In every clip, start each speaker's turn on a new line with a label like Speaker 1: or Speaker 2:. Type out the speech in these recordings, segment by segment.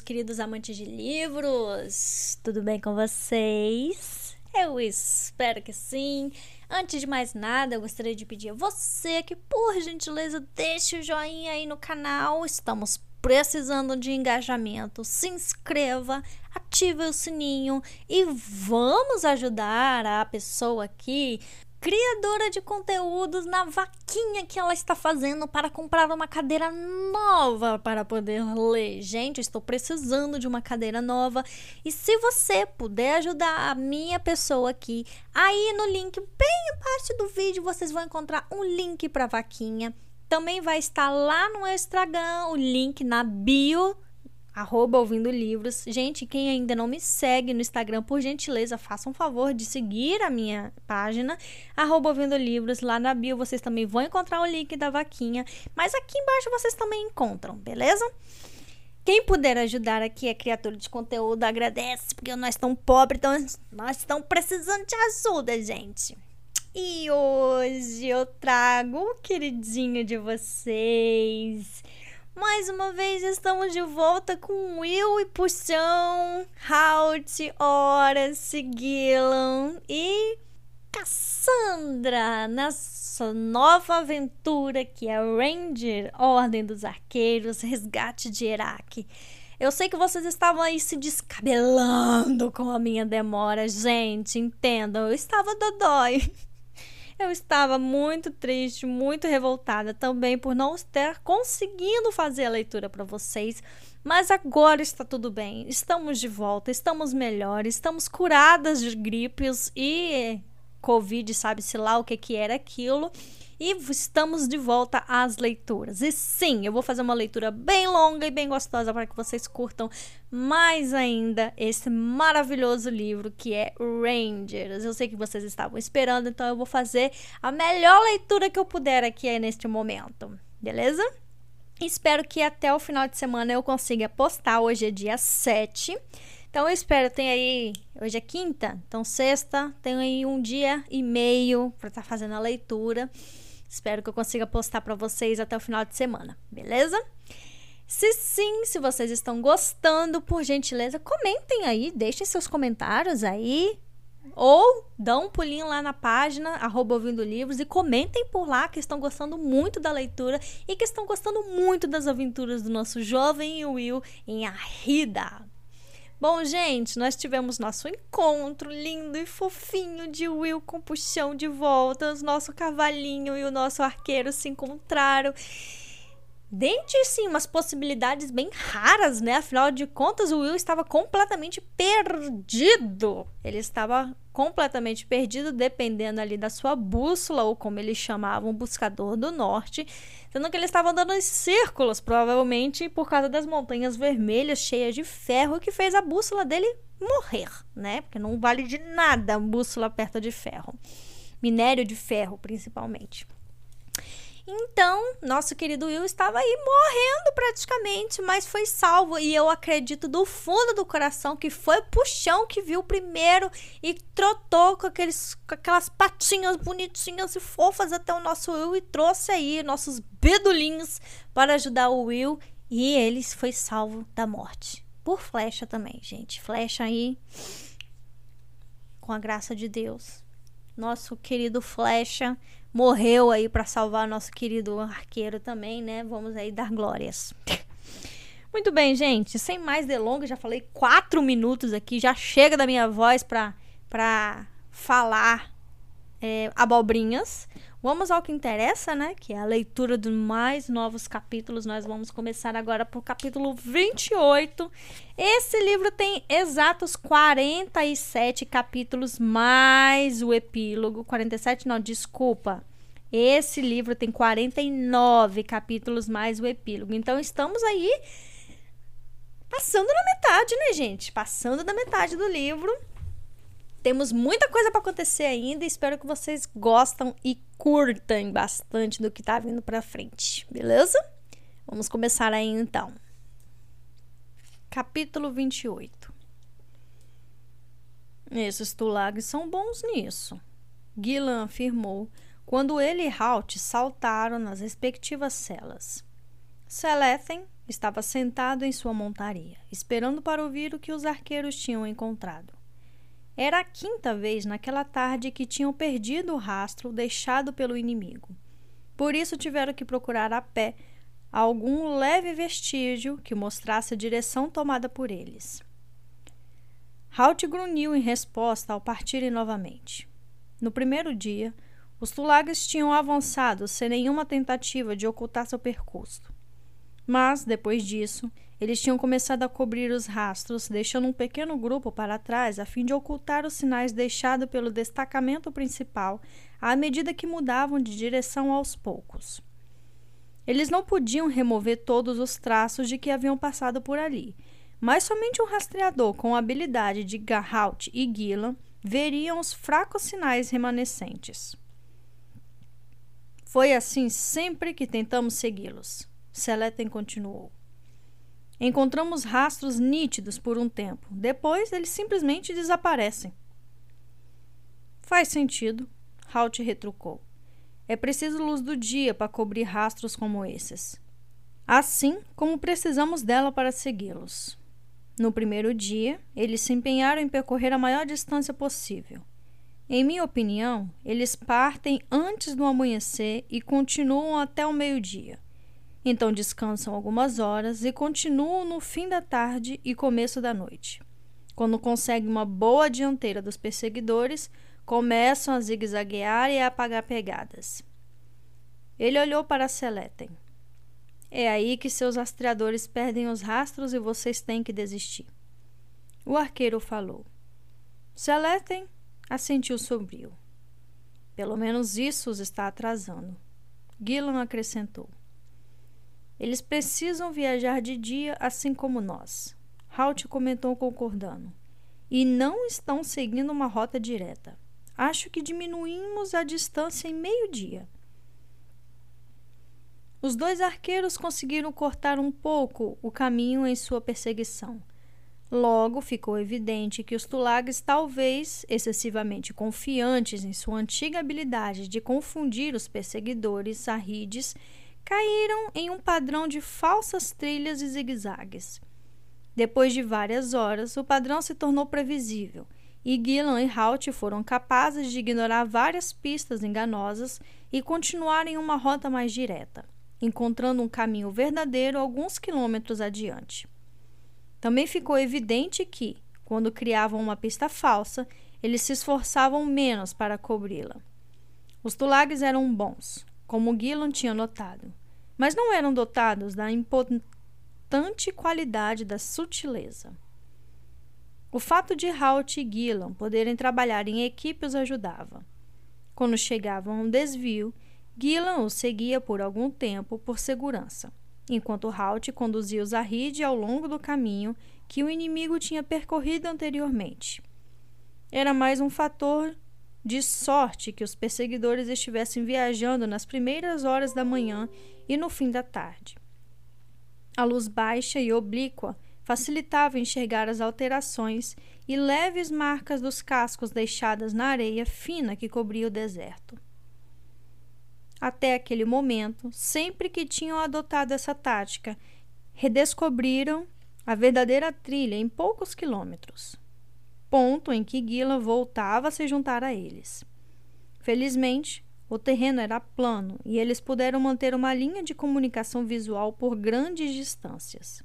Speaker 1: queridos amantes de livros! Tudo bem com vocês? Eu espero que sim. Antes de mais nada, eu gostaria de pedir a você que, por gentileza, deixe o joinha aí no canal. Estamos precisando de engajamento. Se inscreva, ative o sininho e vamos ajudar a pessoa aqui criadora de conteúdos na vaquinha que ela está fazendo para comprar uma cadeira nova para poder ler. Gente, estou precisando de uma cadeira nova. E se você puder ajudar a minha pessoa aqui, aí no link bem abaixo do vídeo vocês vão encontrar um link para vaquinha. Também vai estar lá no Instagram o link na bio arroba ouvindo livros. Gente, quem ainda não me segue no Instagram, por gentileza, faça um favor de seguir a minha página, arroba ouvindo livros. Lá na bio vocês também vão encontrar o link da vaquinha, mas aqui embaixo vocês também encontram, beleza? Quem puder ajudar aqui é criatura de conteúdo, agradece, porque nós estamos pobres, então nós estamos precisando de ajuda, gente. E hoje eu trago o queridinho de vocês mais uma vez estamos de volta com Will e Puxão, Halt, Horace, Gillan e Cassandra nessa nova aventura que é Ranger, Ordem dos Arqueiros, Resgate de Iraque. Eu sei que vocês estavam aí se descabelando com a minha demora, gente, entendam, eu estava dodói. Eu estava muito triste, muito revoltada também por não ter conseguido fazer a leitura para vocês. Mas agora está tudo bem. Estamos de volta, estamos melhores, estamos curadas de gripes e Covid, sabe-se lá o que, que era aquilo. E estamos de volta às leituras. E sim, eu vou fazer uma leitura bem longa e bem gostosa para que vocês curtam mais ainda esse maravilhoso livro que é Rangers. Eu sei que vocês estavam esperando, então eu vou fazer a melhor leitura que eu puder aqui neste momento. Beleza? Espero que até o final de semana eu consiga postar. Hoje é dia 7. Então eu espero, tem aí, hoje é quinta, então sexta, tem aí um dia e meio para estar tá fazendo a leitura. Espero que eu consiga postar para vocês até o final de semana, beleza? Se sim, se vocês estão gostando, por gentileza, comentem aí, deixem seus comentários aí. Ou dão um pulinho lá na página, arroba ouvindo livros, e comentem por lá que estão gostando muito da leitura e que estão gostando muito das aventuras do nosso jovem Will em Arrida. Bom, gente, nós tivemos nosso encontro lindo e fofinho de Will com puxão de volta. Nosso cavalinho e o nosso arqueiro se encontraram. Dentre, sim, umas possibilidades bem raras, né? Afinal de contas, o Will estava completamente perdido. Ele estava completamente perdido, dependendo ali da sua bússola, ou como eles chamavam, buscador do norte, sendo que ele estava andando em círculos, provavelmente por causa das montanhas vermelhas cheias de ferro, que fez a bússola dele morrer, né? Porque não vale de nada a bússola perto de ferro. Minério de ferro, principalmente. Então, nosso querido Will estava aí morrendo praticamente, mas foi salvo. E eu acredito do fundo do coração que foi o puxão que viu primeiro e trotou com, aqueles, com aquelas patinhas bonitinhas e fofas até o nosso Will e trouxe aí nossos bedulinhos para ajudar o Will. E ele foi salvo da morte. Por flecha também, gente. Flecha aí. Com a graça de Deus. Nosso querido Flecha morreu aí para salvar nosso querido arqueiro também, né? Vamos aí dar glórias. Muito bem, gente. Sem mais delongas, já falei quatro minutos aqui. Já chega da minha voz para falar é, abobrinhas. Vamos ao que interessa, né? Que é a leitura dos mais novos capítulos. Nós vamos começar agora por capítulo 28. Esse livro tem exatos 47 capítulos, mais o epílogo. 47, não, desculpa. Esse livro tem 49 capítulos, mais o epílogo. Então, estamos aí passando na metade, né, gente? Passando da metade do livro. Temos muita coisa para acontecer ainda. Espero que vocês gostam e curtam bastante do que tá vindo para frente, beleza? Vamos começar aí então. Capítulo 28. Esses tulags são bons nisso, Gillan afirmou quando ele e Halt saltaram nas respectivas celas. Selethen estava sentado em sua montaria, esperando para ouvir o que os arqueiros tinham encontrado. Era a quinta vez naquela tarde que tinham perdido o rastro deixado pelo inimigo. Por isso tiveram que procurar a pé algum leve vestígio que mostrasse a direção tomada por eles. Halt grunhiu em resposta ao partirem novamente. No primeiro dia, os tulagas tinham avançado sem nenhuma tentativa de ocultar seu percurso. Mas, depois disso, eles tinham começado a cobrir os rastros, deixando um pequeno grupo para trás a fim de ocultar os sinais deixados pelo destacamento principal à medida que mudavam de direção aos poucos. Eles não podiam remover todos os traços de que haviam passado por ali, mas somente um rastreador com a habilidade de Garhaut e Gillan veriam os fracos sinais remanescentes. Foi assim sempre que tentamos segui-los. Seleten continuou. Encontramos rastros nítidos por um tempo. Depois, eles simplesmente desaparecem. Faz sentido, Halt retrucou. É preciso luz do dia para cobrir rastros como esses. Assim como precisamos dela para segui-los. No primeiro dia, eles se empenharam em percorrer a maior distância possível. Em minha opinião, eles partem antes do amanhecer e continuam até o meio-dia. Então descansam algumas horas e continuam no fim da tarde e começo da noite. Quando conseguem uma boa dianteira dos perseguidores, começam a zigue-zaguear e a apagar pegadas. Ele olhou para Seleten. É aí que seus rastreadores perdem os rastros e vocês têm que desistir. O arqueiro falou. Seleten assentiu sombrio. Pelo menos isso os está atrasando. Gillan acrescentou. Eles precisam viajar de dia assim como nós. Halt comentou concordando. E não estão seguindo uma rota direta. Acho que diminuímos a distância em meio dia. Os dois arqueiros conseguiram cortar um pouco o caminho em sua perseguição. Logo ficou evidente que os Tulags, talvez excessivamente confiantes em sua antiga habilidade de confundir os perseguidores sarrides, caíram em um padrão de falsas trilhas e zigue-zagues. Depois de várias horas, o padrão se tornou previsível e Gillan e Halt foram capazes de ignorar várias pistas enganosas e continuar em uma rota mais direta, encontrando um caminho verdadeiro alguns quilômetros adiante. Também ficou evidente que, quando criavam uma pista falsa, eles se esforçavam menos para cobri-la. Os tulags eram bons, como Gillan tinha notado, mas não eram dotados da importante qualidade da sutileza. O fato de Halt e Gillan poderem trabalhar em equipe os ajudava. Quando chegavam a um desvio, Gillan os seguia por algum tempo por segurança enquanto Halt conduzia os Arrid ao longo do caminho que o inimigo tinha percorrido anteriormente. Era mais um fator de sorte que os perseguidores estivessem viajando nas primeiras horas da manhã e no fim da tarde. A luz baixa e oblíqua facilitava enxergar as alterações e leves marcas dos cascos deixadas na areia fina que cobria o deserto. Até aquele momento, sempre que tinham adotado essa tática, redescobriram a verdadeira trilha em poucos quilômetros, ponto em que Guila voltava a se juntar a eles. Felizmente, o terreno era plano e eles puderam manter uma linha de comunicação visual por grandes distâncias.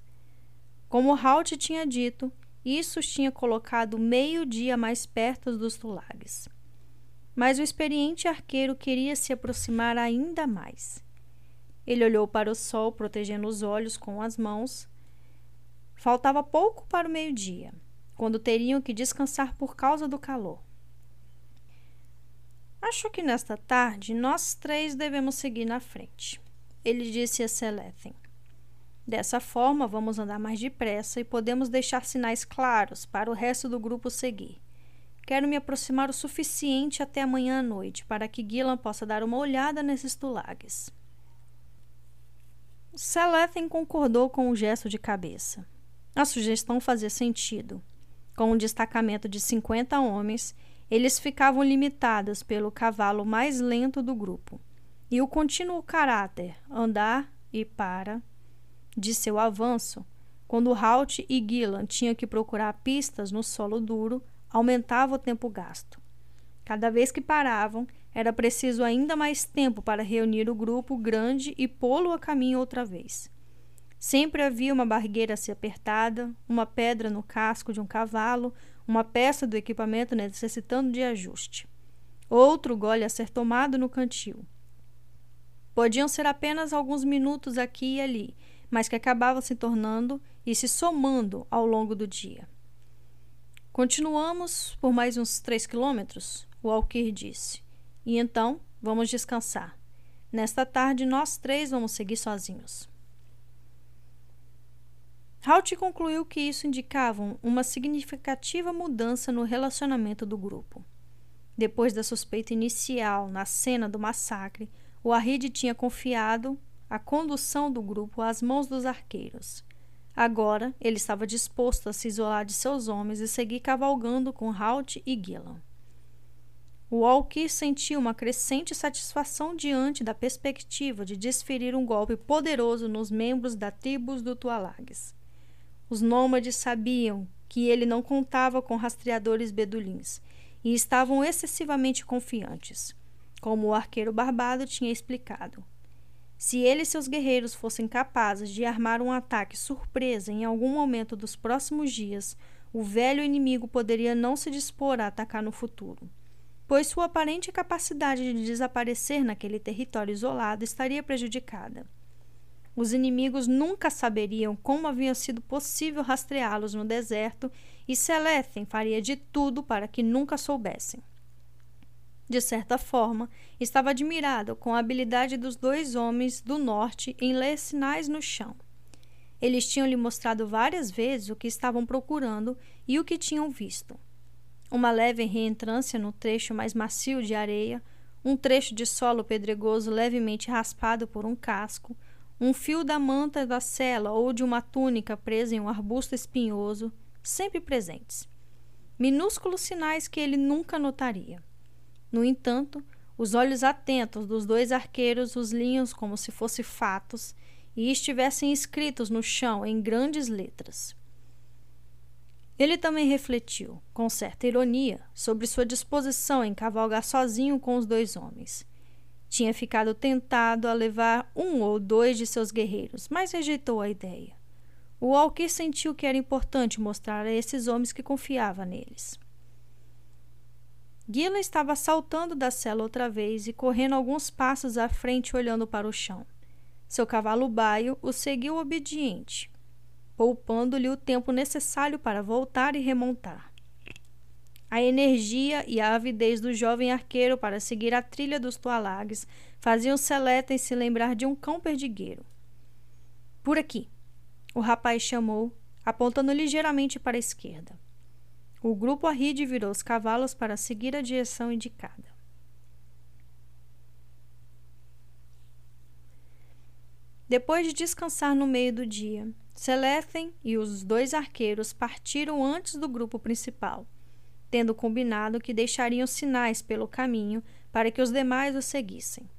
Speaker 1: Como Halt tinha dito, isso tinha colocado meio dia mais perto dos tulares mas o experiente arqueiro queria se aproximar ainda mais. Ele olhou para o sol, protegendo os olhos com as mãos. Faltava pouco para o meio-dia, quando teriam que descansar por causa do calor. Acho que nesta tarde nós três devemos seguir na frente, ele disse a Selethen. Dessa forma, vamos andar mais depressa e podemos deixar sinais claros para o resto do grupo seguir. Quero me aproximar o suficiente até amanhã à noite para que Gillan possa dar uma olhada nesses tulagues. Selethen concordou com o gesto de cabeça. A sugestão fazia sentido. Com um destacamento de 50 homens, eles ficavam limitados pelo cavalo mais lento do grupo e o contínuo caráter andar e para de seu avanço, quando Halt e Gillan tinham que procurar pistas no solo duro, aumentava o tempo gasto. Cada vez que paravam, era preciso ainda mais tempo para reunir o grupo grande e pô-lo a caminho outra vez. Sempre havia uma barrigueira a ser apertada, uma pedra no casco de um cavalo, uma peça do equipamento necessitando de ajuste. Outro gole a ser tomado no cantil. Podiam ser apenas alguns minutos aqui e ali, mas que acabavam se tornando e se somando ao longo do dia. Continuamos por mais uns três quilômetros, o Alquir disse. E então vamos descansar. Nesta tarde, nós três vamos seguir sozinhos. Halt concluiu que isso indicava uma significativa mudança no relacionamento do grupo. Depois da suspeita inicial na cena do massacre, o Arrid tinha confiado a condução do grupo às mãos dos arqueiros. Agora ele estava disposto a se isolar de seus homens e seguir cavalgando com Halt e Gillan. Alquir sentiu uma crescente satisfação diante da perspectiva de desferir um golpe poderoso nos membros da tribo do Tualagues. Os nômades sabiam que ele não contava com rastreadores bedulins e estavam excessivamente confiantes como o arqueiro barbado tinha explicado. Se ele e seus guerreiros fossem capazes de armar um ataque surpresa em algum momento dos próximos dias, o velho inimigo poderia não se dispor a atacar no futuro, pois sua aparente capacidade de desaparecer naquele território isolado estaria prejudicada. Os inimigos nunca saberiam como havia sido possível rastreá-los no deserto e Selethen faria de tudo para que nunca soubessem. De certa forma, estava admirado com a habilidade dos dois homens do norte em ler sinais no chão. Eles tinham lhe mostrado várias vezes o que estavam procurando e o que tinham visto. Uma leve reentrância no trecho mais macio de areia, um trecho de solo pedregoso levemente raspado por um casco, um fio da manta da cela ou de uma túnica presa em um arbusto espinhoso, sempre presentes. Minúsculos sinais que ele nunca notaria. No entanto, os olhos atentos dos dois arqueiros os liam como se fossem fatos e estivessem escritos no chão em grandes letras. Ele também refletiu, com certa ironia, sobre sua disposição em cavalgar sozinho com os dois homens. Tinha ficado tentado a levar um ou dois de seus guerreiros, mas rejeitou a ideia. O Walker sentiu que era importante mostrar a esses homens que confiava neles. Gila estava saltando da cela outra vez e correndo alguns passos à frente, olhando para o chão. Seu cavalo baio o seguiu obediente, poupando-lhe o tempo necessário para voltar e remontar. A energia e a avidez do jovem arqueiro para seguir a trilha dos toalagues faziam Seletem se lembrar de um cão perdigueiro. Por aqui, o rapaz chamou, apontando ligeiramente para a esquerda. O grupo Arrid virou os cavalos para seguir a direção indicada. Depois de descansar no meio do dia, Selethen e os dois arqueiros partiram antes do grupo principal, tendo combinado que deixariam sinais pelo caminho para que os demais o seguissem.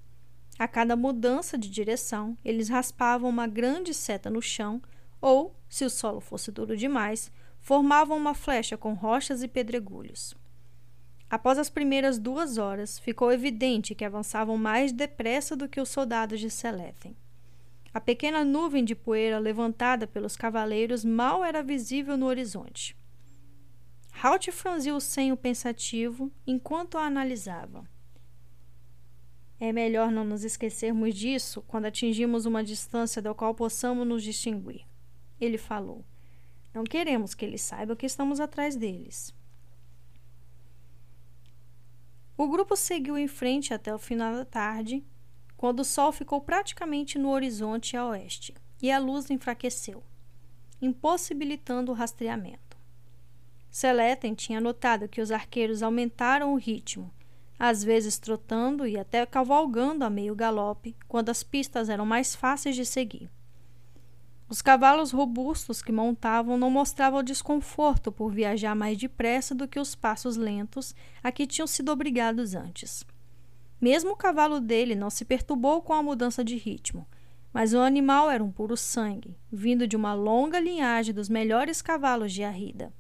Speaker 1: A cada mudança de direção, eles raspavam uma grande seta no chão, ou, se o solo fosse duro demais, formavam uma flecha com rochas e pedregulhos. Após as primeiras duas horas, ficou evidente que avançavam mais depressa do que os soldados de Selethen. A pequena nuvem de poeira levantada pelos cavaleiros mal era visível no horizonte. Halt franziu o senho pensativo enquanto a analisava. É melhor não nos esquecermos disso quando atingimos uma distância da qual possamos nos distinguir, ele falou. Não queremos que eles saibam que estamos atrás deles. O grupo seguiu em frente até o final da tarde, quando o sol ficou praticamente no horizonte a oeste e a luz enfraqueceu, impossibilitando o rastreamento. Seleten tinha notado que os arqueiros aumentaram o ritmo, às vezes trotando e até cavalgando a meio galope, quando as pistas eram mais fáceis de seguir. Os cavalos robustos que montavam não mostravam desconforto por viajar mais depressa do que os passos lentos a que tinham sido obrigados antes. Mesmo o cavalo dele não se perturbou com a mudança de ritmo, mas o animal era um puro sangue, vindo de uma longa linhagem dos melhores cavalos de Arrida.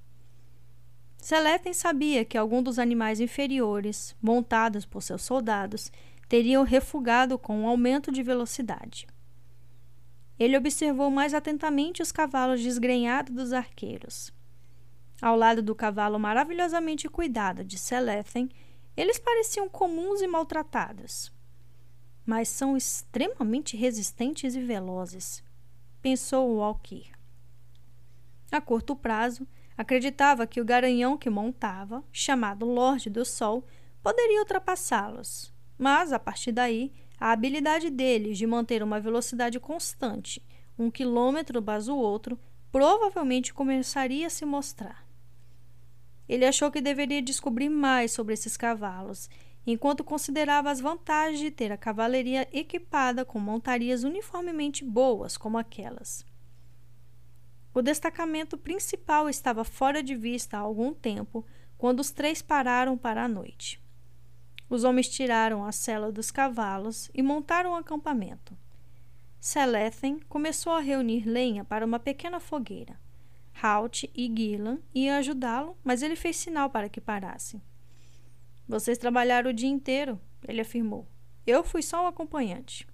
Speaker 1: Seleten sabia que algum dos animais inferiores, montados por seus soldados, teriam refugado com um aumento de velocidade. Ele observou mais atentamente os cavalos desgrenhados dos arqueiros. Ao lado do cavalo maravilhosamente cuidado de Selethen, eles pareciam comuns e maltratados. Mas são extremamente resistentes e velozes, pensou Alquir. A curto prazo, acreditava que o garanhão que montava, chamado Lorde do Sol, poderia ultrapassá-los, mas, a partir daí, a habilidade deles de manter uma velocidade constante, um quilômetro após o outro, provavelmente começaria a se mostrar. Ele achou que deveria descobrir mais sobre esses cavalos, enquanto considerava as vantagens de ter a cavalaria equipada com montarias uniformemente boas como aquelas. O destacamento principal estava fora de vista há algum tempo quando os três pararam para a noite. Os homens tiraram a sela dos cavalos e montaram um acampamento. Selethen começou a reunir lenha para uma pequena fogueira. Halt e Gillan iam ajudá-lo, mas ele fez sinal para que parassem. Vocês trabalharam o dia inteiro, ele afirmou. Eu fui só um acompanhante.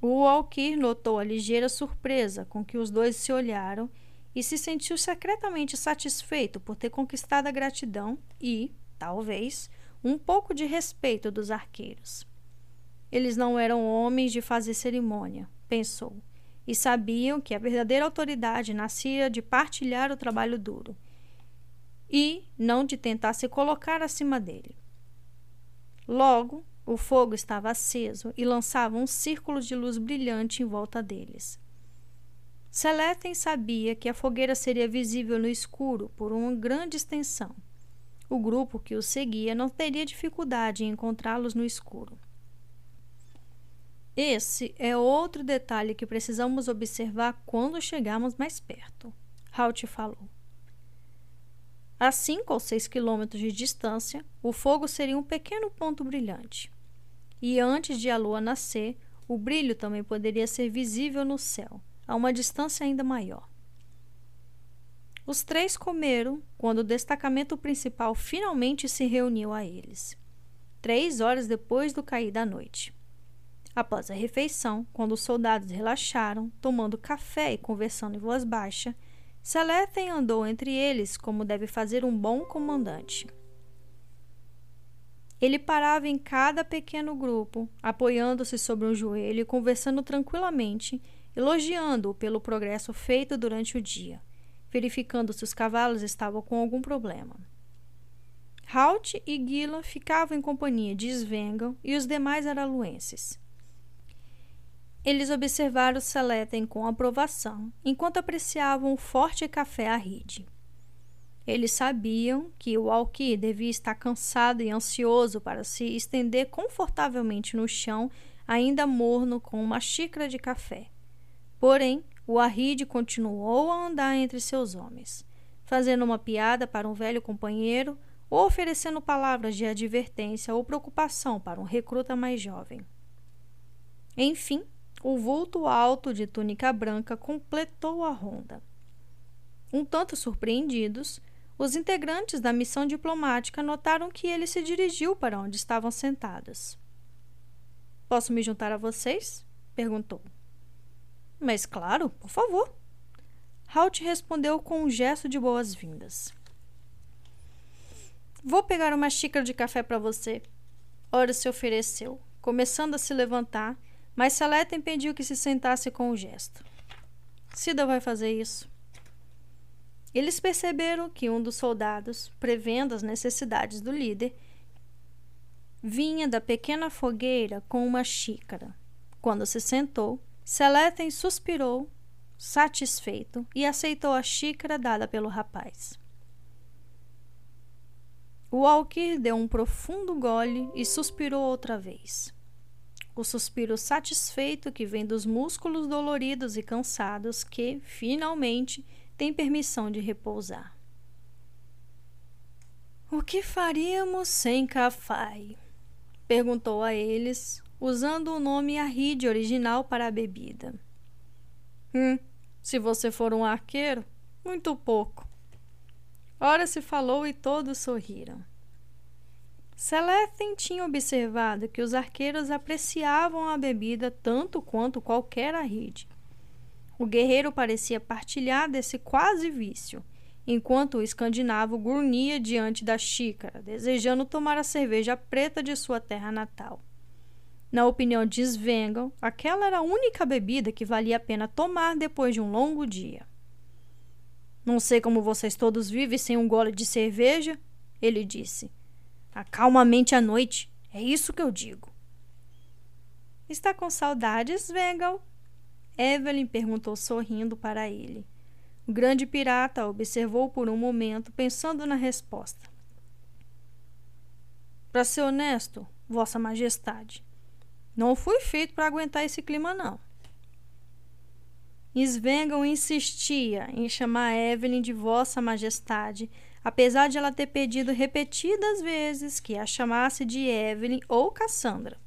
Speaker 1: O Alquir notou a ligeira surpresa com que os dois se olharam e se sentiu secretamente satisfeito por ter conquistado a gratidão e, talvez, um pouco de respeito dos arqueiros. Eles não eram homens de fazer cerimônia, pensou e sabiam que a verdadeira autoridade nascia de partilhar o trabalho duro e não de tentar se colocar acima dele. Logo, o fogo estava aceso e lançava um círculo de luz brilhante em volta deles. Seletem sabia que a fogueira seria visível no escuro por uma grande extensão. O grupo que os seguia não teria dificuldade em encontrá-los no escuro. Esse é outro detalhe que precisamos observar quando chegarmos mais perto, Halt falou. A 5 ou 6 quilômetros de distância, o fogo seria um pequeno ponto brilhante. E antes de a lua nascer, o brilho também poderia ser visível no céu, a uma distância ainda maior. Os três comeram quando o destacamento principal finalmente se reuniu a eles, três horas depois do cair da noite. Após a refeição, quando os soldados relaxaram, tomando café e conversando em voz baixa, Selethen andou entre eles como deve fazer um bom comandante. Ele parava em cada pequeno grupo, apoiando-se sobre um joelho e conversando tranquilamente, elogiando-o pelo progresso feito durante o dia, verificando se os cavalos estavam com algum problema. Halt e Gila ficavam em companhia de Svengal e os demais araluenses. Eles observaram Seletem com aprovação, enquanto apreciavam o forte café Aride. Eles sabiam que o Alki devia estar cansado e ansioso para se estender confortavelmente no chão, ainda morno com uma xícara de café. Porém, o Aride continuou a andar entre seus homens, fazendo uma piada para um velho companheiro ou oferecendo palavras de advertência ou preocupação para um recruta mais jovem. Enfim, o vulto alto de túnica branca completou a ronda. Um tanto surpreendidos, os integrantes da missão diplomática notaram que ele se dirigiu para onde estavam sentados. Posso me juntar a vocês? perguntou. Mas claro, por favor. Halt respondeu com um gesto de boas-vindas. Vou pegar uma xícara de café para você. Ora se ofereceu, começando a se levantar mas Saleta impediu que se sentasse com o gesto. Cida vai fazer isso. Eles perceberam que um dos soldados, prevendo as necessidades do líder, vinha da pequena fogueira com uma xícara. Quando se sentou, Seleten suspirou, satisfeito, e aceitou a xícara dada pelo rapaz. O Alquir deu um profundo gole e suspirou outra vez o suspiro satisfeito que vem dos músculos doloridos e cansados que, finalmente, têm permissão de repousar. O que faríamos sem Cafai? perguntou a eles usando o nome Arride original para a bebida. Hum, se você for um arqueiro, muito pouco. Ora se falou e todos sorriram. Celestin tinha observado que os arqueiros apreciavam a bebida tanto quanto qualquer arride. O guerreiro parecia partilhar desse quase vício, enquanto o escandinavo grunhia diante da xícara, desejando tomar a cerveja preta de sua terra natal. Na opinião de Svengal, aquela era a única bebida que valia a pena tomar depois de um longo dia. Não sei como vocês todos vivem sem um gole de cerveja, ele disse. Acalma a mente à noite, é isso que eu digo. Está com saudades, Svengal? Evelyn perguntou sorrindo para ele. O grande pirata observou por um momento, pensando na resposta. Para ser honesto, Vossa Majestade, não fui feito para aguentar esse clima, não. Svengal insistia em chamar Evelyn de Vossa Majestade, apesar de ela ter pedido repetidas vezes que a chamasse de Evelyn ou Cassandra.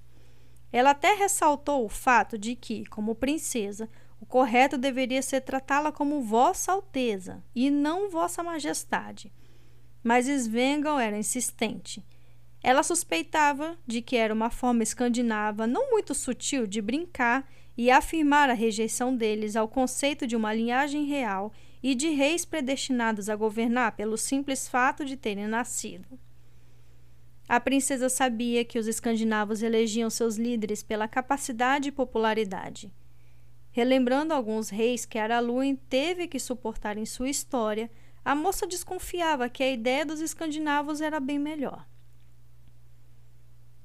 Speaker 1: Ela até ressaltou o fato de que, como princesa, o correto deveria ser tratá-la como Vossa Alteza e não Vossa Majestade. Mas Svengal era insistente. Ela suspeitava de que era uma forma escandinava não muito sutil de brincar e afirmar a rejeição deles ao conceito de uma linhagem real e de reis predestinados a governar pelo simples fato de terem nascido. A princesa sabia que os escandinavos elegiam seus líderes pela capacidade e popularidade. Relembrando alguns reis que Araluen teve que suportar em sua história, a moça desconfiava que a ideia dos escandinavos era bem melhor.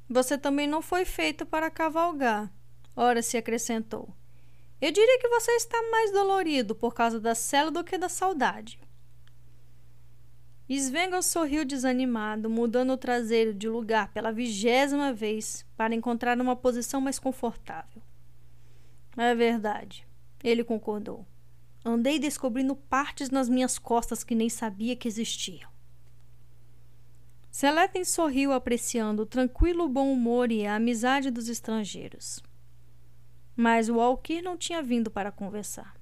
Speaker 1: Você também não foi feito para cavalgar, ora se acrescentou. Eu diria que você está mais dolorido por causa da cela do que da saudade. Svengal sorriu desanimado, mudando o traseiro de lugar pela vigésima vez para encontrar uma posição mais confortável. É verdade, ele concordou. Andei descobrindo partes nas minhas costas que nem sabia que existiam. Seleten sorriu apreciando o tranquilo bom humor e a amizade dos estrangeiros. Mas o Alquir não tinha vindo para conversar.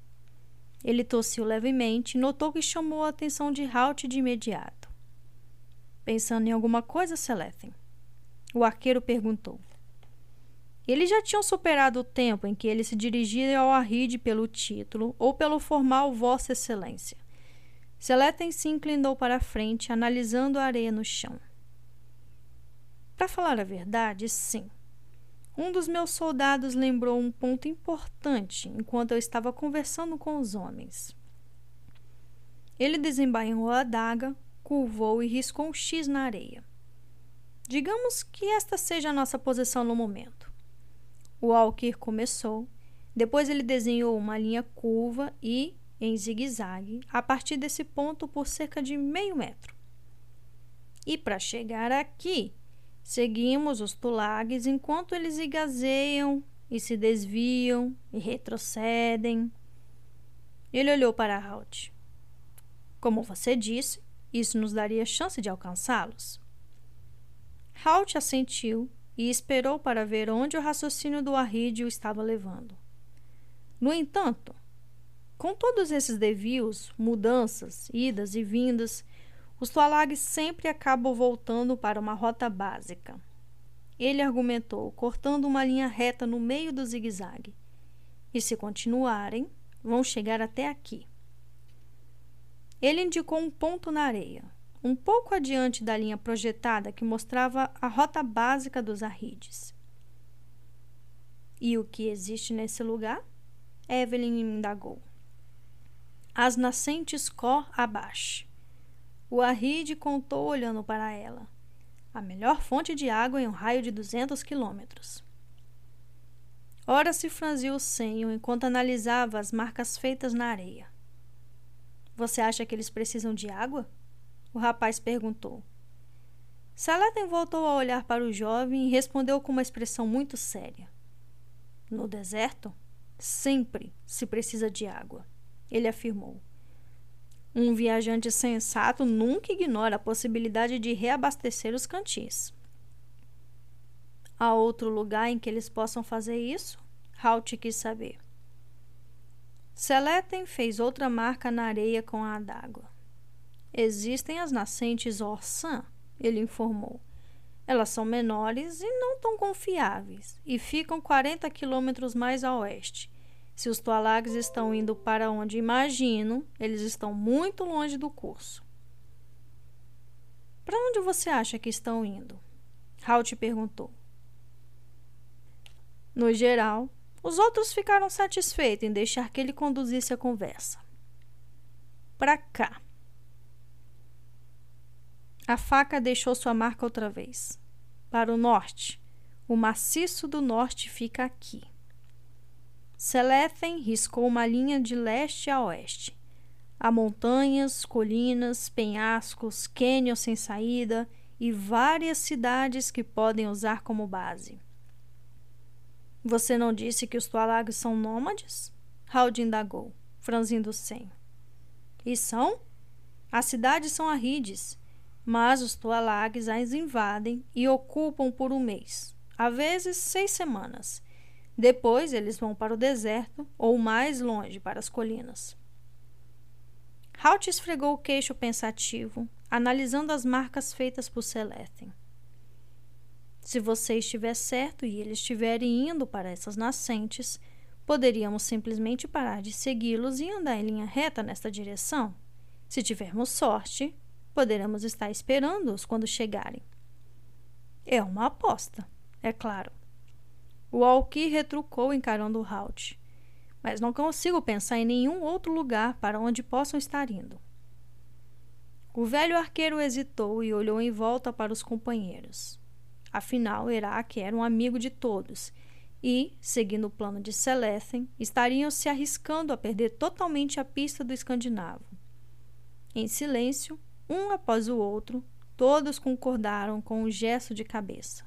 Speaker 1: Ele tossiu levemente e notou que chamou a atenção de Halt de imediato. Pensando em alguma coisa, Seleten? O arqueiro perguntou. Eles já tinham superado o tempo em que ele se dirigia ao Arrid pelo título ou pelo formal Vossa Excelência. Seleten se inclinou para a frente, analisando a areia no chão. Para falar a verdade, sim. Um dos meus soldados lembrou um ponto importante enquanto eu estava conversando com os homens. Ele desembainhou a adaga, curvou e riscou um X na areia. Digamos que esta seja a nossa posição no momento. O Alkir começou, depois ele desenhou uma linha curva e, em zigue-zague, a partir desse ponto por cerca de meio metro. E para chegar aqui, Seguimos os tulags enquanto eles igazeiam e se desviam e retrocedem. Ele olhou para Halt. Como você disse, isso nos daria chance de alcançá-los. Halt assentiu e esperou para ver onde o raciocínio do Arrid o estava levando. No entanto, com todos esses desvios, mudanças, idas e vindas, os Tualags sempre acabam voltando para uma rota básica. Ele argumentou, cortando uma linha reta no meio do zigue-zague. E se continuarem, vão chegar até aqui. Ele indicou um ponto na areia, um pouco adiante da linha projetada que mostrava a rota básica dos arrides. E o que existe nesse lugar? Evelyn indagou. As nascentes Cor abaixo. O Arrid contou olhando para ela. A melhor fonte de água em um raio de 200 quilômetros. Ora se franziu o senho enquanto analisava as marcas feitas na areia. Você acha que eles precisam de água? O rapaz perguntou. Salaten voltou a olhar para o jovem e respondeu com uma expressão muito séria. No deserto, sempre se precisa de água, ele afirmou. Um viajante sensato nunca ignora a possibilidade de reabastecer os cantis. Há outro lugar em que eles possam fazer isso? Halt quis saber. Seletem fez outra marca na areia com a d'água. Existem as nascentes Orsan, ele informou. Elas são menores e não tão confiáveis e ficam 40 quilômetros mais a oeste. Se os Tualags estão indo para onde imagino, eles estão muito longe do curso. Para onde você acha que estão indo? Halt perguntou. No geral, os outros ficaram satisfeitos em deixar que ele conduzisse a conversa. Para cá. A faca deixou sua marca outra vez. Para o norte. O maciço do norte fica aqui. Selethen riscou uma linha de leste a oeste. Há montanhas, colinas, penhascos, cânions sem saída e várias cidades que podem usar como base. Você não disse que os Tuareg são nômades? Haldin indagou, franzindo o senho. E são? As cidades são arrides mas os Tualags as invadem e ocupam por um mês, às vezes seis semanas. Depois eles vão para o deserto ou mais longe para as colinas. Halt esfregou o queixo pensativo, analisando as marcas feitas por Selethen. Se você estiver certo e eles estiverem indo para essas nascentes, poderíamos simplesmente parar de segui-los e andar em linha reta nesta direção. Se tivermos sorte, Poderemos estar esperando-os quando chegarem. É uma aposta, é claro. O Alki retrucou encarando o Halt. Mas não consigo pensar em nenhum outro lugar para onde possam estar indo. O velho arqueiro hesitou e olhou em volta para os companheiros. Afinal, Herak era um amigo de todos e, seguindo o plano de Selethen, estariam se arriscando a perder totalmente a pista do escandinavo. Em silêncio, um após o outro, todos concordaram com um gesto de cabeça.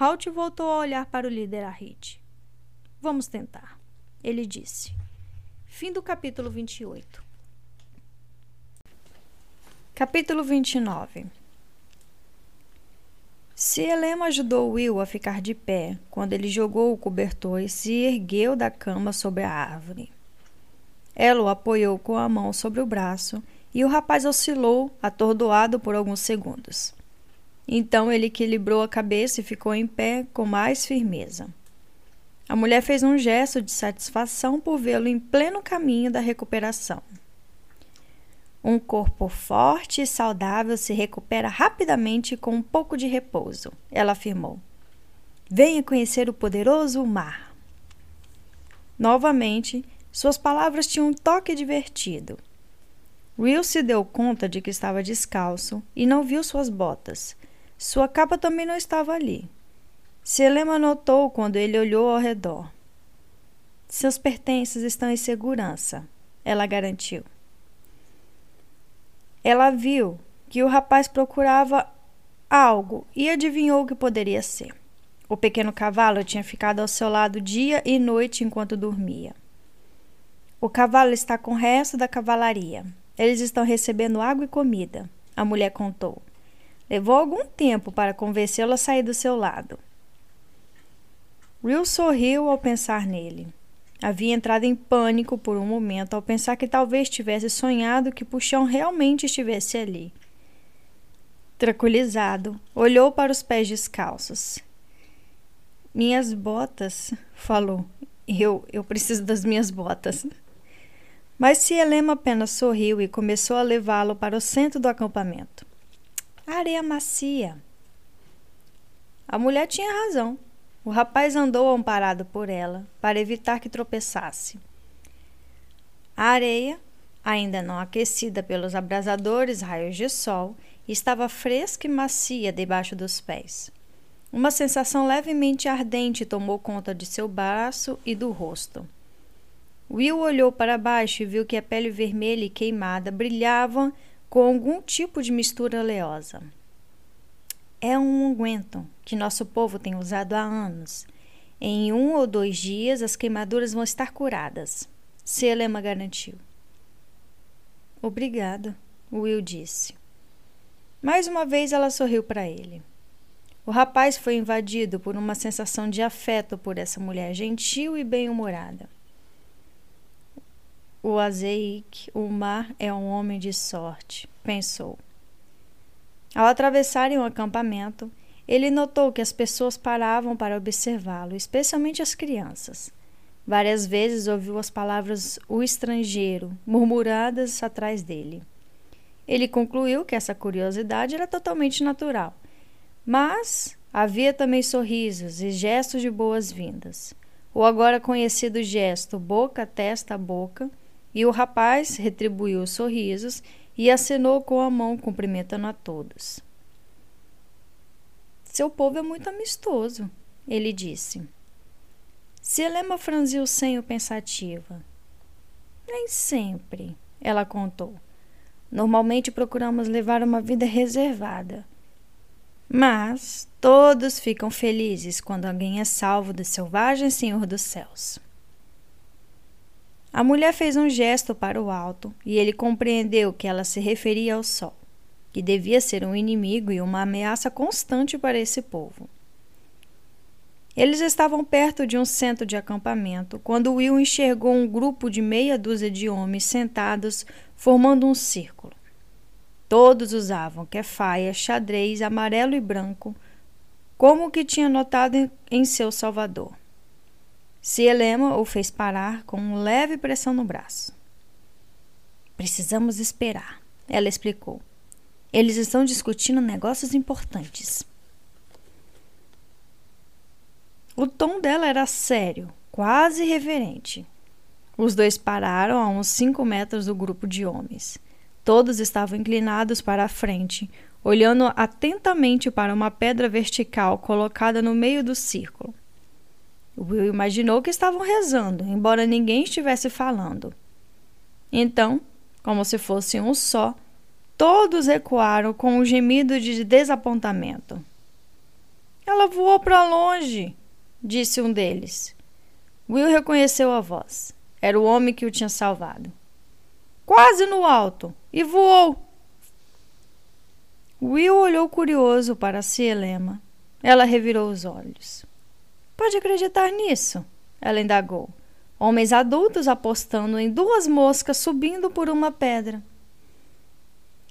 Speaker 1: Halt voltou a olhar para o líder Arrit. Vamos tentar, ele disse. Fim do capítulo 28. Capítulo 29 Cielema ajudou Will a ficar de pé quando ele jogou o cobertor e se ergueu da cama sobre a árvore. Ela o apoiou com a mão sobre o braço e o rapaz oscilou, atordoado por alguns segundos. Então ele equilibrou a cabeça e ficou em pé com mais firmeza. A mulher fez um gesto de satisfação por vê-lo em pleno caminho da recuperação. Um corpo forte e saudável se recupera rapidamente com um pouco de repouso, ela afirmou. Venha conhecer o poderoso mar. Novamente, suas palavras tinham um toque divertido. Will se deu conta de que estava descalço e não viu suas botas. Sua capa também não estava ali. Selema notou quando ele olhou ao redor. Seus pertences estão em segurança, ela garantiu. Ela viu que o rapaz procurava algo e adivinhou o que poderia ser. O pequeno cavalo tinha ficado ao seu lado dia e noite enquanto dormia. O cavalo está com o resto da cavalaria, eles estão recebendo água e comida, a mulher contou. Levou algum tempo para convencê-lo a sair do seu lado. Will sorriu ao pensar nele. Havia entrado em pânico por um momento ao pensar que talvez tivesse sonhado que Puxão realmente estivesse ali. Tranquilizado, olhou para os pés descalços. Minhas botas, falou. Eu, eu preciso das minhas botas. Mas Cielema apenas sorriu e começou a levá-lo para o centro do acampamento. Areia macia. A mulher tinha razão. O rapaz andou amparado por ela para evitar que tropeçasse. A areia, ainda não aquecida pelos abrasadores raios de sol, estava fresca e macia debaixo dos pés. Uma sensação levemente ardente tomou conta de seu braço e do rosto. Will olhou para baixo e viu que a pele vermelha e queimada brilhava com algum tipo de mistura oleosa. É um unguento que nosso povo tem usado há anos. Em um ou dois dias as queimaduras vão estar curadas. Selema garantiu. Obrigada, Will disse. Mais uma vez ela sorriu para ele.
Speaker 2: O rapaz foi invadido por uma sensação de afeto por essa mulher gentil e bem-humorada. O Azeik, o mar é um homem de sorte, pensou. Ao atravessarem o acampamento, ele notou que as pessoas paravam para observá-lo, especialmente as crianças. Várias vezes ouviu as palavras o estrangeiro murmuradas atrás dele. Ele concluiu que essa curiosidade era totalmente natural, mas havia também sorrisos e gestos de boas-vindas. O agora conhecido gesto boca, testa, boca, e o rapaz retribuiu os sorrisos e acenou com a mão, cumprimentando a todos. Seu povo é muito amistoso, ele disse. Selema franziu o senho pensativa. Nem sempre, ela contou. Normalmente procuramos levar uma vida reservada. Mas todos ficam felizes quando alguém é salvo do selvagem Senhor dos céus. A mulher fez um gesto para o alto e ele compreendeu que ela se referia ao sol, que devia ser um inimigo e uma ameaça constante para esse povo. Eles estavam perto de um centro de acampamento quando Will enxergou um grupo de meia dúzia de homens sentados, formando um círculo. Todos usavam quefaia, xadrez amarelo e branco, como o que tinha notado em seu salvador. Cielema o fez parar com uma leve pressão no braço. Precisamos esperar, ela explicou. Eles estão discutindo negócios importantes. O tom dela era sério, quase reverente. Os dois pararam a uns cinco metros do grupo de homens. Todos estavam inclinados para a frente, olhando atentamente para uma pedra vertical colocada no meio do círculo. Will imaginou que estavam rezando, embora ninguém estivesse falando. Então, como se fosse um só, todos recuaram com um gemido de desapontamento. Ela voou para longe, disse um deles. Will reconheceu a voz. Era o homem que o tinha salvado. Quase no alto e voou. Will olhou curioso para Cielema. Ela revirou os olhos. Pode acreditar nisso? Ela indagou. Homens adultos apostando em duas moscas subindo por uma pedra.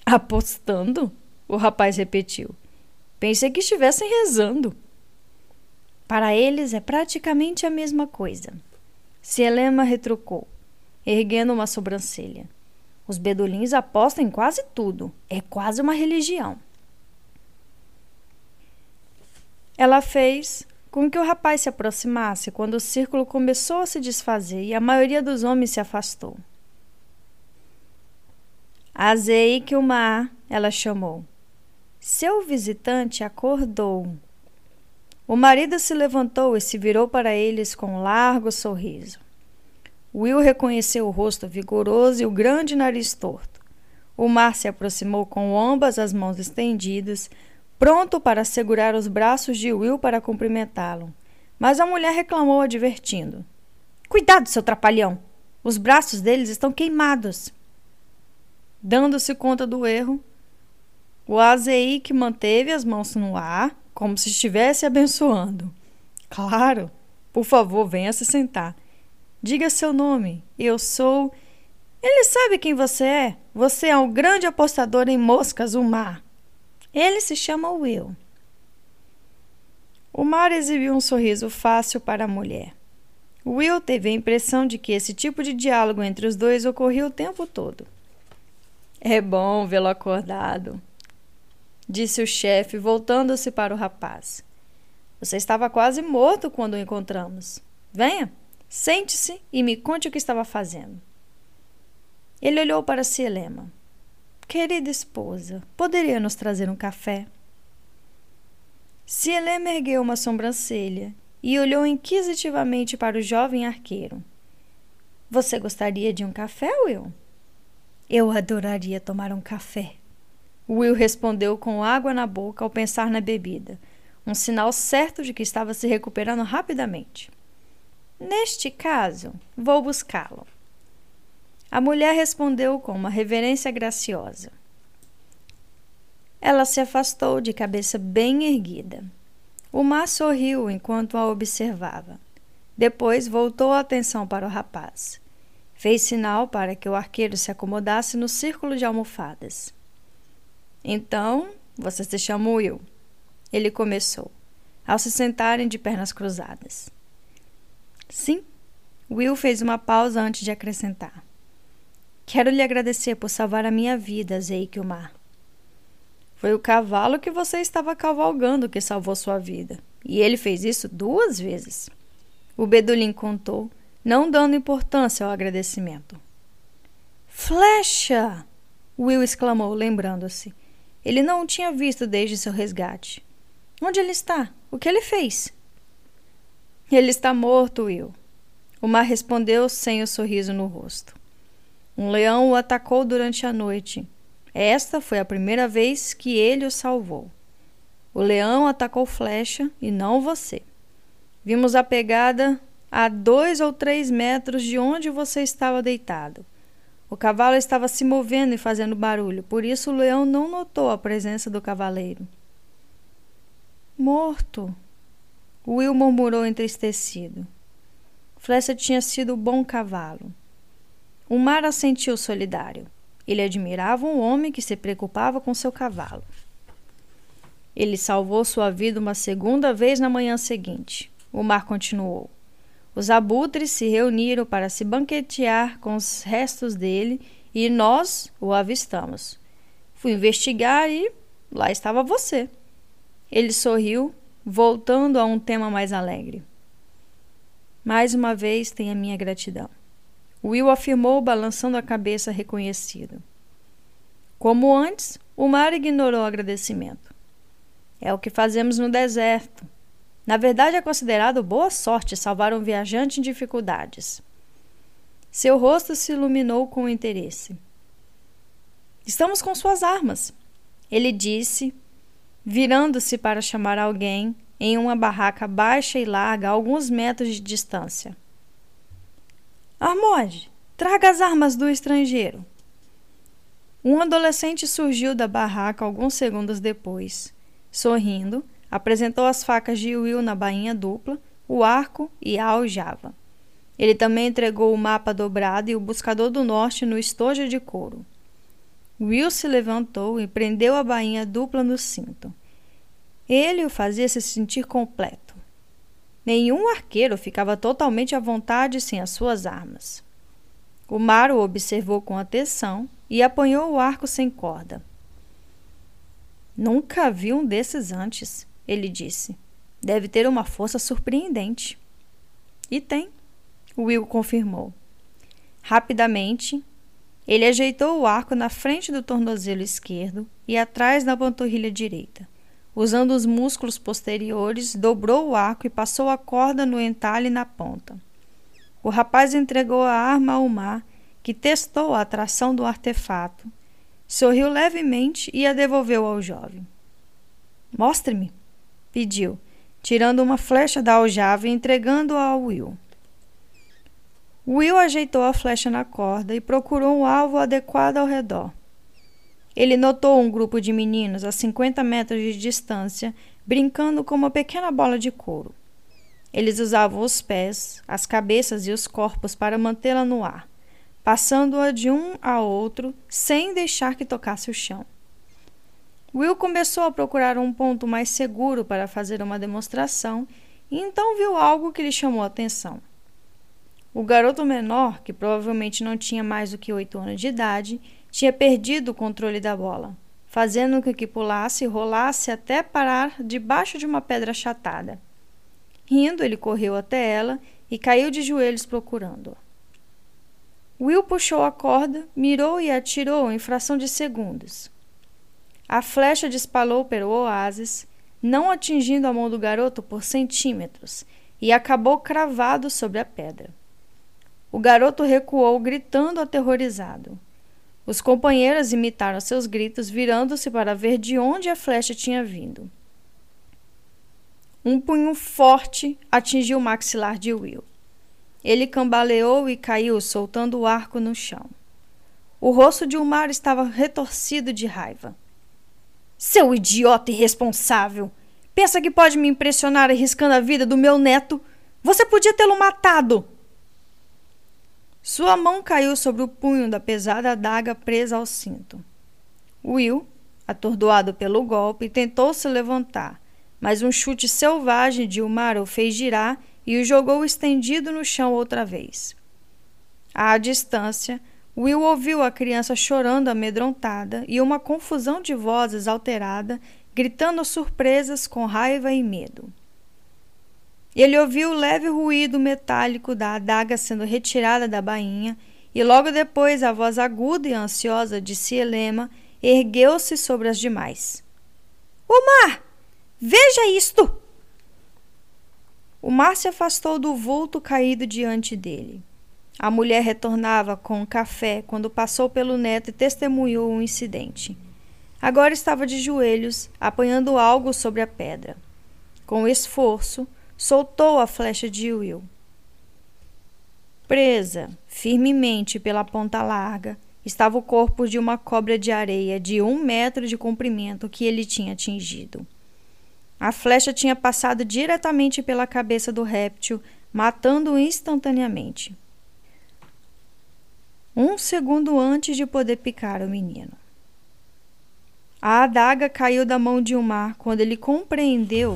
Speaker 2: Apostando? O rapaz repetiu. Pensei que estivessem rezando. Para eles é praticamente a mesma coisa. Selema retrucou, erguendo uma sobrancelha. Os bedolins apostam em quase tudo. É quase uma religião. Ela fez com que o rapaz se aproximasse quando o círculo começou a se desfazer e a maioria dos homens se afastou. Azei que o mar, ela chamou. Seu visitante acordou. O marido se levantou e se virou para eles com um largo sorriso. Will reconheceu o rosto vigoroso e o grande nariz torto. O mar se aproximou com ambas as mãos estendidas, pronto para segurar os braços de Will para cumprimentá-lo. Mas a mulher reclamou, advertindo: Cuidado, seu trapalhão! Os braços deles estão queimados. Dando-se conta do erro, o Azeik manteve as mãos no ar como se estivesse abençoando. Claro, por favor, venha se sentar. Diga seu nome. Eu sou. Ele sabe quem você é. Você é um grande apostador em moscas, o mar. Ele se chama Will. O mar exibiu um sorriso fácil para a mulher. Will teve a impressão de que esse tipo de diálogo entre os dois ocorria o tempo todo. É bom vê-lo acordado, disse o chefe, voltando-se para o rapaz. Você estava quase morto quando o encontramos. Venha, sente-se e me conte o que estava fazendo. Ele olhou para Cielema. Querida esposa, poderia nos trazer um café? Cielema ergueu uma sobrancelha e olhou inquisitivamente para o jovem arqueiro. Você gostaria de um café, Will? Eu adoraria tomar um café, Will respondeu com água na boca ao pensar na bebida, um sinal certo de que estava se recuperando rapidamente. Neste caso, vou buscá-lo. A mulher respondeu com uma reverência graciosa. Ela se afastou de cabeça bem erguida. O mar sorriu enquanto a observava. Depois voltou a atenção para o rapaz. Fez sinal para que o arqueiro se acomodasse no círculo de almofadas. Então, você se chama Will. Ele começou, ao se sentarem de pernas cruzadas. Sim, Will fez uma pausa antes de acrescentar. Quero lhe agradecer por salvar a minha vida, Zeikilmar. Foi o cavalo que você estava cavalgando que salvou sua vida. E ele fez isso duas vezes. O Bedulim contou, não dando importância ao agradecimento. Flecha! Will exclamou, lembrando-se. Ele não o tinha visto desde seu resgate. Onde ele está? O que ele fez? Ele está morto, Will. O mar respondeu sem o sorriso no rosto. Um leão o atacou durante a noite esta foi a primeira vez que ele o salvou. O leão atacou Flecha e não você. Vimos a pegada a dois ou três metros de onde você estava deitado. O cavalo estava se movendo e fazendo barulho, por isso o leão não notou a presença do cavaleiro. Morto, Will murmurou entristecido. Flecha tinha sido bom cavalo. O mar assentiu solidário. Ele admirava um homem que se preocupava com seu cavalo. Ele salvou sua vida uma segunda vez na manhã seguinte. O mar continuou. Os abutres se reuniram para se banquetear com os restos dele e nós o avistamos. Fui investigar e lá estava você. Ele sorriu, voltando a um tema mais alegre. Mais uma vez tem a minha gratidão. Will afirmou, balançando a cabeça reconhecido. Como antes, o mar ignorou o agradecimento. É o que fazemos no deserto. Na verdade, é considerado boa sorte salvar um viajante em dificuldades. Seu rosto se iluminou com interesse. Estamos com suas armas, ele disse, virando-se para chamar alguém em uma barraca baixa e larga a alguns metros de distância. Armode, traga as armas do estrangeiro. Um adolescente surgiu da barraca alguns segundos depois. Sorrindo, apresentou as facas de Will na bainha dupla, o arco e a aljava. Ele também entregou o mapa dobrado e o buscador do norte no estojo de couro. Will se levantou e prendeu a bainha dupla no cinto. Ele o fazia se sentir completo. Nenhum arqueiro ficava totalmente à vontade sem as suas armas. O mar o observou com atenção e apanhou o arco sem corda. Nunca vi um desses antes, ele disse. Deve ter uma força surpreendente. E tem, Will confirmou. Rapidamente, ele ajeitou o arco na frente do tornozelo esquerdo e atrás da panturrilha direita. Usando os músculos posteriores, dobrou o arco e passou a corda no entalhe na ponta. O rapaz entregou a arma ao mar, que testou a atração do artefato, sorriu levemente e a devolveu ao jovem. Mostre-me, pediu, tirando uma flecha da aljava e entregando-a ao Will. Will ajeitou a flecha na corda e procurou um alvo adequado ao redor. Ele notou um grupo de meninos a 50 metros de distância brincando com uma pequena bola de couro. Eles usavam os pés, as cabeças e os corpos para mantê-la no ar, passando-a de um a outro sem deixar que tocasse o chão. Will começou a procurar um ponto mais seguro para fazer uma demonstração e então viu algo que lhe chamou a atenção. O garoto menor, que provavelmente não tinha mais do que oito anos de idade, tinha perdido o controle da bola, fazendo com que pulasse e rolasse até parar debaixo de uma pedra achatada. Rindo, ele correu até ela e caiu de joelhos procurando-a. Will puxou a corda, mirou e atirou em fração de segundos. A flecha disparou pelo oásis, não atingindo a mão do garoto por centímetros, e acabou cravado sobre a pedra. O garoto recuou, gritando aterrorizado. Os companheiros imitaram seus gritos, virando-se para ver de onde a flecha tinha vindo. Um punho forte atingiu o maxilar de Will. Ele cambaleou e caiu, soltando o arco no chão. O rosto de Umar estava retorcido de raiva. Seu idiota irresponsável! Pensa que pode me impressionar arriscando a vida do meu neto? Você podia tê-lo matado! Sua mão caiu sobre o punho da pesada adaga presa ao cinto. Will, atordoado pelo golpe, tentou se levantar, mas um chute selvagem de Umar o fez girar e o jogou estendido no chão outra vez. À distância, Will ouviu a criança chorando amedrontada e uma confusão de vozes alterada, gritando surpresas com raiva e medo. Ele ouviu o leve ruído metálico da adaga sendo retirada da bainha e logo depois a voz aguda e ansiosa de Cielema ergueu-se sobre as demais. Omar, veja isto! O mar se afastou do vulto caído diante dele. A mulher retornava com um café quando passou pelo neto e testemunhou o incidente. Agora estava de joelhos, apanhando algo sobre a pedra. Com esforço, soltou a flecha de Will. Presa firmemente pela ponta larga, estava o corpo de uma cobra de areia de um metro de comprimento que ele tinha atingido. A flecha tinha passado diretamente pela cabeça do réptil, matando-o instantaneamente. Um segundo antes de poder picar o menino. A adaga caiu da mão de Umar quando ele compreendeu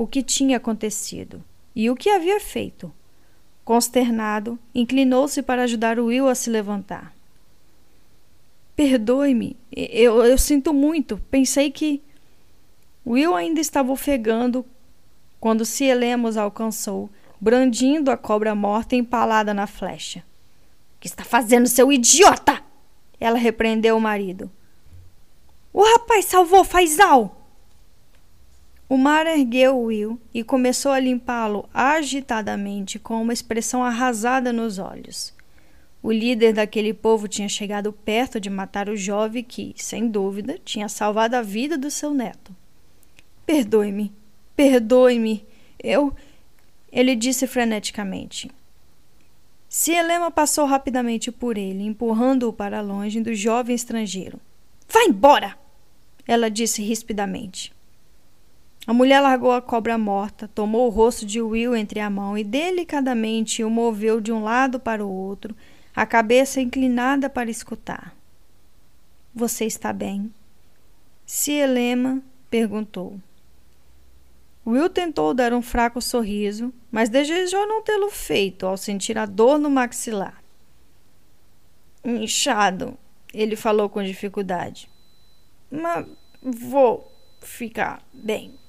Speaker 2: o que tinha acontecido e o que havia feito. Consternado, inclinou-se para ajudar Will a se levantar. Perdoe-me, eu, eu sinto muito. Pensei que. Will ainda estava ofegando quando Cielemos alcançou, brandindo a cobra morta empalada na flecha. O que está fazendo, seu idiota? Ela repreendeu o marido. O rapaz salvou Faisal! O mar ergueu Will e começou a limpá-lo agitadamente, com uma expressão arrasada nos olhos. O líder daquele povo tinha chegado perto de matar o jovem que, sem dúvida, tinha salvado a vida do seu neto. Perdoe-me, perdoe-me. Eu. Ele disse freneticamente. Cielema passou rapidamente por ele, empurrando-o para longe do jovem estrangeiro. Vá embora! Ela disse rispidamente. A mulher largou a cobra morta, tomou o rosto de Will entre a mão e delicadamente o moveu de um lado para o outro, a cabeça inclinada para escutar. Você está bem? Cielema perguntou. Will tentou dar um fraco sorriso, mas desejou não tê-lo feito ao sentir a dor no maxilar. Inchado, ele falou com dificuldade. Mas vou ficar bem.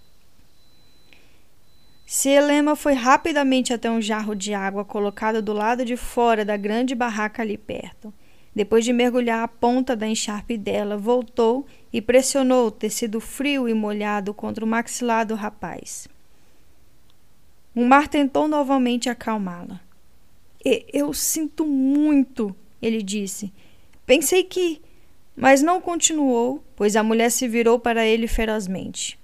Speaker 2: Cielema foi rapidamente até um jarro de água colocado do lado de fora da grande barraca ali perto. Depois de mergulhar a ponta da encharpe dela, voltou e pressionou o tecido frio e molhado contra o maxilar do rapaz. O mar tentou novamente acalmá-la. Eu sinto muito, ele disse. Pensei que. Mas não continuou, pois a mulher se virou para ele ferozmente.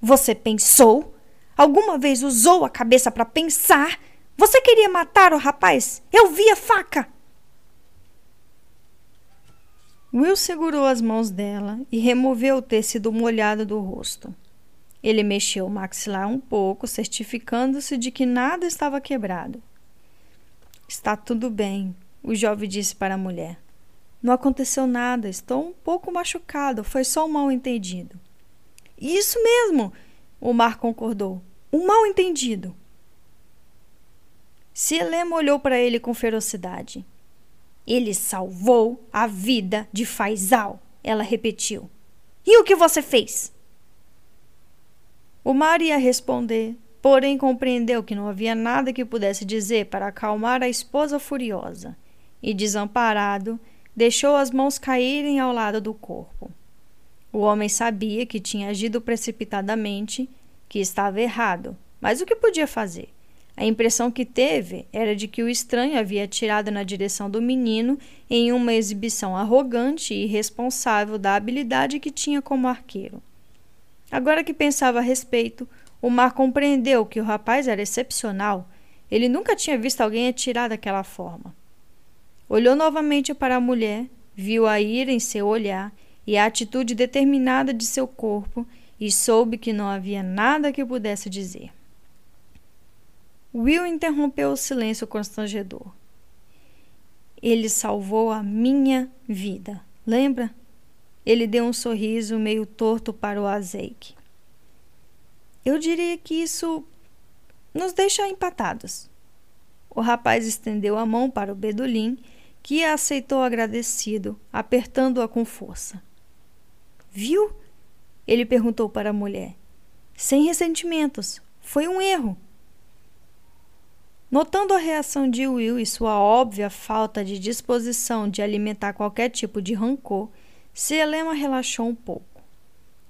Speaker 2: Você pensou? Alguma vez usou a cabeça para pensar? Você queria matar o rapaz? Eu vi a faca! Will segurou as mãos dela e removeu o tecido molhado do rosto. Ele mexeu o maxilar um pouco, certificando-se de que nada estava quebrado. Está tudo bem, o jovem disse para a mulher. Não aconteceu nada, estou um pouco machucado, foi só um mal-entendido. Isso mesmo, o Mar concordou. Um mal-entendido. Cielema olhou para ele com ferocidade. Ele salvou a vida de Faisal, ela repetiu. E o que você fez? O mar ia responder, porém compreendeu que não havia nada que pudesse dizer para acalmar a esposa furiosa, e, desamparado, deixou as mãos caírem ao lado do corpo. O homem sabia que tinha agido precipitadamente que estava errado, mas o que podia fazer? A impressão que teve era de que o estranho havia atirado na direção do menino em uma exibição arrogante e irresponsável da habilidade que tinha como arqueiro. Agora que pensava a respeito, o Mar compreendeu que o rapaz era excepcional. Ele nunca tinha visto alguém atirar daquela forma. Olhou novamente para a mulher, viu a ira em seu olhar e a atitude determinada de seu corpo e soube que não havia nada que pudesse dizer. Will interrompeu o silêncio constrangedor. Ele salvou a minha vida, lembra? Ele deu um sorriso meio torto para o Azeik. Eu diria que isso nos deixa empatados. O rapaz estendeu a mão para o Bedulim, que a aceitou agradecido, apertando-a com força. Viu? Ele perguntou para a mulher. Sem ressentimentos. Foi um erro. Notando a reação de Will e sua óbvia falta de disposição de alimentar qualquer tipo de rancor, Selema relaxou um pouco.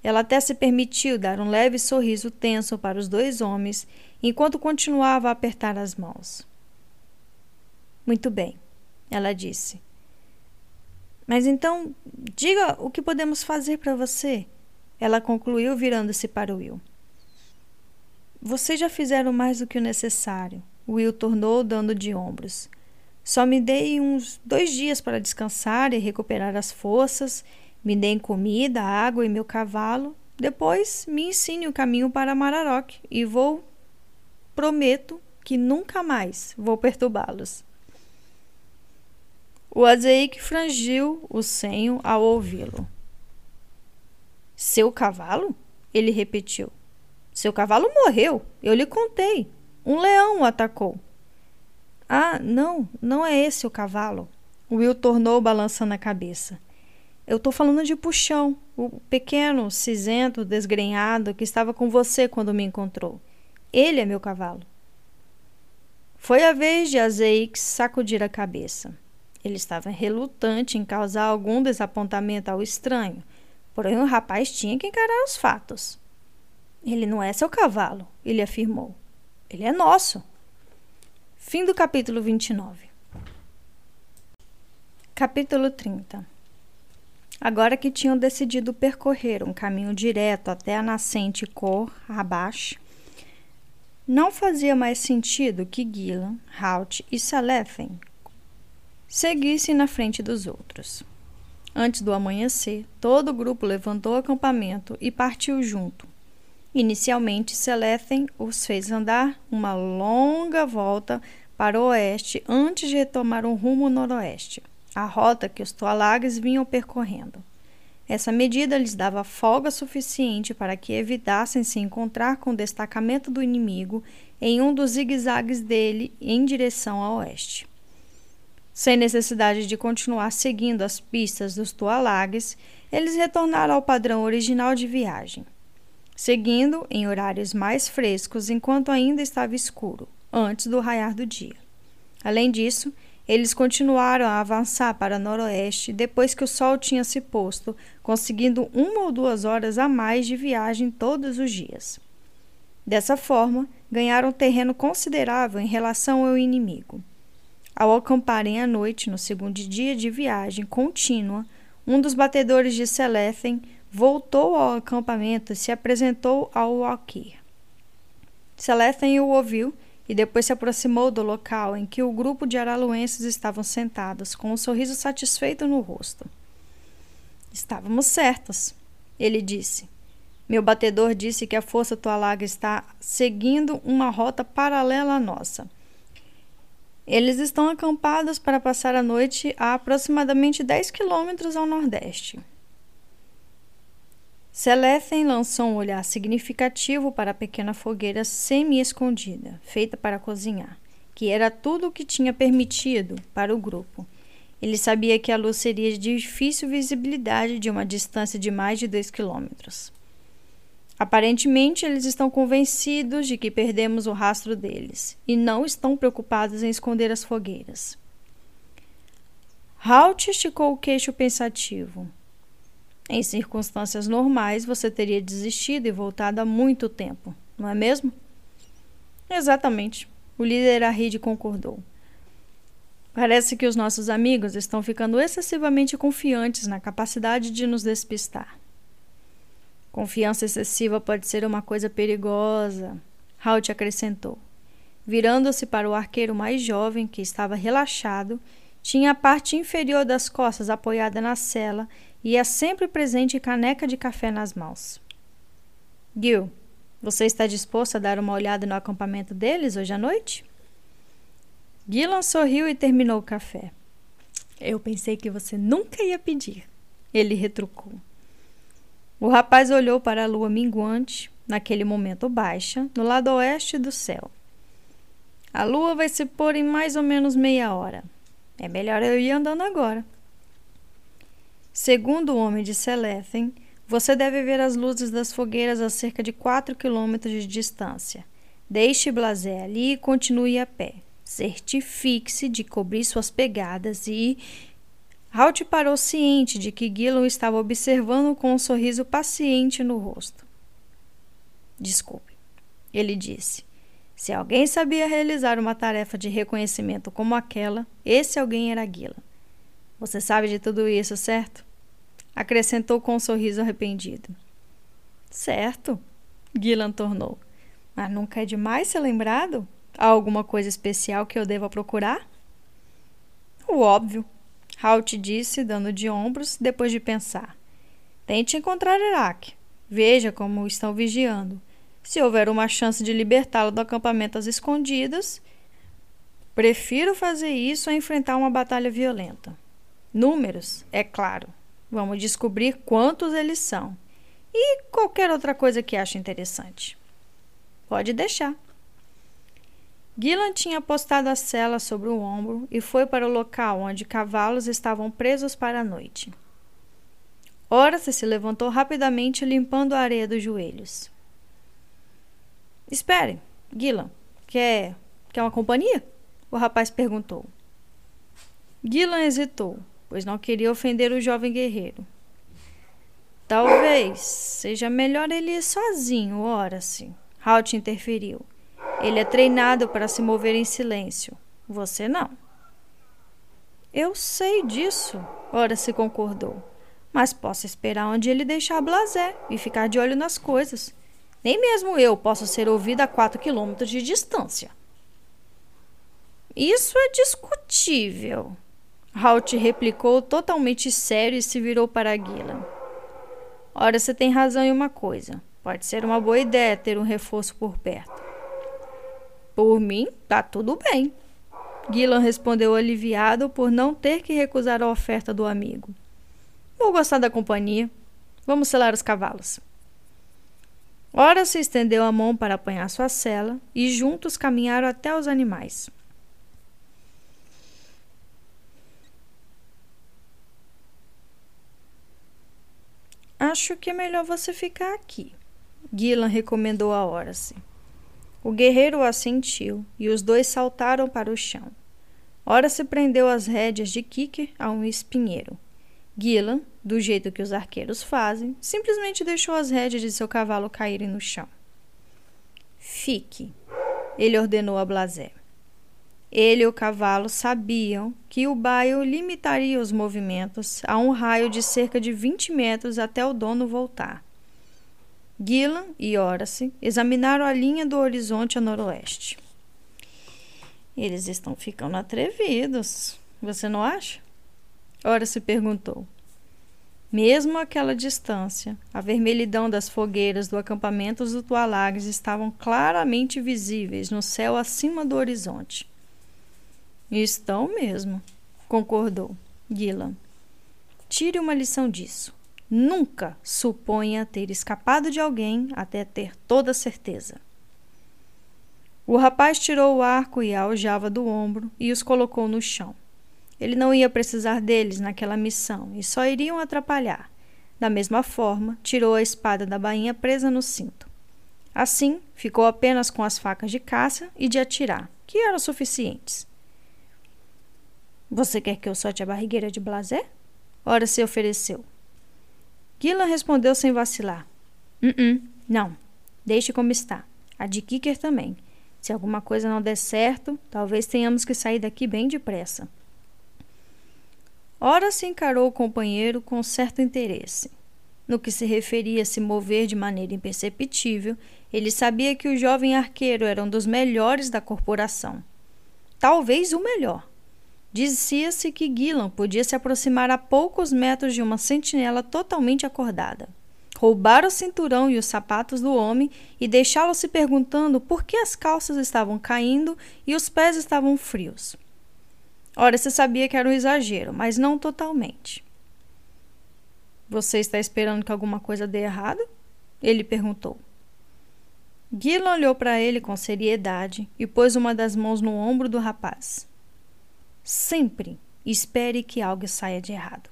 Speaker 2: Ela até se permitiu dar um leve sorriso tenso para os dois homens enquanto continuava a apertar as mãos. Muito bem, ela disse. Mas então, diga o que podemos fazer para você. Ela concluiu, virando-se para Will. Vocês já fizeram mais do que o necessário. Will tornou, dando de ombros. Só me dei uns dois dias para descansar e recuperar as forças. Me deem comida, água e meu cavalo. Depois me ensine o caminho para Mararok e vou. Prometo que nunca mais vou perturbá-los. O Azeik frangiu o senho ao ouvi-lo. Seu cavalo? Ele repetiu. Seu cavalo morreu. Eu lhe contei. Um leão o atacou. Ah, não, não é esse o cavalo. Will tornou balançando a cabeça. Eu estou falando de Puxão, o pequeno, cinzento, desgrenhado que estava com você quando me encontrou. Ele é meu cavalo. Foi a vez de Azeix sacudir a cabeça. Ele estava relutante em causar algum desapontamento ao estranho, porém o rapaz tinha que encarar os fatos. Ele não é seu cavalo, ele afirmou. Ele é nosso. Fim do capítulo 29. Capítulo 30. Agora que tinham decidido percorrer um caminho direto até a nascente cor abaixo, não fazia mais sentido que Gillan, Halt e Salephen seguissem na frente dos outros. Antes do amanhecer, todo o grupo levantou o acampamento e partiu junto, Inicialmente, Selethen os fez andar uma longa volta para o oeste antes de retomar um rumo noroeste, a rota que os Tualagues vinham percorrendo. Essa medida lhes dava folga suficiente para que evitassem se encontrar com o destacamento do inimigo em um dos zigue-zagues dele em direção a oeste. Sem necessidade de continuar seguindo as pistas dos Tualagues, eles retornaram ao padrão original de viagem seguindo em horários mais frescos enquanto ainda estava escuro, antes do raiar do dia. Além disso, eles continuaram a avançar para noroeste depois que o sol tinha se posto, conseguindo uma ou duas horas a mais de viagem todos os dias. Dessa forma, ganharam terreno considerável em relação ao inimigo. Ao acamparem à noite no segundo dia de viagem contínua, um dos batedores de Selethen voltou ao acampamento e se apresentou ao Walkir. Selethen o ouviu e depois se aproximou do local em que o grupo de araluenses estavam sentados, com um sorriso satisfeito no rosto. Estávamos certos, ele disse. Meu batedor disse que a força Tualaga está seguindo uma rota paralela à nossa. Eles estão acampados para passar a noite a aproximadamente 10 quilômetros ao nordeste. Selethen lançou um olhar significativo para a pequena fogueira semi-escondida, feita para cozinhar, que era tudo o que tinha permitido para o grupo. Ele sabia que a luz seria de difícil visibilidade de uma distância de mais de dois quilômetros. Aparentemente, eles estão convencidos de que perdemos o rastro deles e não estão preocupados em esconder as fogueiras. Halt esticou o queixo pensativo. Em circunstâncias normais, você teria desistido e voltado há muito tempo, não é mesmo? Exatamente. O líder Arrid concordou. Parece que os nossos amigos estão ficando excessivamente confiantes na capacidade de nos despistar. Confiança excessiva pode ser uma coisa perigosa, Halt acrescentou. Virando-se para o arqueiro mais jovem, que estava relaxado, tinha a parte inferior das costas apoiada na cela e é sempre presente caneca de café nas mãos. Gil, você está disposto a dar uma olhada no acampamento deles hoje à noite? Gillan sorriu e terminou o café.
Speaker 1: Eu pensei que você nunca ia pedir. Ele retrucou.
Speaker 2: O rapaz olhou para a lua minguante, naquele momento baixa, no lado oeste do céu. A lua vai se pôr em mais ou menos meia hora. É melhor eu ir andando agora. Segundo o homem de Selethen, você deve ver as luzes das fogueiras a cerca de 4 quilômetros de distância. Deixe Blasé ali e continue a pé. Certifique-se de cobrir suas pegadas e. Halt parou ciente de que Gillan estava observando com um sorriso paciente no rosto. Desculpe, ele disse. Se alguém sabia realizar uma tarefa de reconhecimento como aquela, esse alguém era Gillan. Você sabe de tudo isso, certo? Acrescentou com um sorriso arrependido. Certo, Gillan tornou. Mas nunca é demais ser lembrado? Há alguma coisa especial que eu deva procurar? O óbvio, Halt disse, dando de ombros, depois de pensar. Tente encontrar Iraque. Veja como estão vigiando. Se houver uma chance de libertá-lo do acampamento às escondidas, prefiro fazer isso a enfrentar uma batalha violenta. Números, é claro. Vamos descobrir quantos eles são. E qualquer outra coisa que ache interessante. Pode deixar. Gillan tinha postado a cela sobre o ombro e foi para o local onde cavalos estavam presos para a noite. Horace se levantou rapidamente, limpando a areia dos joelhos. Espere, Gillan. Quer, quer uma companhia? O rapaz perguntou. Gillan hesitou, pois não queria ofender o jovem guerreiro. Talvez seja melhor ele ir sozinho, Horace. Halt interferiu. Ele é treinado para se mover em silêncio. Você não. Eu sei disso, ora se concordou. Mas posso esperar onde ele deixar Blasé e ficar de olho nas coisas. Nem mesmo eu posso ser ouvida a quatro quilômetros de distância. Isso é discutível. Halt replicou totalmente sério e se virou para Gillan. Ora, você tem razão em uma coisa. Pode ser uma boa ideia ter um reforço por perto. Por mim, tá tudo bem. Gillan respondeu aliviado por não ter que recusar a oferta do amigo. Vou gostar da companhia. Vamos selar os cavalos. Ora se estendeu a mão para apanhar sua cela e juntos caminharam até os animais. Acho que é melhor você ficar aqui, Gillan recomendou a Horace. O guerreiro assentiu e os dois saltaram para o chão. Ora se prendeu as rédeas de Kicker a um espinheiro. Gillan, do jeito que os arqueiros fazem, simplesmente deixou as rédeas de seu cavalo caírem no chão. Fique, ele ordenou a Blasé. Ele e o cavalo sabiam que o baio limitaria os movimentos a um raio de cerca de 20 metros até o dono voltar. Gillan e Horace examinaram a linha do horizonte a noroeste. Eles estão ficando atrevidos, você não acha? Horace perguntou. Mesmo àquela distância, a vermelhidão das fogueiras do acampamento dos Tualagues estavam claramente visíveis no céu acima do horizonte. Estão mesmo, concordou Gillan. Tire uma lição disso. Nunca suponha ter escapado de alguém até ter toda certeza. O rapaz tirou o arco e a aljava do ombro e os colocou no chão. Ele não ia precisar deles naquela missão e só iriam atrapalhar. Da mesma forma, tirou a espada da bainha presa no cinto. Assim, ficou apenas com as facas de caça e de atirar, que eram suficientes. Você quer que eu solte a barrigueira de Blasé? Ora se ofereceu. Gillan respondeu sem vacilar. Uh -uh, não, deixe como está. A de Kicker também. Se alguma coisa não der certo, talvez tenhamos que sair daqui bem depressa. Ora se encarou o companheiro com certo interesse. No que se referia a se mover de maneira imperceptível, ele sabia que o jovem arqueiro era um dos melhores da corporação. Talvez o melhor. Dizia-se que Gillan podia se aproximar a poucos metros de uma sentinela totalmente acordada. roubar o cinturão e os sapatos do homem e deixá-lo se perguntando por que as calças estavam caindo e os pés estavam frios. Ora, se sabia que era um exagero, mas não totalmente. Você está esperando que alguma coisa dê errado? Ele perguntou. Gillan olhou para ele com seriedade e pôs uma das mãos no ombro do rapaz. Sempre espere que algo saia de errado.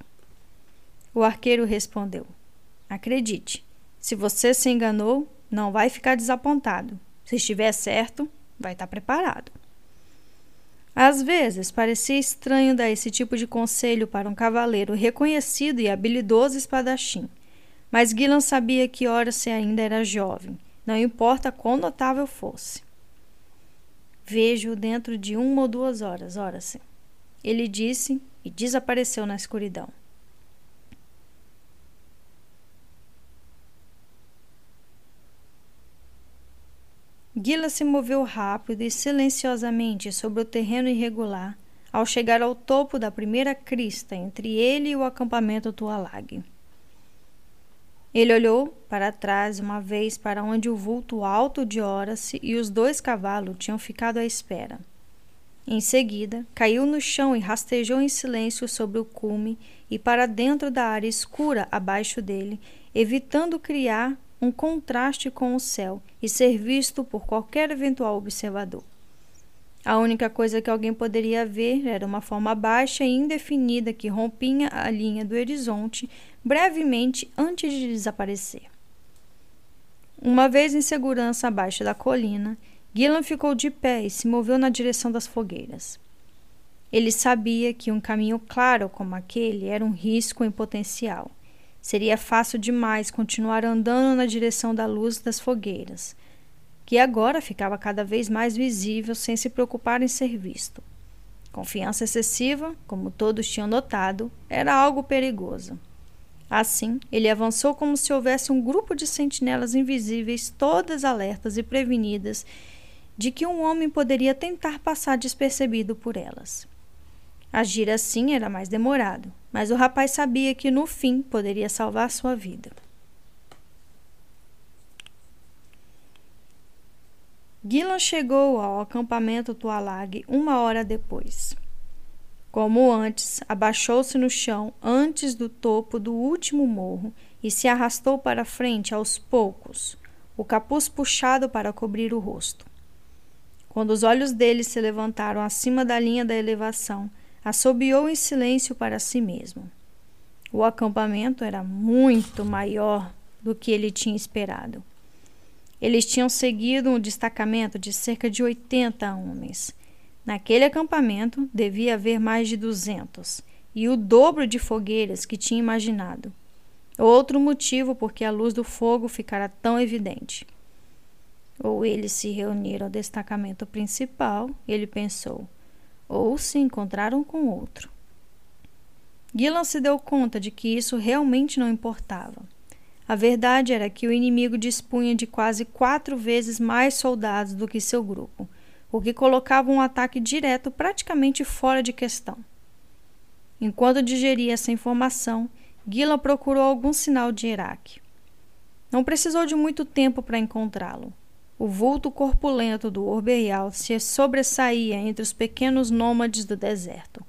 Speaker 2: O arqueiro respondeu: Acredite, se você se enganou, não vai ficar desapontado. Se estiver certo, vai estar preparado. Às vezes, parecia estranho dar esse tipo de conselho para um cavaleiro reconhecido e habilidoso espadachim, mas Gillan sabia que ora se ainda era jovem não importa quão notável fosse. Vejo-o dentro de uma ou duas horas, ora sim. Ele disse e desapareceu na escuridão. Gila se moveu rápido e silenciosamente sobre o terreno irregular ao chegar ao topo da primeira crista entre ele e o acampamento Tualag. Ele olhou para trás uma vez para onde o vulto alto de Horace e os dois cavalos tinham ficado à espera. Em seguida, caiu no chão e rastejou em silêncio sobre o cume e para dentro da área escura abaixo dele, evitando criar um contraste com o céu e ser visto por qualquer eventual observador. A única coisa que alguém poderia ver era uma forma baixa e indefinida que rompia a linha do horizonte brevemente antes de desaparecer. Uma vez em segurança abaixo da colina, Gillan ficou de pé e se moveu na direção das fogueiras. Ele sabia que um caminho claro como aquele era um risco em potencial. Seria fácil demais continuar andando na direção da luz das fogueiras que agora ficava cada vez mais visível sem se preocupar em ser visto. Confiança excessiva, como todos tinham notado, era algo perigoso. Assim, ele avançou como se houvesse um grupo de sentinelas invisíveis, todas alertas e prevenidas de que um homem poderia tentar passar despercebido por elas. Agir assim era mais demorado, mas o rapaz sabia que no fim poderia salvar sua vida. Gillan chegou ao acampamento Tualag uma hora depois. Como antes, abaixou-se no chão antes do topo do último morro e se arrastou para frente aos poucos, o capuz puxado para cobrir o rosto. Quando os olhos dele se levantaram acima da linha da elevação, assobiou em silêncio para si mesmo. O acampamento era muito maior do que ele tinha esperado. Eles tinham seguido um destacamento de cerca de 80 homens. Naquele acampamento devia haver mais de 200 e o dobro de fogueiras que tinha imaginado. Outro motivo por que a luz do fogo ficara tão evidente. Ou eles se reuniram ao destacamento principal, ele pensou, ou se encontraram com outro. Gillan se deu conta de que isso realmente não importava. A verdade era que o inimigo dispunha de quase quatro vezes mais soldados do que seu grupo, o que colocava um ataque direto praticamente fora de questão. Enquanto digeria essa informação, Gila procurou algum sinal de Iraque. Não precisou de muito tempo para encontrá-lo. O vulto corpulento do Orbeial se sobressaía entre os pequenos nômades do deserto.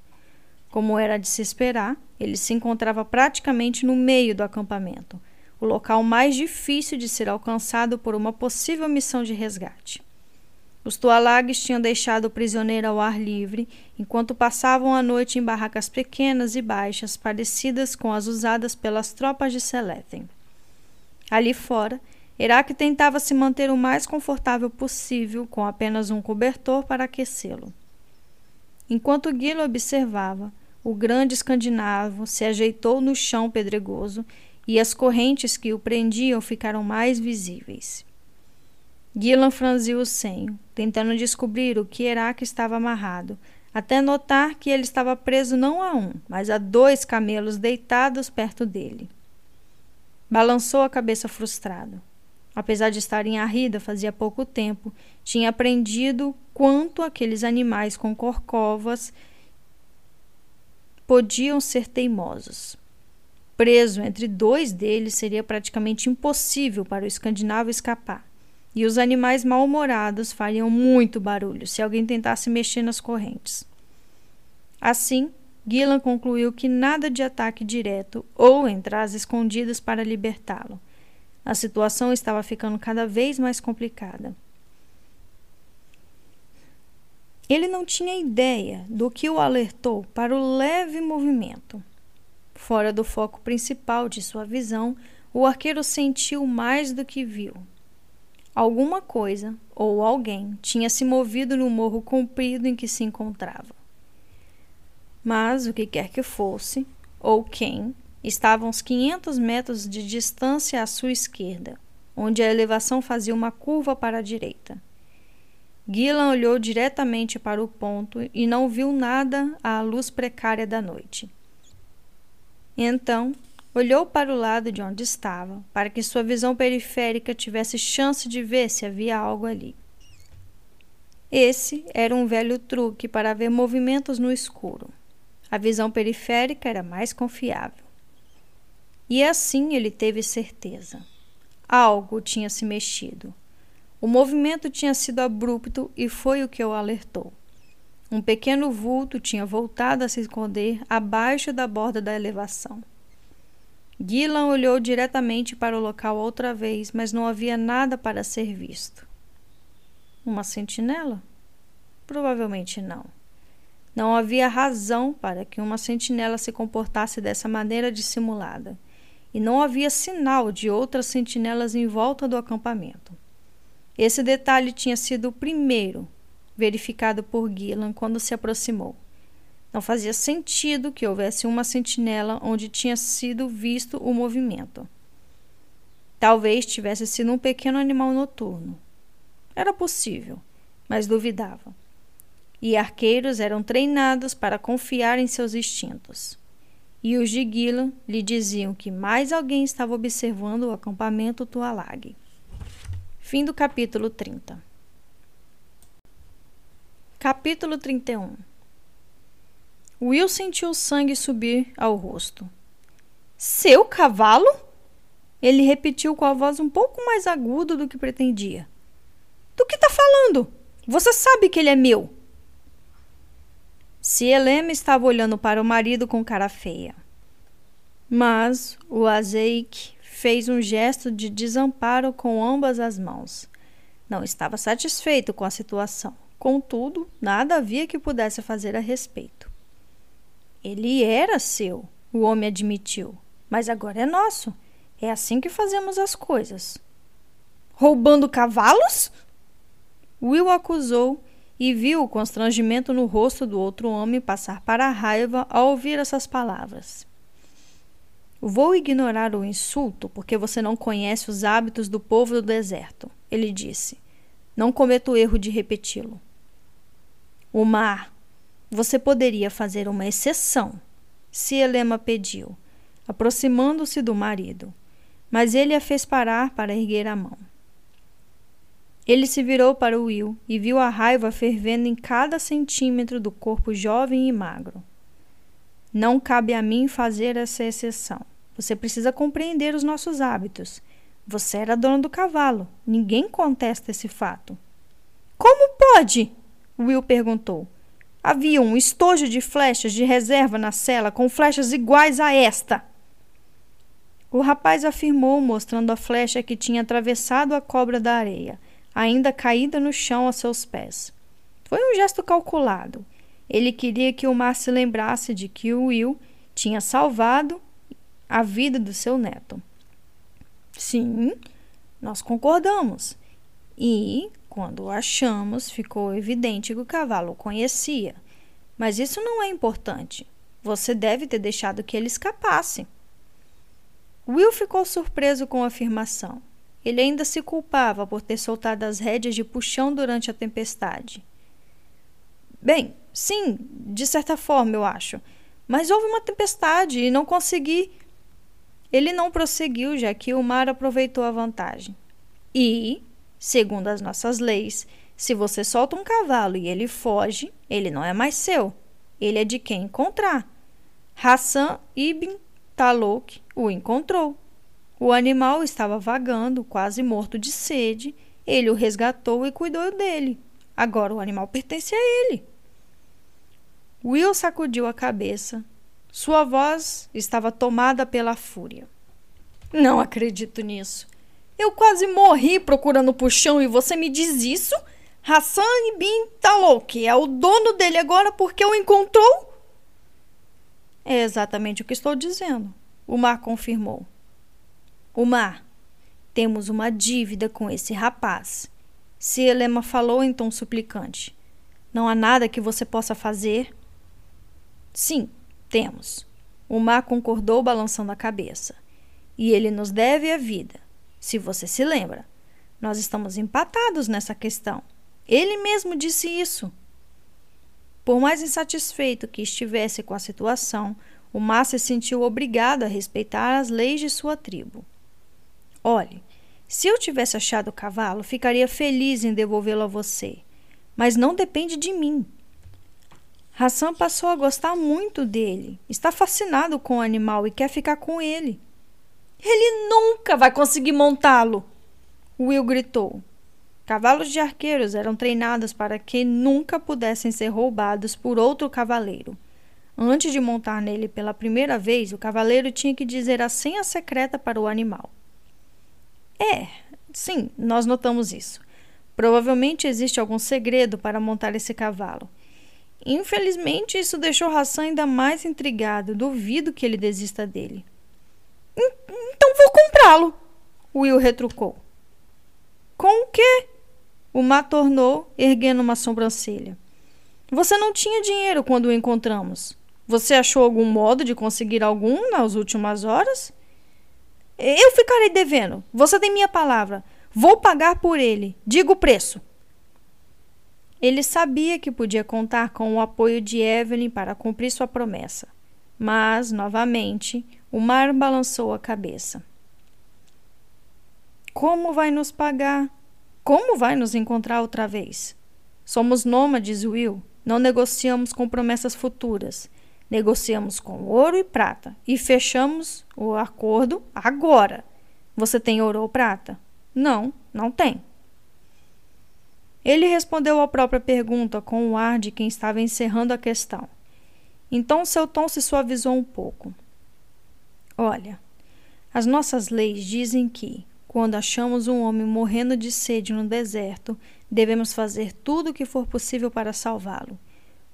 Speaker 2: Como era de se esperar, ele se encontrava praticamente no meio do acampamento, o local mais difícil de ser alcançado por uma possível missão de resgate. Os Tualagues tinham deixado o prisioneiro ao ar livre, enquanto passavam a noite em barracas pequenas e baixas, parecidas com as usadas pelas tropas de Seletem. Ali fora, Herak tentava se manter o mais confortável possível, com apenas um cobertor para aquecê-lo. Enquanto Gilo observava, o grande escandinavo se ajeitou no chão pedregoso e as correntes que o prendiam ficaram mais visíveis. Gillan franziu o senho, tentando descobrir o que era que estava amarrado, até notar que ele estava preso não a um, mas a dois camelos deitados perto dele. Balançou a cabeça frustrado. Apesar de estar em Arrida fazia pouco tempo, tinha aprendido quanto aqueles animais com corcovas podiam ser teimosos. Preso entre dois deles, seria praticamente impossível para o escandinavo escapar. E os animais mal-humorados fariam muito barulho se alguém tentasse mexer nas correntes. Assim, Gillan concluiu que nada de ataque direto ou entradas escondidas para libertá-lo. A situação estava ficando cada vez mais complicada. Ele não tinha ideia do que o alertou para o leve movimento. Fora do foco principal de sua visão, o arqueiro sentiu mais do que viu. Alguma coisa ou alguém tinha se movido no morro comprido em que se encontrava. Mas o que quer que fosse, ou quem, estava a uns 500 metros de distância à sua esquerda, onde a elevação fazia uma curva para a direita. Gillan olhou diretamente para o ponto e não viu nada à luz precária da noite. Então, olhou para o lado de onde estava, para que sua visão periférica tivesse chance de ver se havia algo ali. Esse era um velho truque para ver movimentos no escuro. A visão periférica era mais confiável. E assim ele teve certeza. Algo tinha se mexido. O movimento tinha sido abrupto e foi o que o alertou. Um pequeno vulto tinha voltado a se esconder abaixo da borda da elevação. Gillan olhou diretamente para o local outra vez, mas não havia nada para ser visto. Uma sentinela? Provavelmente não. Não havia razão para que uma sentinela se comportasse dessa maneira dissimulada, e não havia sinal de outras sentinelas em volta do acampamento. Esse detalhe tinha sido o primeiro verificado por Gillan quando se aproximou. Não fazia sentido que houvesse uma sentinela onde tinha sido visto o movimento. Talvez tivesse sido um pequeno animal noturno. Era possível, mas duvidava. E arqueiros eram treinados para confiar em seus instintos. E os de Gillan lhe diziam que mais alguém estava observando o acampamento Tualag. Fim do capítulo 30. Capítulo 31 Will sentiu o sangue subir ao rosto. Seu cavalo? Ele repetiu com a voz um pouco mais aguda do que pretendia. Do que está falando? Você sabe que ele é meu. Cielema estava olhando para o marido com cara feia. Mas o Azeik fez um gesto de desamparo com ambas as mãos. Não estava satisfeito com a situação. Contudo, nada havia que pudesse fazer a respeito. Ele era seu, o homem admitiu, mas agora é nosso. É assim que fazemos as coisas. Roubando cavalos? Will acusou e viu o constrangimento no rosto do outro homem passar para a raiva ao ouvir essas palavras. Vou ignorar o insulto porque você não conhece os hábitos do povo do deserto, ele disse. Não cometa o erro de repeti-lo. O mar. Você poderia fazer uma exceção, se Elema pediu, aproximando-se do marido, mas ele a fez parar para erguer a mão. Ele se virou para Will e viu a raiva fervendo em cada centímetro do corpo jovem e magro. Não cabe a mim fazer essa exceção. Você precisa compreender os nossos hábitos. Você era dona do cavalo. Ninguém contesta esse fato. Como pode? Will perguntou. Havia um estojo de flechas de reserva na cela com flechas iguais a esta. O rapaz afirmou, mostrando a flecha que tinha atravessado a cobra da areia, ainda caída no chão a seus pés. Foi um gesto calculado. Ele queria que o mar se lembrasse de que o Will tinha salvado a vida do seu neto. Sim, nós concordamos. E, quando o achamos, ficou evidente que o cavalo o conhecia. Mas isso não é importante. Você deve ter deixado que ele escapasse. Will ficou surpreso com a afirmação. Ele ainda se culpava por ter soltado as rédeas de puxão durante a tempestade. Bem, sim, de certa forma, eu acho. Mas houve uma tempestade e não consegui. Ele não prosseguiu, já que o mar aproveitou a vantagem. E, segundo as nossas leis, se você solta um cavalo e ele foge, ele não é mais seu. Ele é de quem encontrar. Hassan ibn Taluk o encontrou. O animal estava vagando, quase morto de sede. Ele o resgatou e cuidou dele. Agora o animal pertence a ele. Will sacudiu a cabeça. Sua voz estava tomada pela fúria. Não acredito nisso. Eu quase morri procurando o puxão e você me diz isso? Hassan bin Talok é o dono dele agora porque o encontrou? É exatamente o que estou dizendo. O mar confirmou. O mar, temos uma dívida com esse rapaz. Elema falou em tom suplicante. Não há nada que você possa fazer? Sim, temos. O mar concordou balançando a cabeça. E ele nos deve a vida. Se você se lembra, nós estamos empatados nessa questão. Ele mesmo disse isso. Por mais insatisfeito que estivesse com a situação, o Mar se sentiu obrigado a respeitar as leis de sua tribo. Olhe, se eu tivesse achado o cavalo, ficaria feliz em devolvê-lo a você. Mas não depende de mim. Hassan passou a gostar muito dele. Está fascinado com o animal e quer ficar com ele. Ele nunca vai conseguir montá-lo! Will gritou. Cavalos de arqueiros eram treinados para que nunca pudessem ser roubados por outro cavaleiro. Antes de montar nele pela primeira vez, o cavaleiro tinha que dizer a senha secreta para o animal. É, sim, nós notamos isso. Provavelmente existe algum segredo para montar esse cavalo. Infelizmente, isso deixou Hassan ainda mais intrigado. Duvido que ele desista dele. Então vou comprá-lo, Will retrucou. Com o quê? O Má tornou, erguendo uma sobrancelha. Você não tinha dinheiro quando o encontramos. Você achou algum modo de conseguir algum nas últimas horas? Eu ficarei devendo. Você tem minha palavra. Vou pagar por ele. Diga o preço. Ele sabia que podia contar com o apoio de Evelyn para cumprir sua promessa. Mas, novamente, o mar balançou a cabeça. Como vai nos pagar? Como vai nos encontrar outra vez? Somos nômades, Will. Não negociamos com promessas futuras. Negociamos com ouro e prata e fechamos o acordo agora. Você tem ouro ou prata? Não, não tem. Ele respondeu à própria pergunta com o ar de quem estava encerrando a questão. Então seu tom se suavizou um pouco. Olha, as nossas leis dizem que, quando achamos um homem morrendo de sede no deserto, devemos fazer tudo o que for possível para salvá-lo.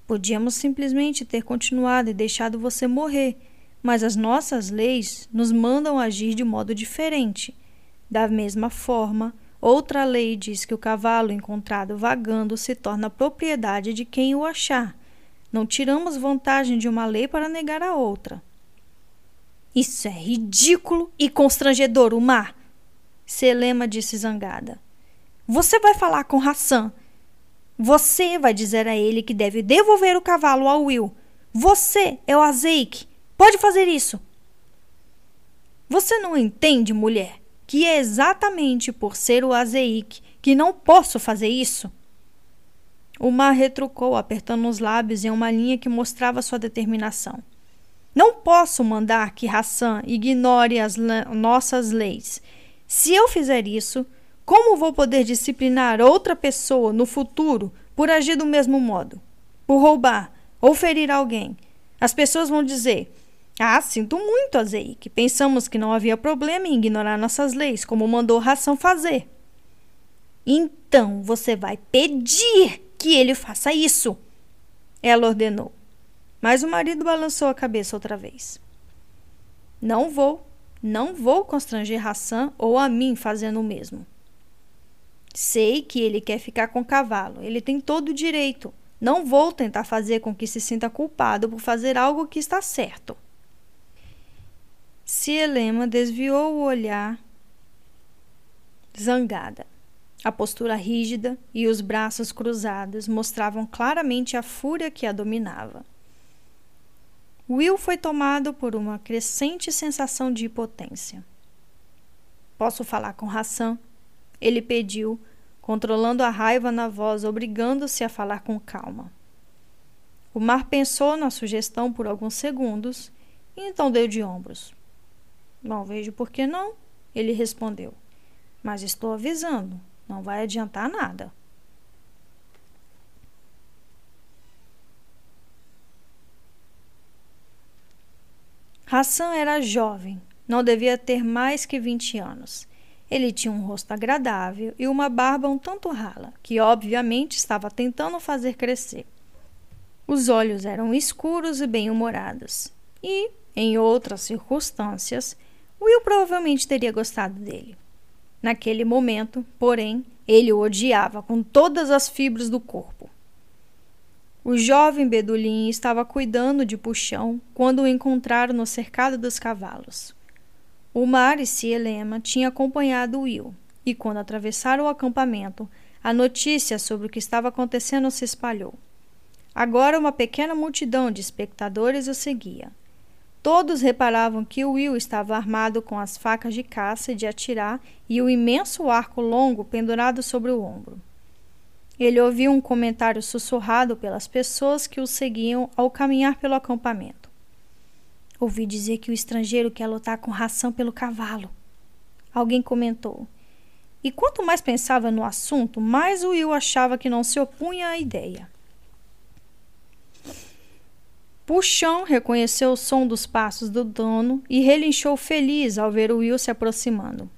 Speaker 2: Podíamos simplesmente ter continuado e deixado você morrer, mas as nossas leis nos mandam agir de modo diferente. Da mesma forma, outra lei diz que o cavalo encontrado vagando se torna propriedade de quem o achar. Não tiramos vantagem de uma lei para negar a outra. Isso é ridículo e constrangedor, Umar! Selema disse zangada. Você vai falar com Hassan. Você vai dizer a ele que deve devolver o cavalo ao Will. Você é o Azeik. Pode fazer isso. Você não entende, mulher, que é exatamente por ser o Azeik que não posso fazer isso? O mar retrucou, apertando os lábios em uma linha que mostrava sua determinação. Não posso mandar que Hassan ignore as nossas leis. Se eu fizer isso, como vou poder disciplinar outra pessoa no futuro por agir do mesmo modo? Por roubar ou ferir alguém? As pessoas vão dizer: Ah, sinto muito, Azeik. Pensamos que não havia problema em ignorar nossas leis, como mandou Ração fazer. Então você vai pedir que ele faça isso. Ela ordenou. Mas o marido balançou a cabeça outra vez. Não vou, não vou constranger Hassan ou a mim fazendo o mesmo. Sei que ele quer ficar com o cavalo. Ele tem todo o direito. Não vou tentar fazer com que se sinta culpado por fazer algo que está certo. Cielema desviou o olhar zangada. A postura rígida e os braços cruzados mostravam claramente a fúria que a dominava. Will foi tomado por uma crescente sensação de impotência. Posso falar com Hassan? Ele pediu, controlando a raiva na voz, obrigando-se a falar com calma. O mar pensou na sugestão por alguns segundos e então deu de ombros. Não vejo por que não, ele respondeu. Mas estou avisando, não vai adiantar nada. Hassan era jovem, não devia ter mais que 20 anos. Ele tinha um rosto agradável e uma barba um tanto rala, que obviamente estava tentando fazer crescer. Os olhos eram escuros e bem-humorados. E, em outras circunstâncias, Will provavelmente teria gostado dele. Naquele momento, porém, ele o odiava com todas as fibras do corpo. O jovem Bedulim estava cuidando de Puxão quando o encontraram no cercado dos cavalos. O mar e Cielema tinham acompanhado Will, e quando atravessaram o acampamento, a notícia sobre o que estava acontecendo se espalhou. Agora uma pequena multidão de espectadores o seguia. Todos reparavam que Will estava armado com as facas de caça e de atirar e o imenso arco longo pendurado sobre o ombro. Ele ouviu um comentário sussurrado pelas pessoas que o seguiam ao caminhar pelo acampamento. Ouvi dizer que o estrangeiro quer lutar com ração pelo cavalo. Alguém comentou. E quanto mais pensava no assunto, mais Will achava que não se opunha à ideia. Puxão reconheceu o som dos passos do dono e relinchou feliz ao ver Will se aproximando.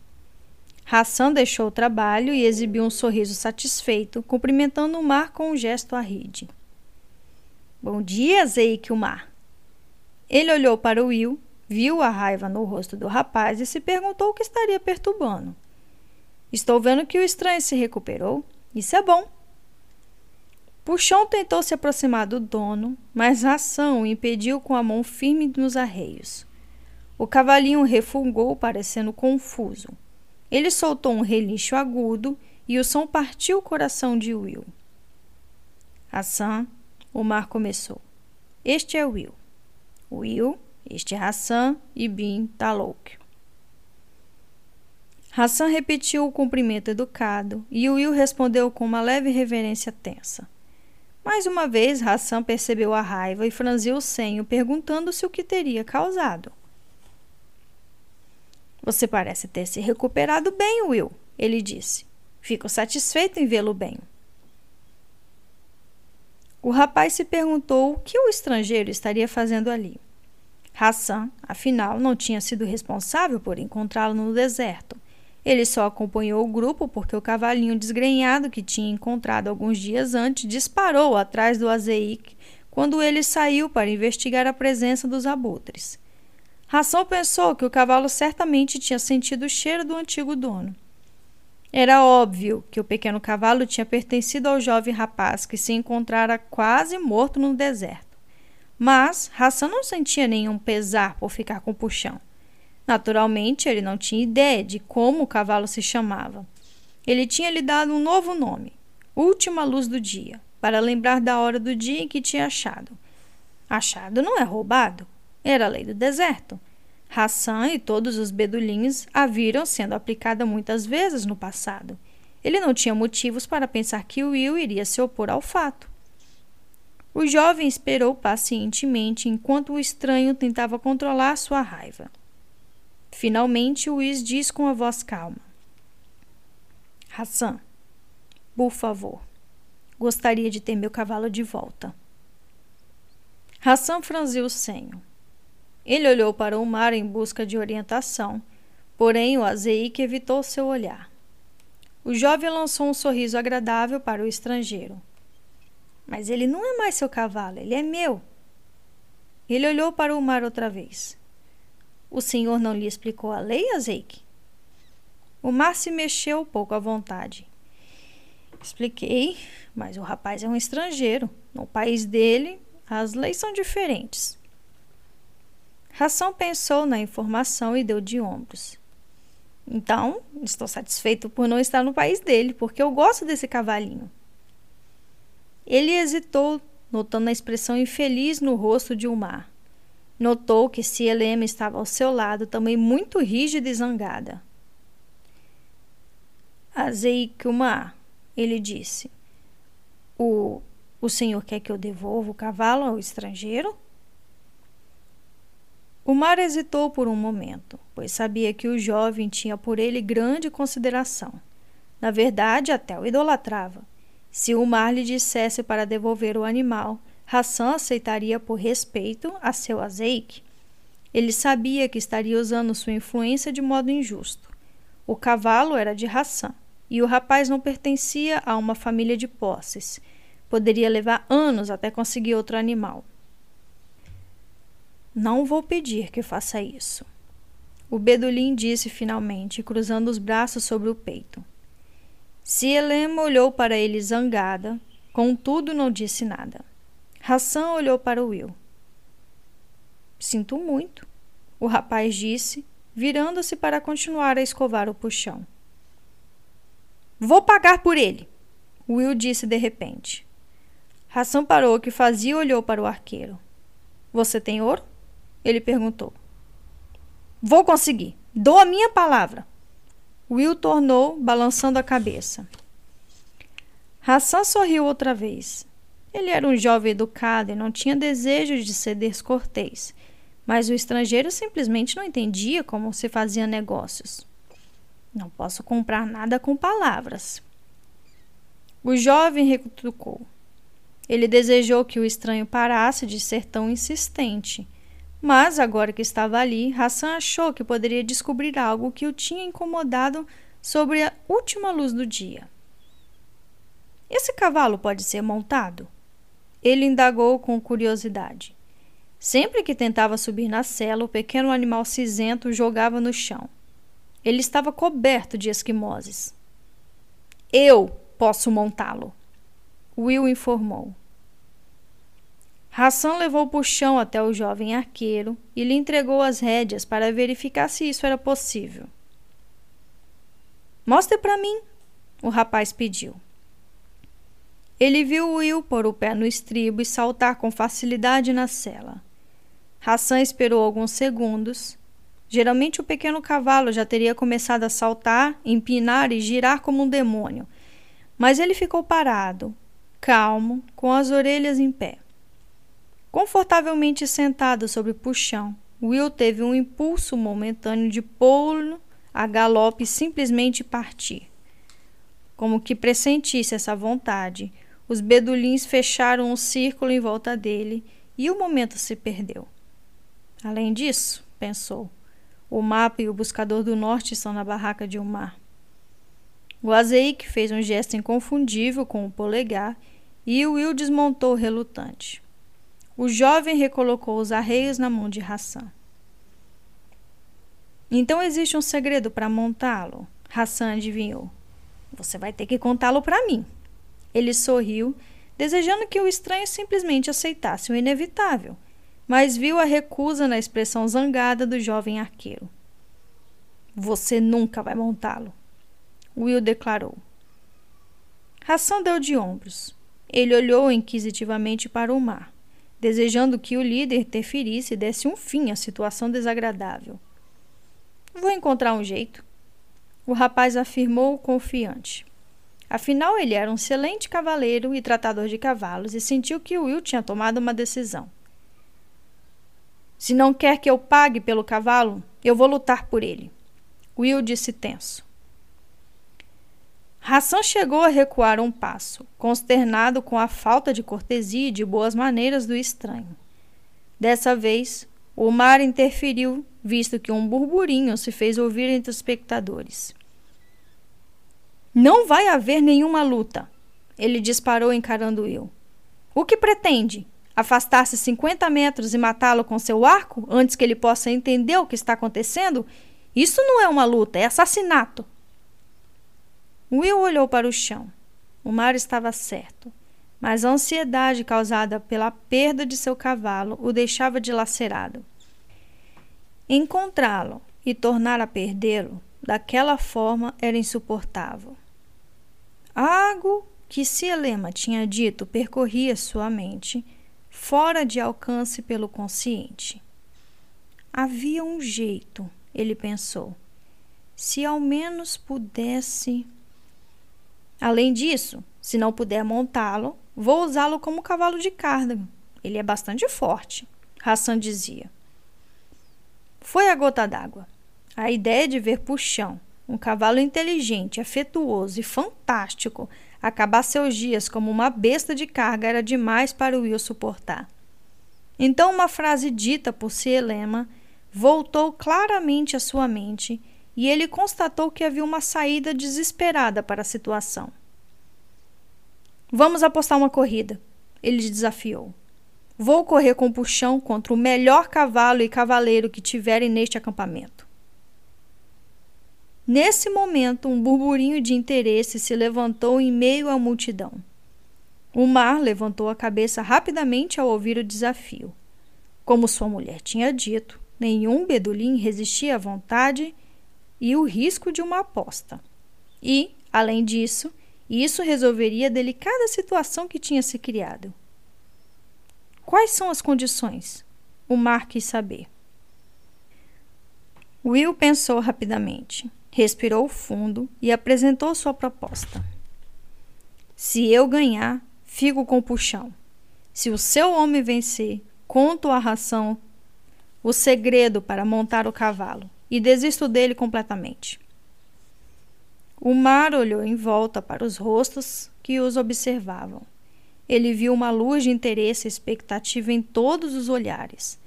Speaker 2: Hassan deixou o trabalho e exibiu um sorriso satisfeito, cumprimentando o mar com um gesto arride. Bom dia, Zeik Mar. Ele olhou para Will, viu a raiva no rosto do rapaz e se perguntou o que estaria perturbando. Estou vendo que o estranho se recuperou. Isso é bom. Puxão tentou se aproximar do dono, mas Hassan o impediu com a mão firme nos arreios. O cavalinho refungou, parecendo confuso. Ele soltou um relincho agudo e o som partiu o coração de Will. Hassan, o mar começou. Este é Will. Will, este é Hassan e Bin Talok. Hassan repetiu o cumprimento educado e Will respondeu com uma leve reverência tensa. Mais uma vez, Hassan percebeu a raiva e franziu o senho, perguntando-se o que teria causado. Você parece ter se recuperado bem, Will, ele disse. Fico satisfeito em vê-lo bem. O rapaz se perguntou o que o estrangeiro estaria fazendo ali. Hassan, afinal, não tinha sido responsável por encontrá-lo no deserto. Ele só acompanhou o grupo porque o cavalinho desgrenhado que tinha encontrado alguns dias antes disparou atrás do Azeik quando ele saiu para investigar a presença dos abutres. Ração pensou que o cavalo certamente tinha sentido o cheiro do antigo dono. Era óbvio que o pequeno cavalo tinha pertencido ao jovem rapaz que se encontrara quase morto no deserto. Mas Ração não sentia nenhum pesar por ficar com o puxão. Naturalmente, ele não tinha ideia de como o cavalo se chamava. Ele tinha lhe dado um novo nome, Última Luz do Dia, para lembrar da hora do dia em que tinha achado. Achado não é roubado. Era a lei do deserto. Hassan e todos os bedulinhos a viram sendo aplicada muitas vezes no passado. Ele não tinha motivos para pensar que Will iria se opor ao fato. O jovem esperou pacientemente enquanto o estranho tentava controlar sua raiva. Finalmente, Will disse com a voz calma: Hassan, por favor, gostaria de ter meu cavalo de volta. Hassan franziu o senho. Ele olhou para o mar em busca de orientação, porém o Azeik evitou seu olhar. O jovem lançou um sorriso agradável para o estrangeiro. Mas ele não é mais seu cavalo, ele é meu. Ele olhou para o mar outra vez. O senhor não lhe explicou a lei, Azeik? O mar se mexeu pouco à vontade. Expliquei, mas o rapaz é um estrangeiro. No país dele, as leis são diferentes. Ração pensou na informação e deu de ombros. Então, estou satisfeito por não estar no país dele, porque eu gosto desse cavalinho. Ele hesitou, notando a expressão infeliz no rosto de Umar. Notou que Cielema estava ao seu lado, também muito rígida e zangada. Azeikuma, ele disse. O, o senhor quer que eu devolva o cavalo ao estrangeiro? O mar hesitou por um momento, pois sabia que o jovem tinha por ele grande consideração. Na verdade, até o idolatrava. Se o mar lhe dissesse para devolver o animal, Hassan aceitaria por respeito a seu azeite. Ele sabia que estaria usando sua influência de modo injusto. O cavalo era de Hassan e o rapaz não pertencia a uma família de posses. Poderia levar anos até conseguir outro animal. Não vou pedir que faça isso. O Bedulim disse finalmente, cruzando os braços sobre o peito. Sielem olhou para ele zangada, contudo não disse nada. Hassan olhou para Will. Sinto muito, o rapaz disse, virando-se para continuar a escovar o puxão. Vou pagar por ele, Will disse de repente. Hassan parou o que fazia e olhou para o arqueiro. Você tem ouro? Ele perguntou. Vou conseguir. Dou a minha palavra. Will tornou, balançando a cabeça. Hassan sorriu outra vez. Ele era um jovem educado e não tinha desejo de ser descortês, mas o estrangeiro simplesmente não entendia como se fazia negócios. Não posso comprar nada com palavras. O jovem retrucou. Ele desejou que o estranho parasse de ser tão insistente mas, agora que estava ali, Hassan achou que poderia descobrir algo que o tinha incomodado sobre a última luz do dia. Esse cavalo pode ser montado? Ele indagou com curiosidade. Sempre que tentava subir na cela, o pequeno animal cinzento jogava no chão. Ele estava coberto de esquimoses. Eu posso montá-lo, Will informou. Hassan levou o puxão até o jovem arqueiro e lhe entregou as rédeas para verificar se isso era possível. Mostre para mim, o rapaz pediu. Ele viu Will pôr o pé no estribo e saltar com facilidade na cela. Hassan esperou alguns segundos. Geralmente o pequeno cavalo já teria começado a saltar, empinar e girar como um demônio, mas ele ficou parado, calmo, com as orelhas em pé. Confortavelmente sentado sobre o puxão, Will teve um impulso momentâneo de pô-lo a galope e simplesmente partir. Como que pressentisse essa vontade, os bedulins fecharam um círculo em volta dele e o momento se perdeu. Além disso, pensou, o mapa e o buscador do norte estão na barraca de Umar. O Azeik fez um gesto inconfundível com o polegar e Will desmontou relutante. O jovem recolocou os arreios na mão de Hassan. Então existe um segredo para montá-lo, Hassan adivinhou. Você vai ter que contá-lo para mim. Ele sorriu, desejando que o estranho simplesmente aceitasse o inevitável, mas viu a recusa na expressão zangada do jovem arqueiro. Você nunca vai montá-lo, Will declarou. Hassan deu de ombros. Ele olhou inquisitivamente para o mar desejando que o líder interferisse e desse um fim à situação desagradável. Vou encontrar um jeito, o rapaz afirmou confiante. Afinal, ele era um excelente cavaleiro e tratador de cavalos e sentiu que Will tinha tomado uma decisão. Se não quer que eu pague pelo cavalo, eu vou lutar por ele. Will disse tenso. Hassan chegou a recuar um passo, consternado com a falta de cortesia e de boas maneiras do estranho. Dessa vez, o mar interferiu, visto que um burburinho se fez ouvir entre os espectadores. Não vai haver nenhuma luta, ele disparou encarando eu. O que pretende? Afastar-se 50 metros e matá-lo com seu arco antes que ele possa entender o que está acontecendo? Isso não é uma luta, é assassinato. Will olhou para o chão. O mar estava certo, mas a ansiedade causada pela perda de seu cavalo o deixava dilacerado. Encontrá-lo e tornar a perdê-lo daquela forma era insuportável. Algo que Cielema tinha dito percorria sua mente, fora de alcance pelo consciente. Havia um jeito, ele pensou. Se ao menos pudesse. Além disso, se não puder montá-lo, vou usá-lo como cavalo de carga. Ele é bastante forte, Hassan dizia. Foi a gota d'água. A ideia de ver Puxão, um cavalo inteligente, afetuoso e fantástico, acabar seus dias como uma besta de carga era demais para Will suportar. Então, uma frase dita por Cielema voltou claramente à sua mente e ele constatou que havia uma saída desesperada para a situação. Vamos apostar uma corrida, ele desafiou. Vou correr com puxão contra o melhor cavalo e cavaleiro que tiverem neste acampamento. Nesse momento, um burburinho de interesse se levantou em meio à multidão. O mar levantou a cabeça rapidamente ao ouvir o desafio. Como sua mulher tinha dito, nenhum bedulim resistia à vontade e o risco de uma aposta. E, além disso, isso resolveria a delicada situação que tinha se criado. Quais são as condições? O Mar quis saber. Will pensou rapidamente, respirou fundo e apresentou sua proposta. Se eu ganhar, fico com o puxão. Se o seu homem vencer, conto a ração, o segredo para montar o cavalo e desisto dele completamente. O mar olhou em volta para os rostos que os observavam. Ele viu uma luz de interesse e expectativa em todos os olhares.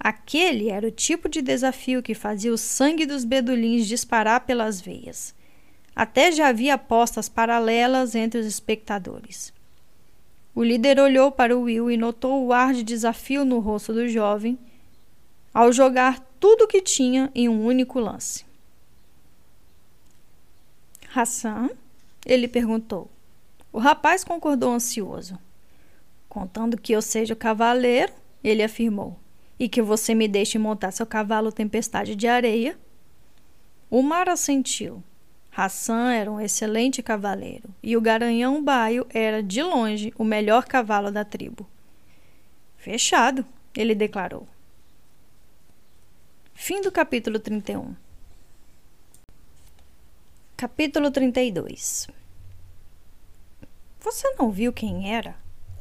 Speaker 2: Aquele era o tipo de desafio que fazia o sangue dos bedulins disparar pelas veias. Até já havia apostas paralelas entre os espectadores. O líder olhou para Will e notou o ar de desafio no rosto do jovem ao jogar tudo o que tinha em um único lance. Hassan? Ele perguntou. O rapaz concordou ansioso. Contando que eu seja o cavaleiro, ele afirmou, e que você me deixe montar seu cavalo tempestade de areia. O mar assentiu. Hassan era um excelente cavaleiro e o garanhão baio era, de longe, o melhor cavalo da tribo. Fechado, ele declarou. Fim do capítulo 31. Capítulo 32 Você não viu quem era?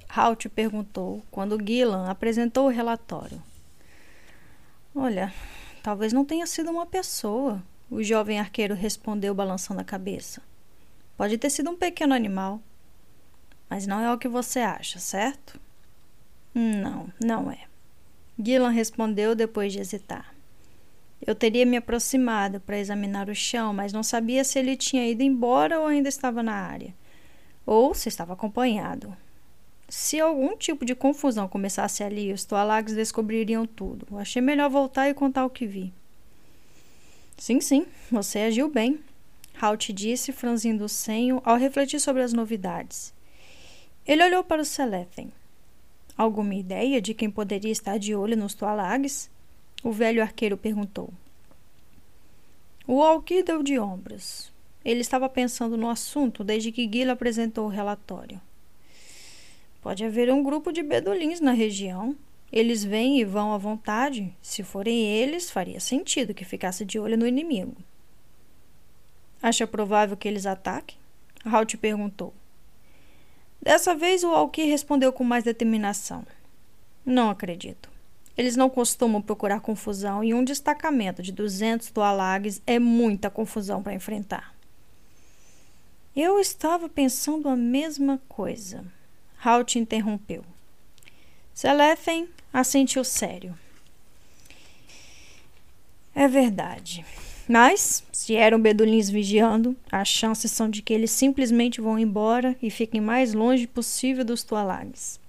Speaker 2: Halt perguntou quando Gillan apresentou o relatório. Olha, talvez não tenha sido uma pessoa, o jovem arqueiro respondeu balançando a cabeça. Pode ter sido um pequeno animal. Mas não é o que você acha, certo? Não, não é. Gillan respondeu depois de hesitar. Eu teria me aproximado para examinar o chão, mas não sabia se ele tinha ido embora ou ainda estava na área, ou se estava acompanhado. Se algum tipo de confusão começasse ali, os Tualags descobririam tudo. Achei melhor voltar e contar o que vi. Sim, sim, você agiu bem, Halt disse, franzindo o senho ao refletir sobre as novidades. Ele olhou para o Selethen. Alguma ideia de quem poderia estar de olho nos Tualags? O velho arqueiro perguntou. O Alquir deu de ombros. Ele estava pensando no assunto desde que Guilherme apresentou o relatório. Pode haver um grupo de bedolins na região. Eles vêm e vão à vontade. Se forem eles, faria sentido que ficasse de olho no inimigo. Acha provável que eles ataquem? Halt perguntou. Dessa vez, o Alquir respondeu com mais determinação. Não acredito. Eles não costumam procurar confusão e um destacamento de 200 toalagues é muita confusão para enfrentar. Eu estava pensando a mesma coisa. Halt interrompeu. Selethen assentiu sério. É verdade. Mas, se eram bedulins vigiando, as chances são de que eles simplesmente vão embora e fiquem mais longe possível dos toalagues.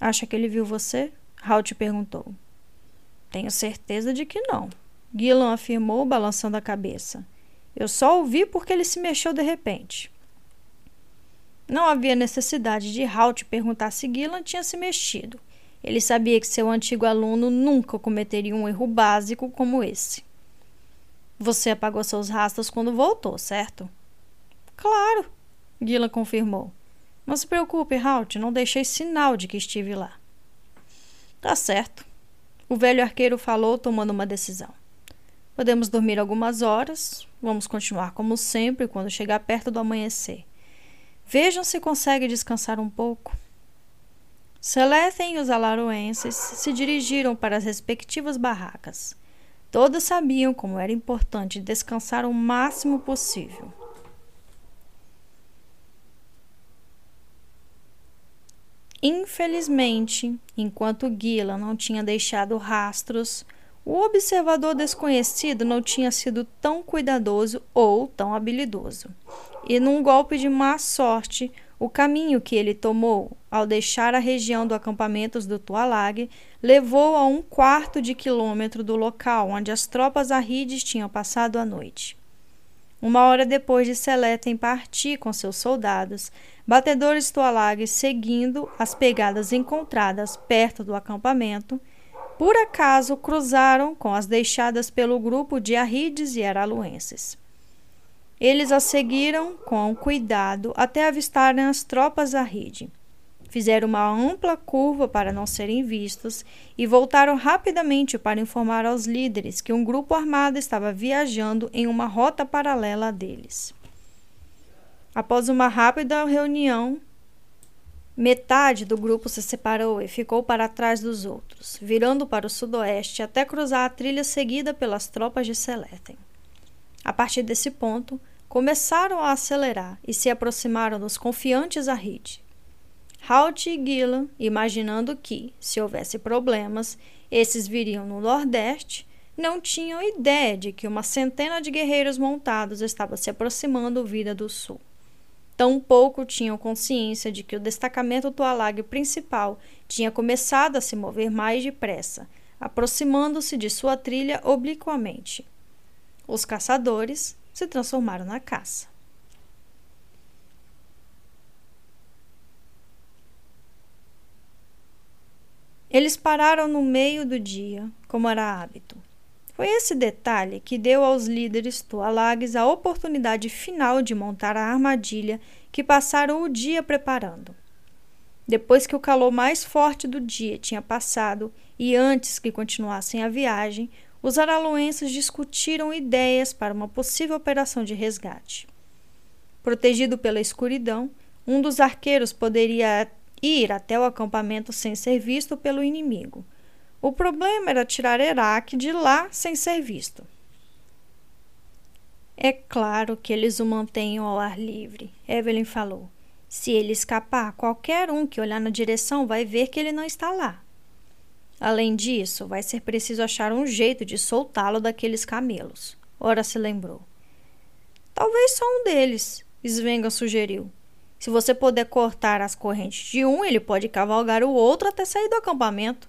Speaker 2: Acha que ele viu você? Halt perguntou. Tenho certeza de que não. Gillan afirmou, balançando a cabeça. Eu só ouvi porque ele se mexeu de repente. Não havia necessidade de Halt perguntar se Gillan tinha se mexido. Ele sabia que seu antigo aluno nunca cometeria um erro básico como esse. Você apagou seus rastros quando voltou, certo? Claro, Gillan confirmou. Não se preocupe, Halt, não deixei sinal de que estive lá. Tá certo. O velho arqueiro falou, tomando uma decisão. Podemos dormir algumas horas. Vamos continuar como sempre quando chegar perto do amanhecer. Vejam se consegue descansar um pouco. Selethen e os alaroenses se dirigiram para as respectivas barracas. Todos sabiam como era importante descansar o máximo possível. Infelizmente, enquanto Gila não tinha deixado rastros, o observador desconhecido não tinha sido tão cuidadoso ou tão habilidoso. E num golpe de má sorte, o caminho que ele tomou ao deixar a região do acampamento do Tualag levou a um quarto de quilômetro do local onde as tropas arrides tinham passado a noite. Uma hora depois de Seletem partir com seus soldados, batedores Tualag seguindo as pegadas encontradas perto do acampamento, por acaso cruzaram com as deixadas pelo grupo de arrides e eraluenses. Eles a seguiram com cuidado até avistarem as tropas da rede. Fizeram uma ampla curva para não serem vistos e voltaram rapidamente para informar aos líderes que um grupo armado estava viajando em uma rota paralela a deles. Após uma rápida reunião, metade do grupo se separou e ficou para trás dos outros, virando para o sudoeste até cruzar a trilha seguida pelas tropas de Seleten. A partir desse ponto, começaram a acelerar e se aproximaram dos confiantes a Reed. Halt e Gillan, imaginando que, se houvesse problemas, esses viriam no Nordeste, não tinham ideia de que uma centena de guerreiros montados estava se aproximando vida do Sul. Tampouco tinham consciência de que o destacamento Tualag principal tinha começado a se mover mais depressa, aproximando-se de sua trilha obliquamente. Os caçadores, se transformaram na caça. Eles pararam no meio do dia, como era hábito. Foi esse detalhe que deu aos líderes Tualagues a oportunidade final de montar a armadilha que passaram o dia preparando. Depois que o calor mais forte do dia tinha passado e antes que continuassem a viagem, os araluenses discutiram ideias para uma possível operação de resgate. Protegido pela escuridão, um dos arqueiros poderia ir até o acampamento sem ser visto pelo inimigo. O problema era tirar Herak de lá sem ser visto. É claro que eles o mantenham ao ar livre, Evelyn falou. Se ele escapar, qualquer um que olhar na direção vai ver que ele não está lá. Além disso, vai ser preciso achar um jeito de soltá-lo daqueles camelos. Ora se lembrou. Talvez só um deles, Svenga sugeriu. Se você puder cortar as correntes de um, ele pode cavalgar o outro até sair do acampamento.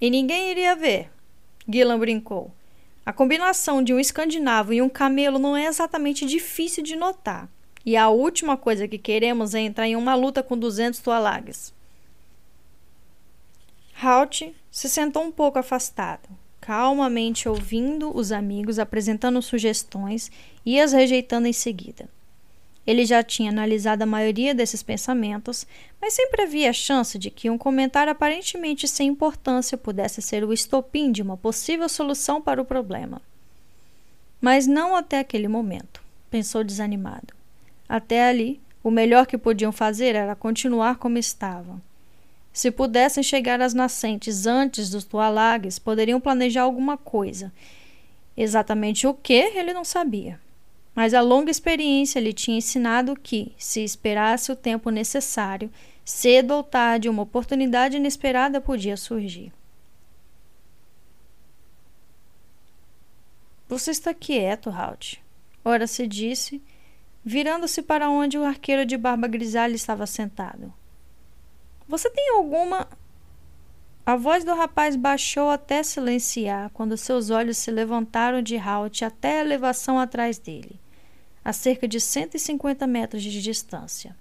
Speaker 2: E ninguém iria ver, Gillan brincou. A combinação de um escandinavo e um camelo não é exatamente difícil de notar. E a última coisa que queremos é entrar em uma luta com 200 tualagues. Halt se sentou um pouco afastado, calmamente ouvindo os amigos apresentando sugestões e as rejeitando em seguida. Ele já tinha analisado a maioria desses pensamentos, mas sempre havia a chance de que um comentário aparentemente sem importância pudesse ser o estopim de uma possível solução para o problema. Mas não até aquele momento, pensou desanimado. Até ali, o melhor que podiam fazer era continuar como estavam. Se pudessem chegar às nascentes antes dos Tualagues, poderiam planejar alguma coisa. Exatamente o que, ele não sabia. Mas a longa experiência lhe tinha ensinado que, se esperasse o tempo necessário, cedo ou tarde uma oportunidade inesperada podia surgir. Você está quieto, Halt. Ora se disse, virando-se para onde o arqueiro de barba grisalha estava sentado. Você tem alguma. A voz do rapaz baixou até silenciar quando seus olhos se levantaram de Halt até a elevação atrás dele, a cerca de 150 metros de distância.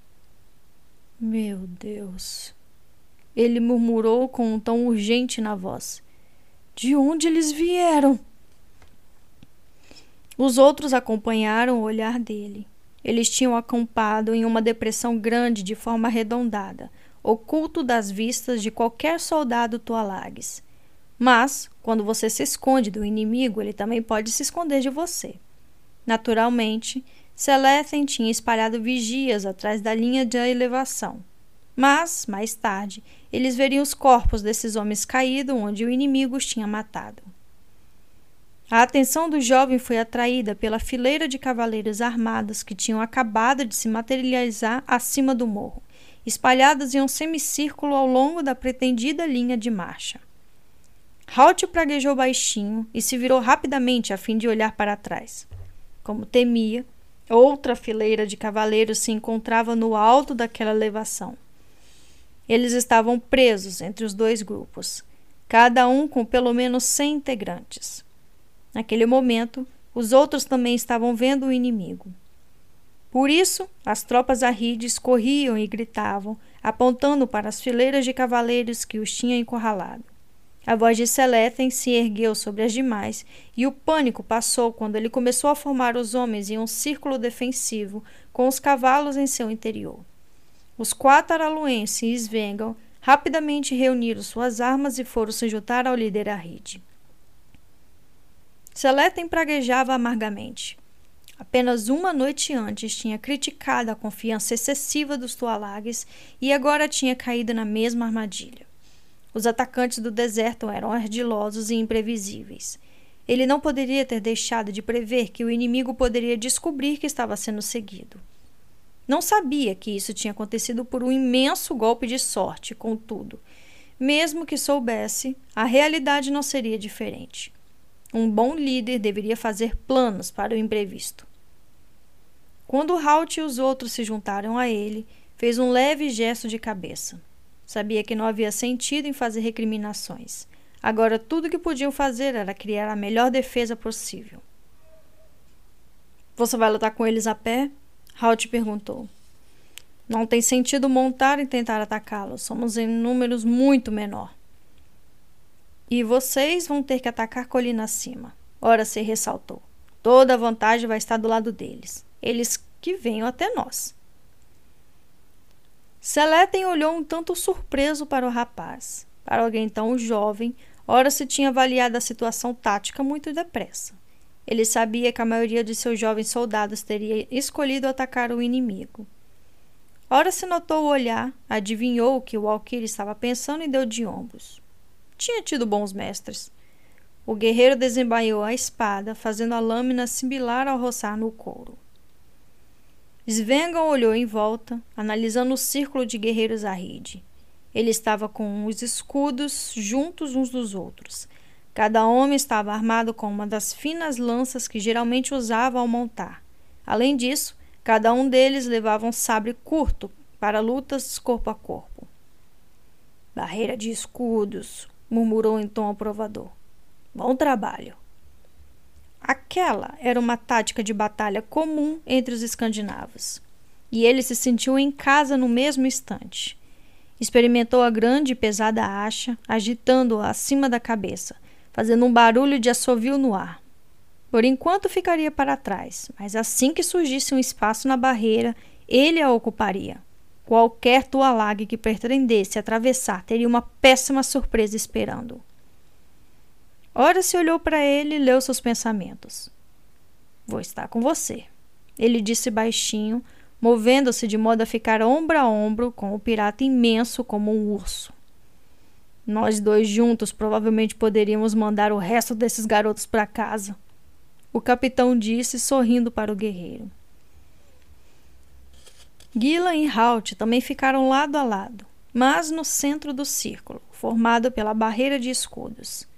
Speaker 2: Meu Deus! Ele murmurou com um tom urgente na voz. De onde eles vieram? Os outros acompanharam o olhar dele. Eles tinham acampado em uma depressão grande de forma arredondada, oculto das vistas de qualquer soldado Tualagues. Mas, quando você se esconde do inimigo, ele também pode se esconder de você. Naturalmente, Selethen tinha espalhado vigias atrás da linha de elevação. Mas, mais tarde, eles veriam os corpos desses homens caídos onde o inimigo os tinha matado. A atenção do jovem foi atraída pela fileira de cavaleiros armados que tinham acabado de se materializar acima do morro, espalhados em um semicírculo ao longo da pretendida linha de marcha. Halt praguejou baixinho e se virou rapidamente a fim de olhar para trás. Como temia, outra fileira de cavaleiros se encontrava no alto daquela elevação. Eles estavam presos entre os dois grupos, cada um com pelo menos cem integrantes. Naquele momento, os outros também estavam vendo o inimigo. Por isso, as tropas arrides corriam e gritavam, apontando para as fileiras de cavaleiros que os tinham encurralado. A voz de Selethen se ergueu sobre as demais, e o pânico passou quando ele começou a formar os homens em um círculo defensivo, com os cavalos em seu interior. Os quatro araluenses e Svengal rapidamente reuniram suas armas e foram se juntar ao líder Arrid. Seletem praguejava amargamente. Apenas uma noite antes tinha criticado a confiança excessiva dos Tualagues e agora tinha caído na mesma armadilha. Os atacantes do deserto eram ardilosos e imprevisíveis. Ele não poderia ter deixado de prever que o inimigo poderia descobrir que estava sendo seguido. Não sabia que isso tinha acontecido por um imenso golpe de sorte, contudo. Mesmo que soubesse, a realidade não seria diferente. Um bom líder deveria fazer planos para o imprevisto. Quando Halt e os outros se juntaram a ele, fez um leve gesto de cabeça. Sabia que não havia sentido em fazer recriminações. Agora tudo que podiam fazer era criar a melhor defesa possível. Você vai lutar com eles a pé? Halt perguntou. Não tem sentido montar e tentar atacá-los. Somos em números muito menor. E vocês vão ter que atacar colina acima. Ora se ressaltou. Toda a vantagem vai estar do lado deles. Eles que venham até nós. Seletem olhou um tanto surpreso para o rapaz. Para alguém tão jovem, ora se tinha avaliado a situação tática muito depressa. Ele sabia que a maioria de seus jovens soldados teria escolhido atacar o inimigo. Ora se notou o olhar, adivinhou o que o Alquire estava pensando e deu de ombros. Tinha tido bons mestres. O guerreiro desembainhou a espada, fazendo a lâmina similar ao roçar no couro. Svengal olhou em volta, analisando o círculo de guerreiros à rede. Ele estava com os escudos juntos uns dos outros, Cada homem estava armado com uma das finas lanças que geralmente usava ao montar. Além disso, cada um deles levava um sabre curto para lutas corpo a corpo. Barreira de escudos, murmurou em tom aprovador. Bom trabalho. Aquela era uma tática de batalha comum entre os escandinavos, e ele se sentiu em casa no mesmo instante. Experimentou a grande e pesada acha, agitando-a acima da cabeça, fazendo um barulho de assovio no ar. Por enquanto ficaria para trás, mas assim que surgisse um espaço na barreira, ele a ocuparia. Qualquer tualague que pretendesse atravessar teria uma péssima surpresa esperando. Ora se olhou para ele e leu seus pensamentos. Vou estar com você, ele disse baixinho, movendo-se de modo a ficar ombro a ombro com o pirata imenso como um urso. Nós dois juntos provavelmente poderíamos mandar o resto desses garotos para casa. O capitão disse, sorrindo para o guerreiro. Gillan e Halt também ficaram lado a lado, mas no centro do círculo, formado pela barreira de escudos.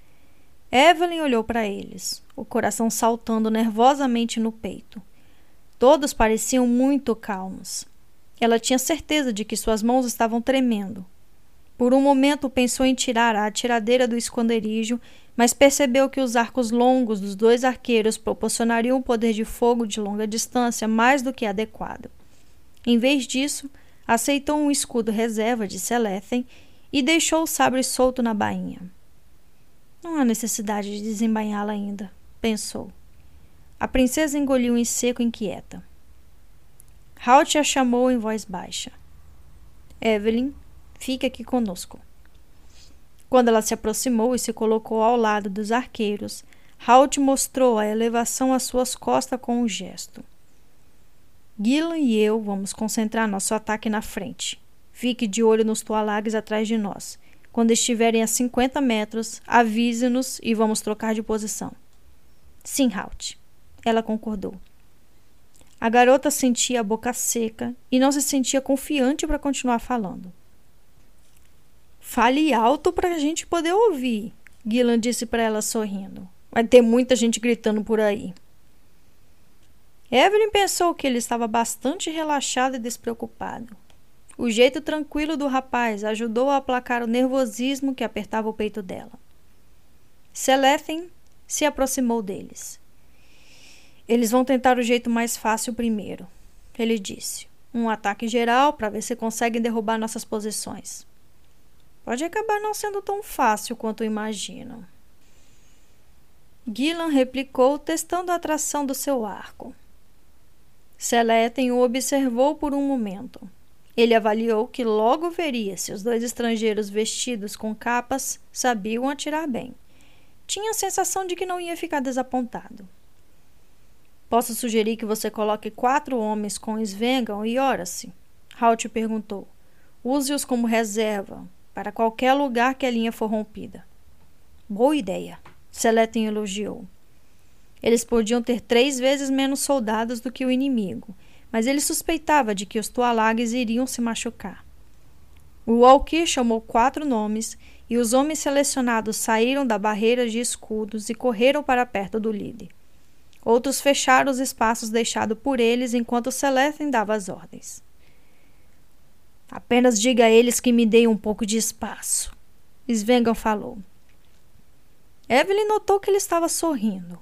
Speaker 2: Evelyn olhou para eles, o coração saltando nervosamente no peito. Todos pareciam muito calmos. Ela tinha certeza de que suas mãos estavam tremendo, por um momento pensou em tirar a atiradeira do esconderijo, mas percebeu que os arcos longos dos dois arqueiros proporcionariam um poder de fogo de longa distância mais do que adequado. Em vez disso, aceitou um escudo reserva de Selethen e deixou o sabre solto na bainha. Não há necessidade de desembainhá-la ainda, pensou. A princesa engoliu em seco inquieta. Halt a chamou em voz baixa. Evelyn Fique aqui conosco. Quando ela se aproximou e se colocou ao lado dos arqueiros, Halt mostrou a elevação às suas costas com um gesto. Gillan e eu vamos concentrar nosso ataque na frente. Fique de olho nos tualagues atrás de nós. Quando estiverem a 50 metros, avise-nos e vamos trocar de posição. Sim, Halt. Ela concordou. A garota sentia a boca seca e não se sentia confiante para continuar falando. Fale alto para a gente poder ouvir, Gillan disse para ela sorrindo. Vai ter muita gente gritando por aí. Evelyn pensou que ele estava bastante relaxado e despreocupado. O jeito tranquilo do rapaz ajudou a aplacar o nervosismo que apertava o peito dela. Celestine se aproximou deles. Eles vão tentar o jeito mais fácil primeiro, ele disse. Um ataque geral para ver se conseguem derrubar nossas posições. Pode acabar não sendo tão fácil quanto imaginam. Gillan replicou, testando a atração do seu arco. Seletem o observou por um momento. Ele avaliou que logo veria se os dois estrangeiros vestidos com capas sabiam atirar bem. Tinha a sensação de que não ia ficar desapontado. Posso sugerir que você coloque quatro homens com Svengal e Horace? Halt perguntou. Use-os como reserva para qualquer lugar que a linha for rompida. Boa ideia, Seletin elogiou. Eles podiam ter três vezes menos soldados do que o inimigo mas ele suspeitava de que os Tualagues iriam se machucar. O Walkir chamou quatro nomes e os homens selecionados saíram da barreira de escudos e correram para perto do líder. Outros fecharam os espaços deixados por eles enquanto Celestin dava as ordens. Apenas diga a eles que me deem um pouco de espaço, Svengan falou. Evelyn notou que ele estava sorrindo.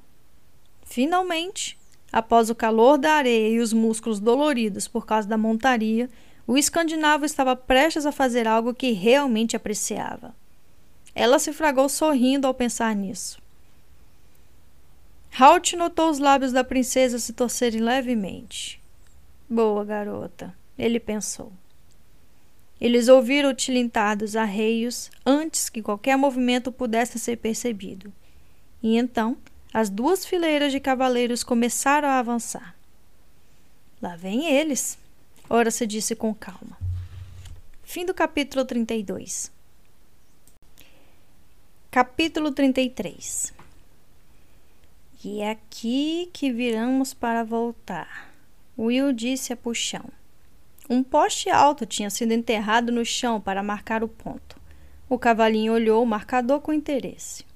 Speaker 2: Finalmente, Após o calor da areia e os músculos doloridos por causa da montaria, o escandinavo estava prestes a fazer algo que realmente apreciava. Ela se fragou sorrindo ao pensar nisso. Halt notou os lábios da princesa se torcerem levemente. Boa garota, ele pensou. Eles ouviram o tilintar dos arreios antes que qualquer movimento pudesse ser percebido. E então as duas fileiras de cavaleiros começaram a avançar. Lá vêm eles, ora se disse com calma. Fim do capítulo 32. Capítulo 33 E é aqui que viramos para voltar. Will disse a Puxão. Um poste alto tinha sido enterrado no chão para marcar o ponto. O cavalinho olhou o marcador com interesse.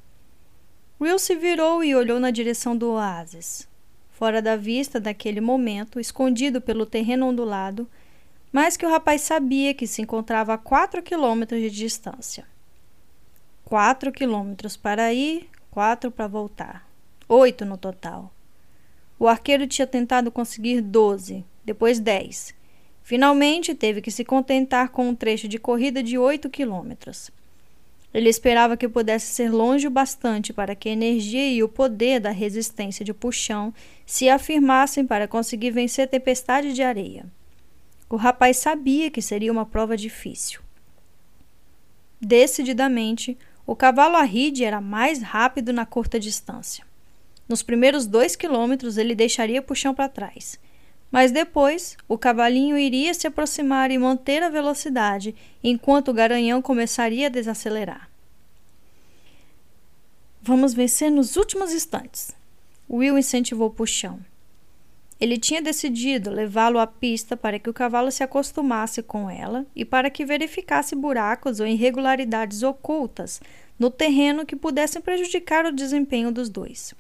Speaker 2: Will se virou e olhou na direção do oásis. Fora da vista daquele momento, escondido pelo terreno ondulado, mas que o rapaz sabia que se encontrava a quatro quilômetros de distância. Quatro quilômetros para ir, quatro para voltar. Oito no total. O arqueiro tinha tentado conseguir doze, depois dez. Finalmente teve que se contentar com um trecho de corrida de oito quilômetros. Ele esperava que pudesse ser longe o bastante para que a energia e o poder da resistência de puxão se afirmassem para conseguir vencer a tempestade de areia. O rapaz sabia que seria uma prova difícil. Decididamente, o cavalo Arride era mais rápido na curta distância. Nos primeiros dois quilômetros, ele deixaria puxão para trás. Mas depois, o cavalinho iria se aproximar e manter a velocidade, enquanto o garanhão começaria a desacelerar. Vamos vencer nos últimos instantes. Will incentivou puxão. Ele tinha decidido levá-lo à pista para que o cavalo se acostumasse com ela e para que verificasse buracos ou irregularidades ocultas no terreno que pudessem prejudicar o desempenho dos dois.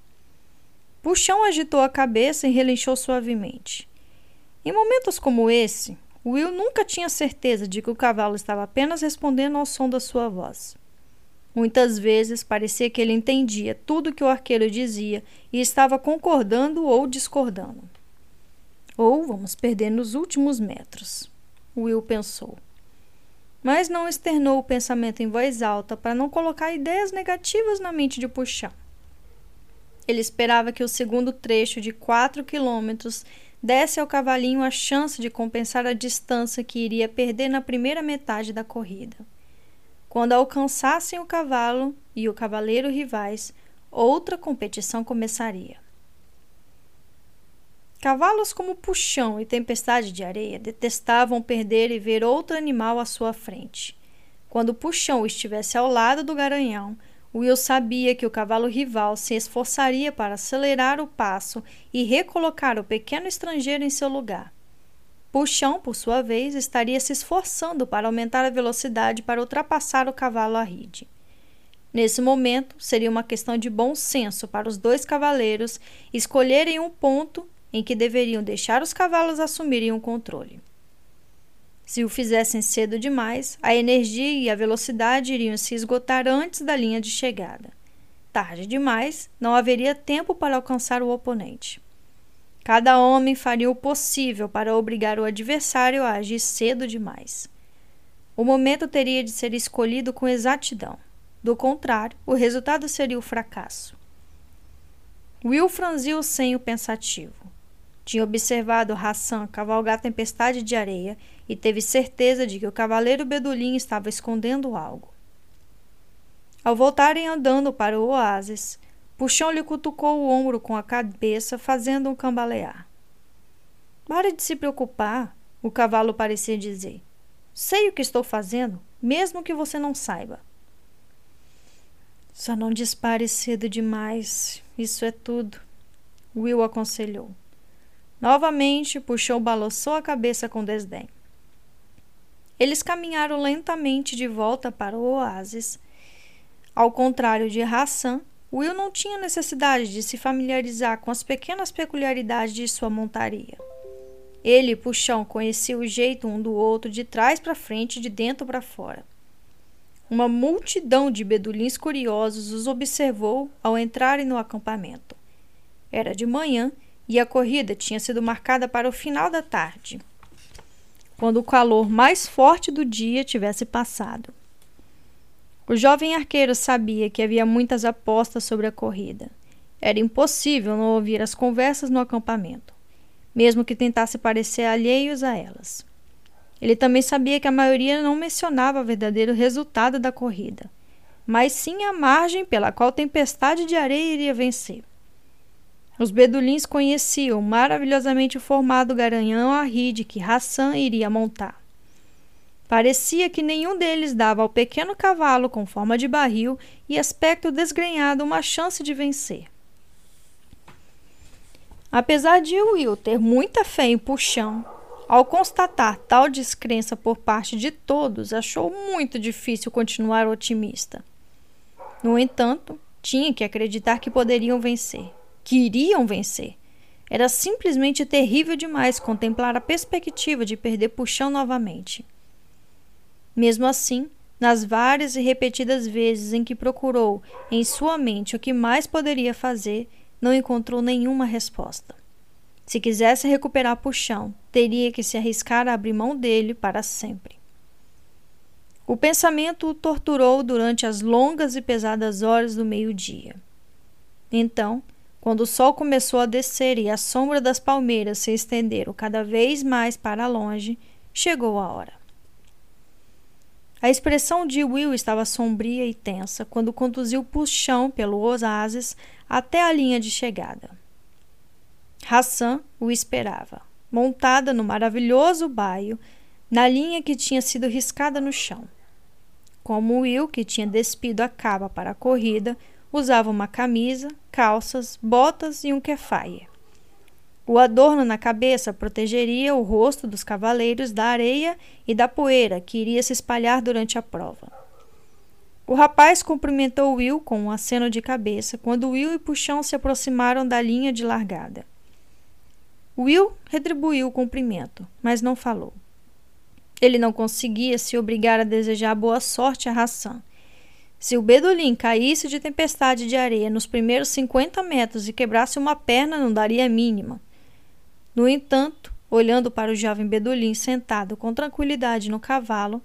Speaker 2: Puxão agitou a cabeça e relinchou suavemente. Em momentos como esse, Will nunca tinha certeza de que o cavalo estava apenas respondendo ao som da sua voz. Muitas vezes parecia que ele entendia tudo que o arqueiro dizia e estava concordando ou discordando. Ou vamos perder nos últimos metros, Will pensou. Mas não externou o pensamento em voz alta para não colocar ideias negativas na mente de Puxão. Ele esperava que o segundo trecho de quatro quilômetros desse ao cavalinho a chance de compensar a distância que iria perder na primeira metade da corrida. Quando alcançassem o cavalo e o cavaleiro rivais, outra competição começaria. Cavalos como Puxão e Tempestade de Areia detestavam perder e ver outro animal à sua frente. Quando Puxão estivesse ao lado do garanhão, Will sabia que o cavalo rival se esforçaria para acelerar o passo e recolocar o pequeno estrangeiro em seu lugar. Puxão, por sua vez, estaria se esforçando para aumentar a velocidade para ultrapassar o cavalo à ride. Nesse momento, seria uma questão de bom senso para os dois cavaleiros escolherem um ponto em que deveriam deixar os cavalos assumirem o controle. Se o fizessem cedo demais, a energia e a velocidade iriam se esgotar antes da linha de chegada. Tarde demais, não haveria tempo para alcançar o oponente. Cada homem faria o possível para obrigar o adversário a agir cedo demais. O momento teria de ser escolhido com exatidão. Do contrário, o resultado seria o fracasso. Will franziu o senho pensativo. Tinha observado Hassan cavalgar tempestade de areia e teve certeza de que o cavaleiro Bedulim estava escondendo algo. Ao voltarem andando para o oásis, Puxão lhe cutucou o ombro com a cabeça, fazendo um cambalear. Pare de se preocupar, o cavalo parecia dizer. Sei o que estou fazendo, mesmo que você não saiba. Só não dispare cedo demais, isso é tudo, Will aconselhou. Novamente, Puxou balançou a cabeça com desdém. Eles caminharam lentamente de volta para o oásis. Ao contrário de Hassan, Will não tinha necessidade de se familiarizar com as pequenas peculiaridades de sua montaria. Ele e Puxão conheciam o jeito um do outro de trás para frente e de dentro para fora. Uma multidão de bedulins curiosos os observou ao entrarem no acampamento. Era de manhã e a corrida tinha sido marcada para o final da tarde, quando o calor mais forte do dia tivesse passado. O jovem arqueiro sabia que havia muitas apostas sobre a corrida. Era impossível não ouvir as conversas no acampamento, mesmo que tentasse parecer alheios a elas. Ele também sabia que a maioria não mencionava o verdadeiro resultado da corrida, mas sim a margem pela qual tempestade de areia iria vencer. Os bedulins conheciam o maravilhosamente formado garanhão arride que Hassan iria montar. Parecia que nenhum deles dava ao pequeno cavalo com forma de barril e aspecto desgrenhado uma chance de vencer. Apesar de Will ter muita fé em Puxão, ao constatar tal descrença por parte de todos, achou muito difícil continuar otimista. No entanto, tinha que acreditar que poderiam vencer que iriam vencer. Era simplesmente terrível demais contemplar a perspectiva de perder puxão novamente. Mesmo assim, nas várias e repetidas vezes em que procurou em sua mente o que mais poderia fazer, não encontrou nenhuma resposta. Se quisesse recuperar puxão, teria que se arriscar a abrir mão dele para sempre. O pensamento o torturou durante as longas e pesadas horas do meio-dia. Então, quando o sol começou a descer e a sombra das palmeiras se estenderam cada vez mais para longe, chegou a hora. A expressão de Will estava sombria e tensa quando conduziu puxão pelo oásis até a linha de chegada. Hassan o esperava, montada no maravilhoso baio, na linha que tinha sido riscada no chão. Como Will, que tinha despido a capa para a corrida, usava uma camisa, calças, botas e um kefaie. O adorno na cabeça protegeria o rosto dos cavaleiros da areia e da poeira que iria se espalhar durante a prova. O rapaz cumprimentou Will com um aceno de cabeça quando Will e Puxão se aproximaram da linha de largada. Will retribuiu o cumprimento, mas não falou. Ele não conseguia se obrigar a desejar boa sorte a Hassan se o Bedulim caísse de tempestade de areia nos primeiros 50 metros e quebrasse uma perna, não daria mínima. No entanto, olhando para o jovem Bedulim sentado com tranquilidade no cavalo,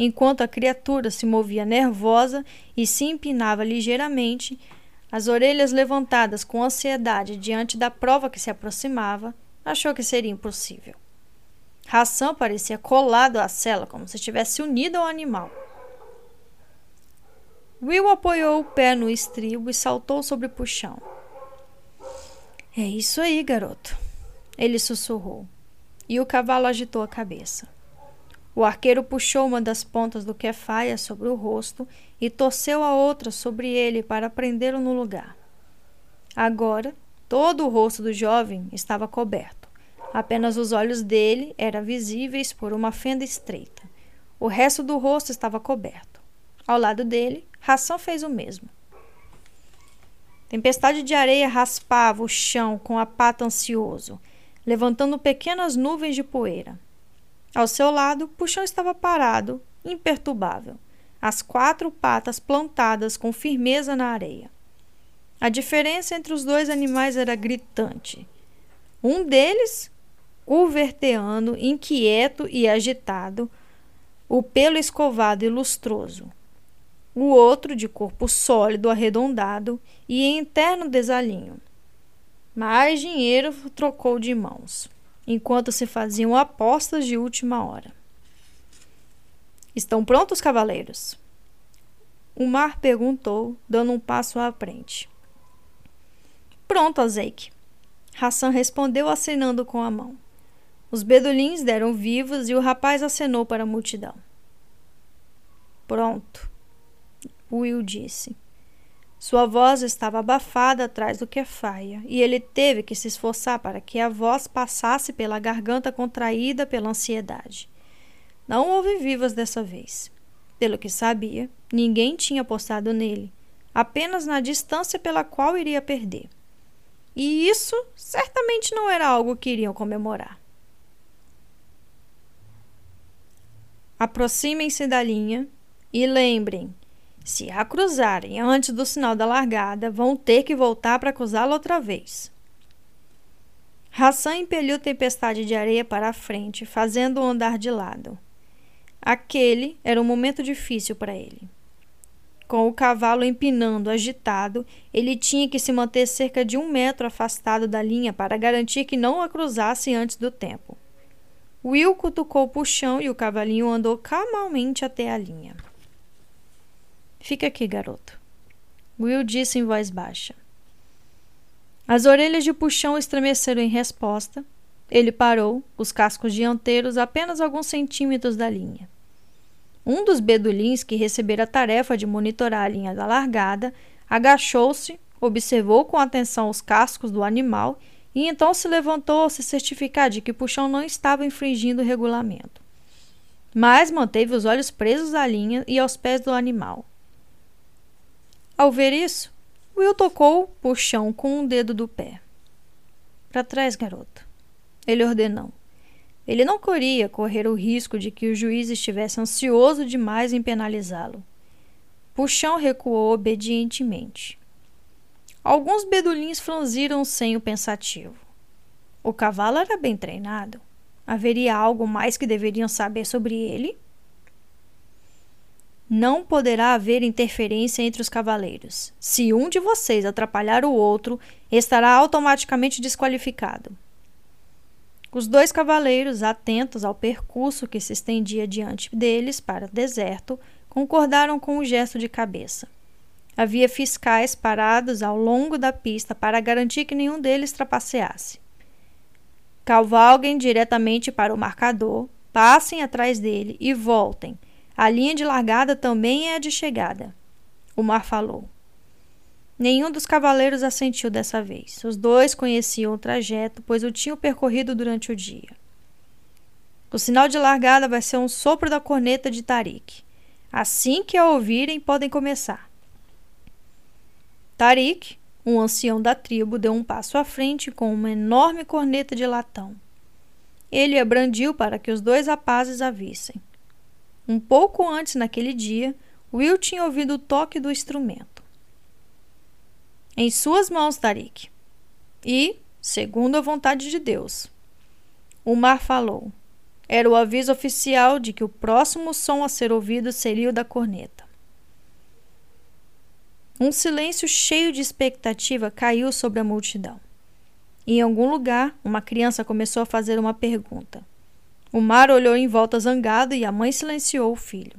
Speaker 2: enquanto a criatura se movia nervosa e se empinava ligeiramente, as orelhas levantadas com ansiedade diante da prova que se aproximava, achou que seria impossível. Ração parecia colado à cela, como se estivesse unido ao animal. Will apoiou o pé no estribo e saltou sobre o puxão. É isso aí, garoto. Ele sussurrou, e o cavalo agitou a cabeça. O arqueiro puxou uma das pontas do quefaia sobre o rosto e torceu a outra sobre ele para prendê-lo no lugar. Agora, todo o rosto do jovem estava coberto. Apenas os olhos dele eram visíveis por uma fenda estreita. O resto do rosto estava coberto. Ao lado dele, Ração fez o mesmo. Tempestade de areia raspava o chão com a pata ansioso, levantando pequenas nuvens de poeira. Ao seu lado, Puxão estava parado, imperturbável, as quatro patas plantadas com firmeza na areia. A diferença entre os dois animais era gritante. Um deles, curverteando, inquieto e agitado, o pelo escovado e lustroso. O outro, de corpo sólido, arredondado e em interno desalinho. Mais dinheiro trocou de mãos enquanto se faziam apostas de última hora. Estão prontos, cavaleiros? O mar perguntou, dando um passo à frente. Pronto, Azeik. Hassan respondeu acenando com a mão. Os bedolins deram vivos e o rapaz acenou para a multidão. Pronto, Will disse. Sua voz estava abafada atrás do quefaia, e ele teve que se esforçar para que a voz passasse pela garganta contraída pela ansiedade. Não houve vivas dessa vez. Pelo que sabia, ninguém tinha apostado nele, apenas na distância pela qual iria perder. E isso certamente não era algo que iriam comemorar. Aproximem-se da linha e lembrem se a cruzarem antes do sinal da largada, vão ter que voltar para cruzá-la outra vez. Hassan impeliu tempestade de areia para a frente, fazendo-o andar de lado. Aquele era um momento difícil para ele. Com o cavalo empinando, agitado, ele tinha que se manter cerca de um metro afastado da linha para garantir que não a cruzasse antes do tempo. Will cutucou o puxão e o cavalinho andou calmamente até a linha. Fica aqui, garoto. Will disse em voz baixa. As orelhas de puxão estremeceram em resposta. Ele parou, os cascos dianteiros apenas alguns centímetros da linha. Um dos bedulins que recebera a tarefa de monitorar a linha da largada agachou-se, observou com atenção os cascos do animal e então se levantou a se certificar de que Puxão não estava infringindo o regulamento. Mas manteve os olhos presos à linha e aos pés do animal. Ao ver isso, Will tocou o chão com um dedo do pé. Para trás, garoto. Ele ordenou. Ele não queria correr o risco de que o juiz estivesse ansioso demais em penalizá-lo. Puxão recuou obedientemente. Alguns bedulins franziram o senho pensativo. O cavalo era bem treinado. Haveria algo mais que deveriam saber sobre ele? Não poderá haver interferência entre os cavaleiros. Se um de vocês atrapalhar o outro, estará automaticamente desqualificado. Os dois cavaleiros, atentos ao percurso que se estendia diante deles para o deserto, concordaram com o gesto de cabeça. Havia fiscais parados ao longo da pista para garantir que nenhum deles trapaceasse. Cavalguem diretamente para o marcador, passem atrás dele e voltem a linha de largada também é a de chegada. O mar falou. Nenhum dos cavaleiros assentiu dessa vez. Os dois conheciam o trajeto, pois o tinham percorrido durante o dia. O sinal de largada vai ser um sopro da corneta de Tarik. Assim que a ouvirem, podem começar. Tarik, um ancião da tribo, deu um passo à frente com uma enorme corneta de latão. Ele a brandiu para que os dois rapazes a vissem. Um pouco antes, naquele dia, Will tinha ouvido o toque do instrumento. Em suas mãos, Tarik. E, segundo a vontade de Deus. O mar falou. Era o aviso oficial de que o próximo som a ser ouvido seria o da corneta. Um silêncio cheio de expectativa caiu sobre a multidão. Em algum lugar, uma criança começou a fazer uma pergunta. O mar olhou em volta zangado e a mãe silenciou o filho.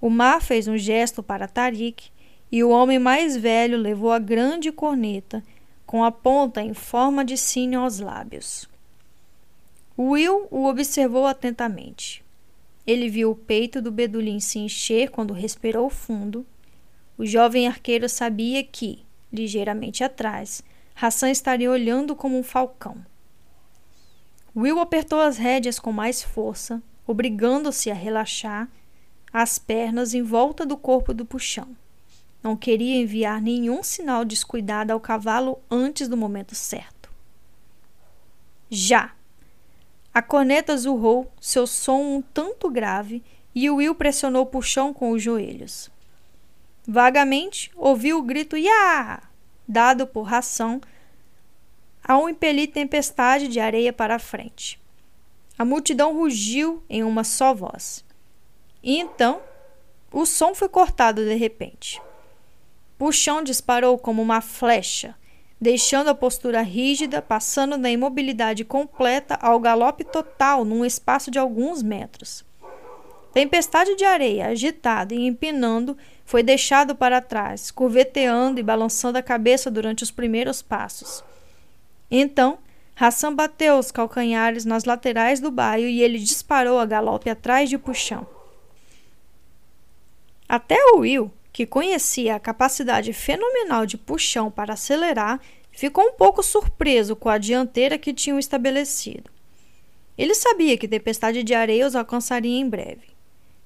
Speaker 2: O mar fez um gesto para Tarik e o homem mais velho levou a grande corneta, com a ponta em forma de sino aos lábios. Will o observou atentamente. Ele viu o peito do bedulim se encher quando respirou fundo. O jovem arqueiro sabia que, ligeiramente atrás, Hassan estaria olhando como um falcão. Will apertou as rédeas com mais força, obrigando-se a relaxar as pernas em volta do corpo do puxão. Não queria enviar nenhum sinal descuidado ao cavalo antes do momento certo. Já! A corneta zurrou, seu som um tanto grave, e Will pressionou o puxão com os joelhos. Vagamente ouviu o grito Ya! dado por ração ao impelir tempestade de areia para a frente. A multidão rugiu em uma só voz. E então, o som foi cortado de repente. Puxão disparou como uma flecha, deixando a postura rígida, passando da imobilidade completa ao galope total num espaço de alguns metros. Tempestade de areia, agitada e empinando, foi deixado para trás, curveteando e balançando a cabeça durante os primeiros passos. Então, Hassan bateu os calcanhares nas laterais do baio e ele disparou a galope atrás de Puxão. Até Will, que conhecia a capacidade fenomenal de puxão para acelerar, ficou um pouco surpreso com a dianteira que tinham estabelecido. Ele sabia que tempestade de areia os alcançaria em breve.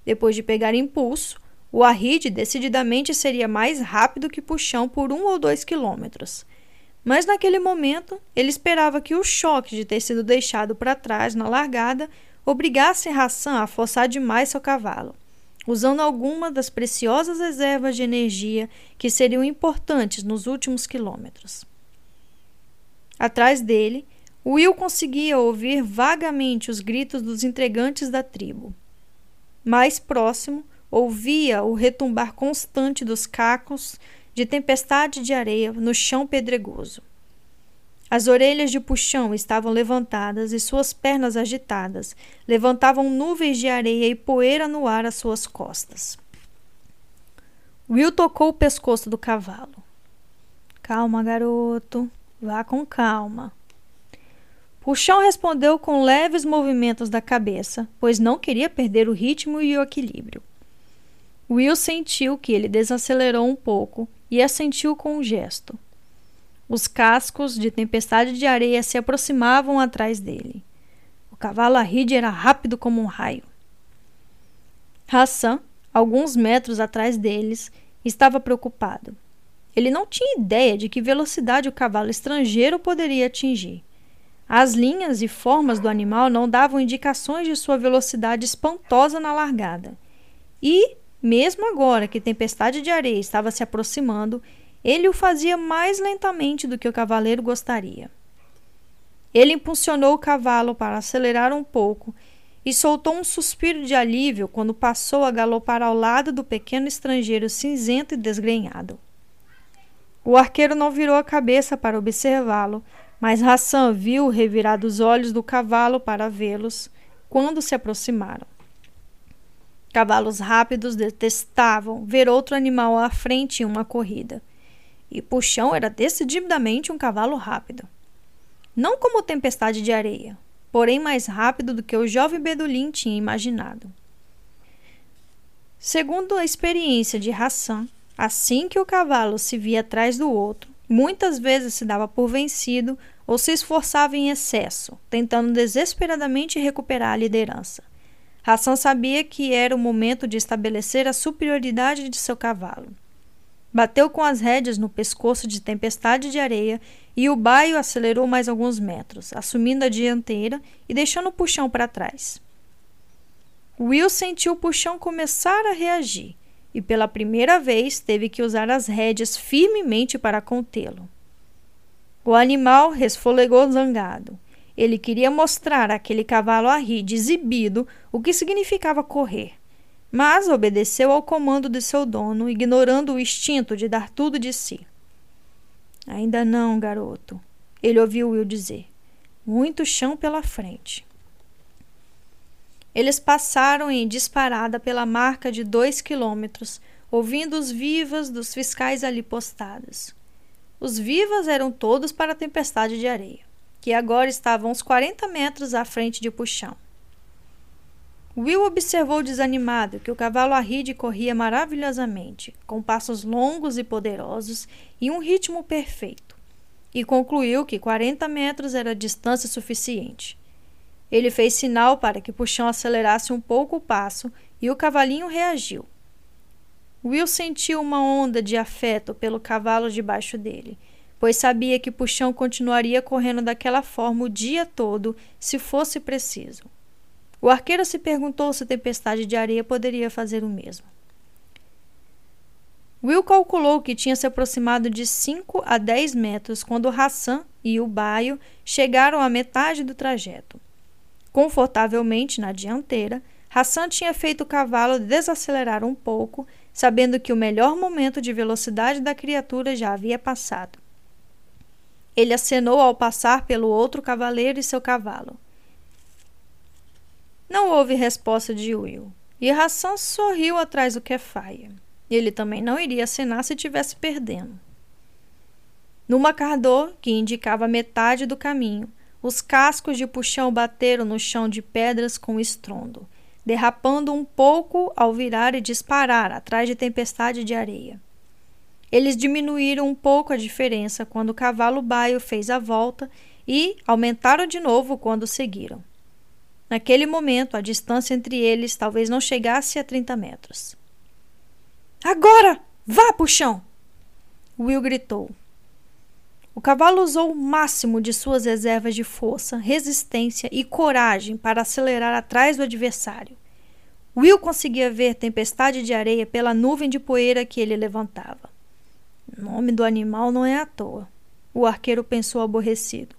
Speaker 2: Depois de pegar impulso, o Arrid decididamente seria mais rápido que puxão por um ou dois quilômetros. Mas naquele momento, ele esperava que o choque de ter sido deixado para trás na largada obrigasse Hassan a forçar demais seu cavalo usando alguma das preciosas reservas de energia que seriam importantes nos últimos quilômetros. Atrás dele, Will conseguia ouvir vagamente os gritos dos entregantes da tribo. Mais próximo, ouvia o retumbar constante dos cacos de tempestade de areia no chão pedregoso. As orelhas de puxão estavam levantadas e suas pernas agitadas levantavam nuvens de areia e poeira no ar às suas costas. Will tocou o pescoço do cavalo. Calma, garoto. Vá com calma. Puxão respondeu com leves movimentos da cabeça, pois não queria perder o ritmo e o equilíbrio. Will sentiu que ele desacelerou um pouco e assentiu com um gesto. Os cascos de tempestade de areia se aproximavam atrás dele. O cavalo Arrid era rápido como um raio. Hassan, alguns metros atrás deles, estava preocupado. Ele não tinha ideia de que velocidade o cavalo estrangeiro poderia atingir. As linhas e formas do animal não davam indicações de sua velocidade espantosa na largada. E, mesmo agora que tempestade de areia estava se aproximando, ele o fazia mais lentamente do que o cavaleiro gostaria. Ele impulsionou o cavalo para acelerar um pouco e soltou um suspiro de alívio quando passou a galopar ao lado do pequeno estrangeiro cinzento e desgrenhado. O arqueiro não virou a cabeça para observá-lo, mas Hassan viu revirar os olhos do cavalo para vê-los quando se aproximaram. Cavalos rápidos detestavam ver outro animal à frente em uma corrida e Puxão era decididamente um cavalo rápido. Não como tempestade de areia, porém mais rápido do que o jovem Bedulim tinha imaginado. Segundo a experiência de Hassan, assim que o cavalo se via atrás do outro, muitas vezes se dava por vencido ou se esforçava em excesso, tentando desesperadamente recuperar a liderança. Hassan sabia que era o momento de estabelecer a superioridade de seu cavalo. Bateu com as rédeas no pescoço de tempestade de areia e o baio acelerou mais alguns metros, assumindo a dianteira e deixando o puxão para trás. Will sentiu o puxão começar a reagir e pela primeira vez teve que usar as rédeas firmemente para contê-lo. O animal resfolegou zangado. Ele queria mostrar àquele cavalo arrido exibido o que significava correr mas obedeceu ao comando de seu dono, ignorando o instinto de dar tudo de si. Ainda não, garoto, ele ouviu Will dizer. Muito chão pela frente. Eles passaram em disparada pela marca de dois quilômetros, ouvindo os vivas dos fiscais ali postados. Os vivas eram todos para a tempestade de areia, que agora estava uns 40 metros à frente de Puxão. Will observou desanimado que o cavalo Arride corria maravilhosamente, com passos longos e poderosos e um ritmo perfeito, e concluiu que 40 metros era distância suficiente. Ele fez sinal para que Puxão acelerasse um pouco o passo e o cavalinho reagiu. Will sentiu uma onda de afeto pelo cavalo debaixo dele, pois sabia que Puxão continuaria correndo daquela forma o dia todo se fosse preciso. O arqueiro se perguntou se tempestade de areia poderia fazer o mesmo. Will calculou que tinha se aproximado de 5 a 10 metros quando Hassan e o baio chegaram à metade do trajeto. Confortavelmente na dianteira, Hassan tinha feito o cavalo desacelerar um pouco, sabendo que o melhor momento de velocidade da criatura já havia passado. Ele acenou ao passar pelo outro cavaleiro e seu cavalo. Não houve resposta de Will, e Hassan sorriu atrás do Kefaia. Ele também não iria acenar se tivesse perdendo. No macardor, que indicava metade do caminho, os cascos de puxão bateram no chão de pedras com estrondo, derrapando um pouco ao virar e disparar atrás de tempestade de areia. Eles diminuíram um pouco a diferença quando o cavalo baio fez a volta e aumentaram de novo quando seguiram. Naquele momento, a distância entre eles talvez não chegasse a 30 metros. Agora! Vá, puxão! Will gritou. O cavalo usou o máximo de suas reservas de força, resistência e coragem para acelerar atrás do adversário. Will conseguia ver tempestade de areia pela nuvem de poeira que ele levantava. O nome do animal não é à toa. O arqueiro pensou aborrecido.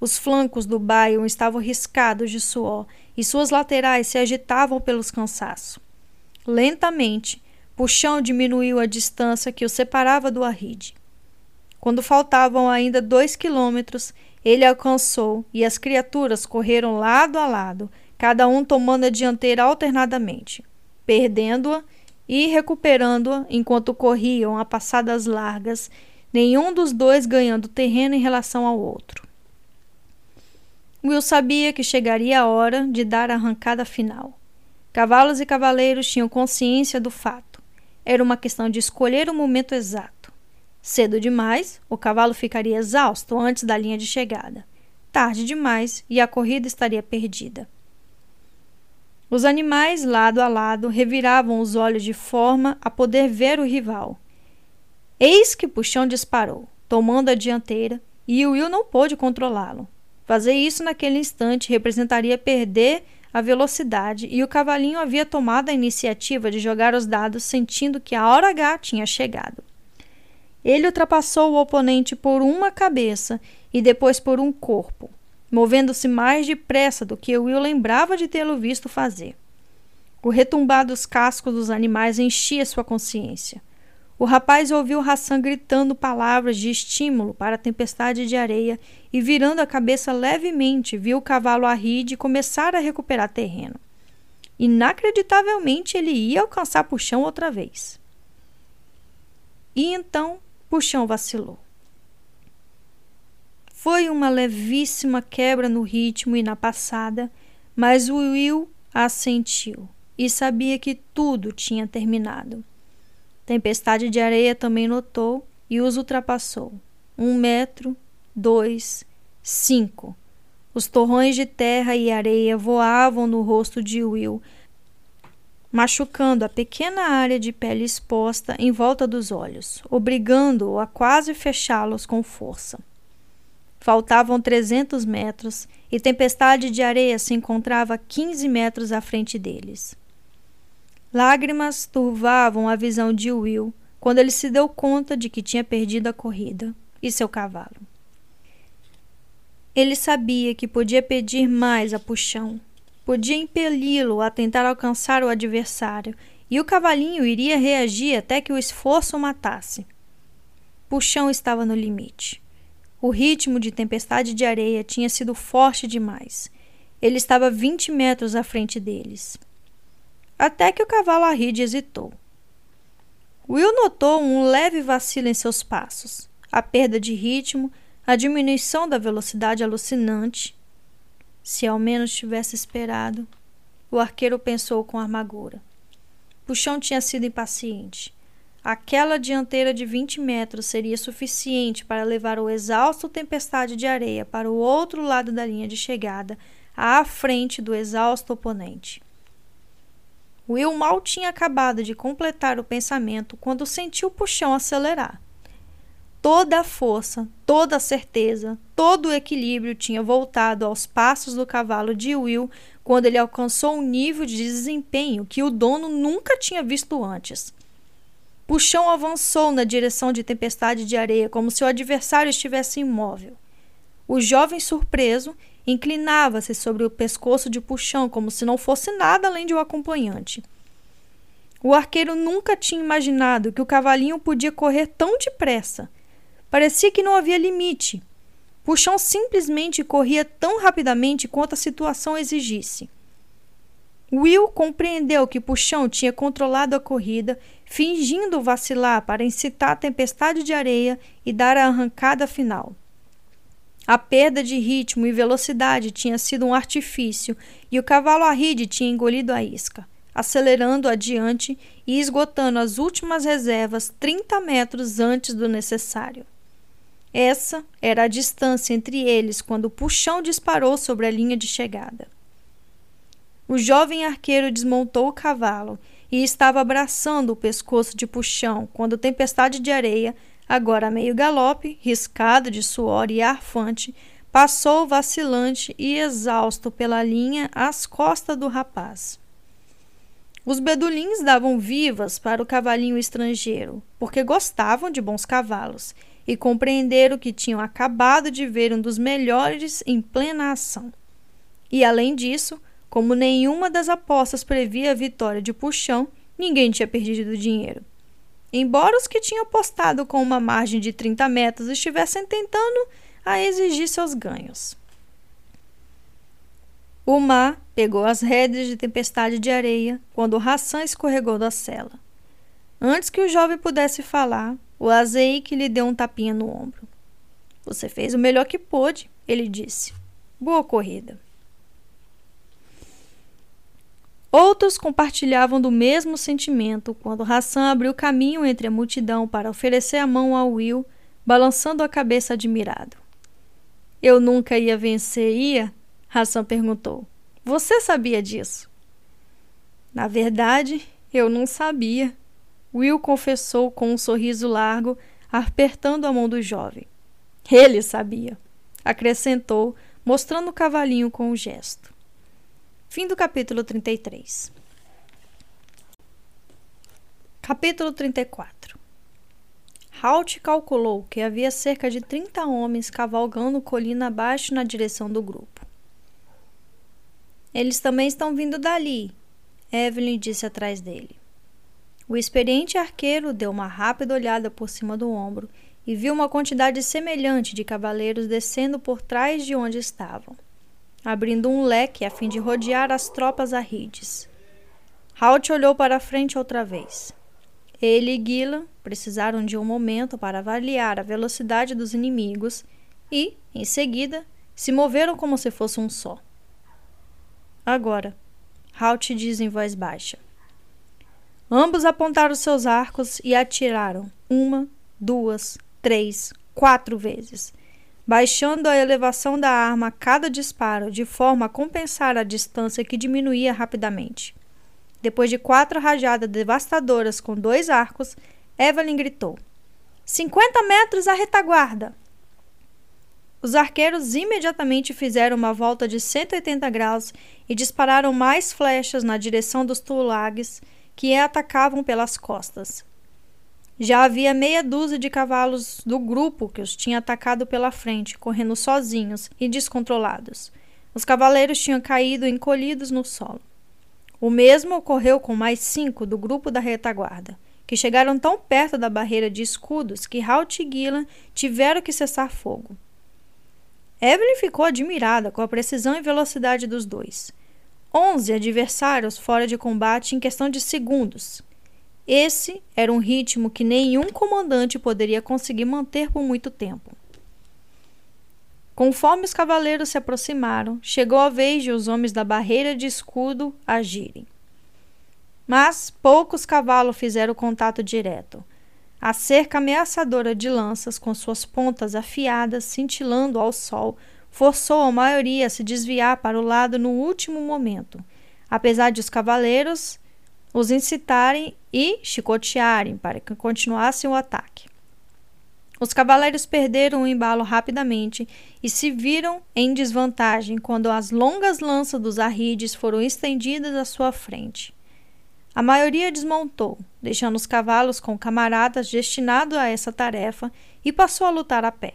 Speaker 2: Os flancos do baio estavam riscados de suor e suas laterais se agitavam pelos cansaços. Lentamente, Puxão diminuiu a distância que o separava do arride. Quando faltavam ainda dois quilômetros, ele alcançou e as criaturas correram lado a lado, cada um tomando a dianteira alternadamente, perdendo-a e recuperando-a enquanto corriam a passadas largas, nenhum dos dois ganhando terreno em relação ao outro. Will sabia que chegaria a hora de dar a arrancada final. Cavalos e cavaleiros tinham consciência do fato. Era uma questão de escolher o momento exato. Cedo demais, o cavalo ficaria exausto antes da linha de chegada. Tarde demais e a corrida estaria perdida. Os animais, lado a lado, reviravam os olhos de forma a poder ver o rival. Eis que Puxão disparou, tomando a dianteira, e Will não pôde controlá-lo. Fazer isso naquele instante representaria perder a velocidade e o cavalinho havia tomado a iniciativa de jogar os dados sentindo que a hora H tinha chegado. Ele ultrapassou o oponente por uma cabeça e depois por um corpo, movendo-se mais depressa do que Will lembrava de tê-lo visto fazer. O retumbar dos cascos dos animais enchia sua consciência. O rapaz ouviu Hassan gritando palavras de estímulo para a tempestade de areia e, virando a cabeça levemente, viu o cavalo Arride começar a recuperar terreno. Inacreditavelmente, ele ia alcançar Puxão outra vez. E então, Puxão vacilou. Foi uma levíssima quebra no ritmo e na passada, mas Will a sentiu e sabia que tudo tinha terminado. Tempestade de areia também notou e os ultrapassou. Um metro, dois, cinco. Os torrões de terra e areia voavam no rosto de Will, machucando a pequena área de pele exposta em volta dos olhos, obrigando-o a quase fechá-los com força. Faltavam 300 metros e tempestade de areia se encontrava a 15 metros à frente deles. Lágrimas turvavam a visão de Will quando ele se deu conta de que tinha perdido a corrida e seu cavalo. Ele sabia que podia pedir mais a puxão, podia impeli-lo a tentar alcançar o adversário, e o cavalinho iria reagir até que o esforço o matasse. Puxão estava no limite. O ritmo de tempestade de areia tinha sido forte demais. Ele estava 20 metros à frente deles até que o cavalo Arride hesitou. Will notou um leve vacilo em seus passos. a perda de ritmo, a diminuição da velocidade alucinante. Se ao menos tivesse esperado, o arqueiro pensou com amargura. Puxão tinha sido impaciente. Aquela dianteira de 20 metros seria suficiente para levar o exausto tempestade de areia para o outro lado da linha de chegada, à frente do exausto oponente. Will mal tinha acabado de completar o pensamento quando sentiu o puxão acelerar. Toda a força, toda a certeza, todo o equilíbrio tinha voltado aos passos do cavalo de Will quando ele alcançou um nível de desempenho que o dono nunca tinha visto antes. Puxão avançou na direção de tempestade de areia como se o adversário estivesse imóvel. O jovem surpreso inclinava-se sobre o pescoço de Puxão como se não fosse nada além de um acompanhante. O arqueiro nunca tinha imaginado que o cavalinho podia correr tão depressa Parecia que não havia limite. Puxão simplesmente corria tão rapidamente quanto a situação exigisse. Will compreendeu que Puxão tinha controlado a corrida, fingindo vacilar para incitar a tempestade de areia e dar a arrancada final. A perda de ritmo e velocidade tinha sido um artifício e o cavalo Arride tinha engolido a isca, acelerando adiante e esgotando as últimas reservas 30 metros antes do necessário. Essa era a distância entre eles quando o puxão disparou sobre a linha de chegada. O jovem arqueiro desmontou o cavalo e estava abraçando o pescoço de puxão quando a tempestade de areia, agora meio galope, riscado de suor e arfante, passou vacilante e exausto pela linha às costas do rapaz. Os bedulins davam vivas para o cavalinho estrangeiro, porque gostavam de bons cavalos e compreenderam que tinham acabado de ver um dos melhores em plena ação. E além disso, como nenhuma das apostas previa a vitória de Puxão, ninguém tinha perdido dinheiro. Embora os que tinham apostado com uma margem de 30 metros estivessem tentando a exigir seus ganhos. O mar pegou as rédeas de tempestade de areia quando Hassan escorregou da cela. Antes que o jovem pudesse falar, o Azeik lhe deu um tapinha no ombro. Você fez o melhor que pôde, ele disse. Boa corrida. Outros compartilhavam do mesmo sentimento quando Hassan abriu caminho entre a multidão para oferecer a mão a Will, balançando a cabeça admirado. Eu nunca ia vencer, ia? Hassan perguntou. Você sabia disso? Na verdade, eu não sabia, Will confessou com um sorriso largo, apertando a mão do jovem. Ele sabia, acrescentou, mostrando o cavalinho com o um gesto. Fim do capítulo 33. Capítulo 34 Halt calculou que havia cerca de 30 homens cavalgando colina abaixo na direção do grupo. Eles também estão vindo dali, Evelyn disse atrás dele. O experiente arqueiro deu uma rápida olhada por cima do ombro e viu uma quantidade semelhante de cavaleiros descendo por trás de onde estavam, abrindo um leque a fim de rodear as tropas arrides. Halt olhou para frente outra vez. Ele e Gila precisaram de um momento para avaliar a velocidade dos inimigos e, em seguida, se moveram como se fosse um só. Agora, Halt diz em voz baixa: Ambos apontaram seus arcos e atiraram uma, duas, três, quatro vezes, baixando a elevação da arma a cada disparo, de forma a compensar a distância que diminuía rapidamente. Depois de quatro rajadas devastadoras com dois arcos, Evelyn gritou: Cinquenta metros à retaguarda! Os arqueiros imediatamente fizeram uma volta de 180 graus e dispararam mais flechas na direção dos tulags que atacavam pelas costas. Já havia meia dúzia de cavalos do grupo que os tinha atacado pela frente, correndo sozinhos e descontrolados. Os cavaleiros tinham caído encolhidos no solo. O mesmo ocorreu com mais cinco do grupo da retaguarda, que chegaram tão perto da barreira de escudos que Halt e Gillan tiveram que cessar fogo. Evelyn ficou admirada com a precisão e velocidade dos dois. 11 adversários fora de combate em questão de segundos. Esse era um ritmo que nenhum comandante poderia conseguir manter por muito tempo. Conforme os cavaleiros se aproximaram, chegou a vez de os homens da barreira de escudo agirem. Mas poucos cavalos fizeram contato direto. A cerca ameaçadora de lanças, com suas pontas afiadas cintilando ao sol, forçou a maioria a se desviar para o lado no último momento, apesar de os cavaleiros os incitarem e chicotearem para que continuassem o ataque. Os cavaleiros perderam o embalo rapidamente e se viram em desvantagem quando as longas lanças dos arrides foram estendidas à sua frente. A maioria desmontou, deixando os cavalos com camaradas destinados a essa tarefa e passou a lutar a pé.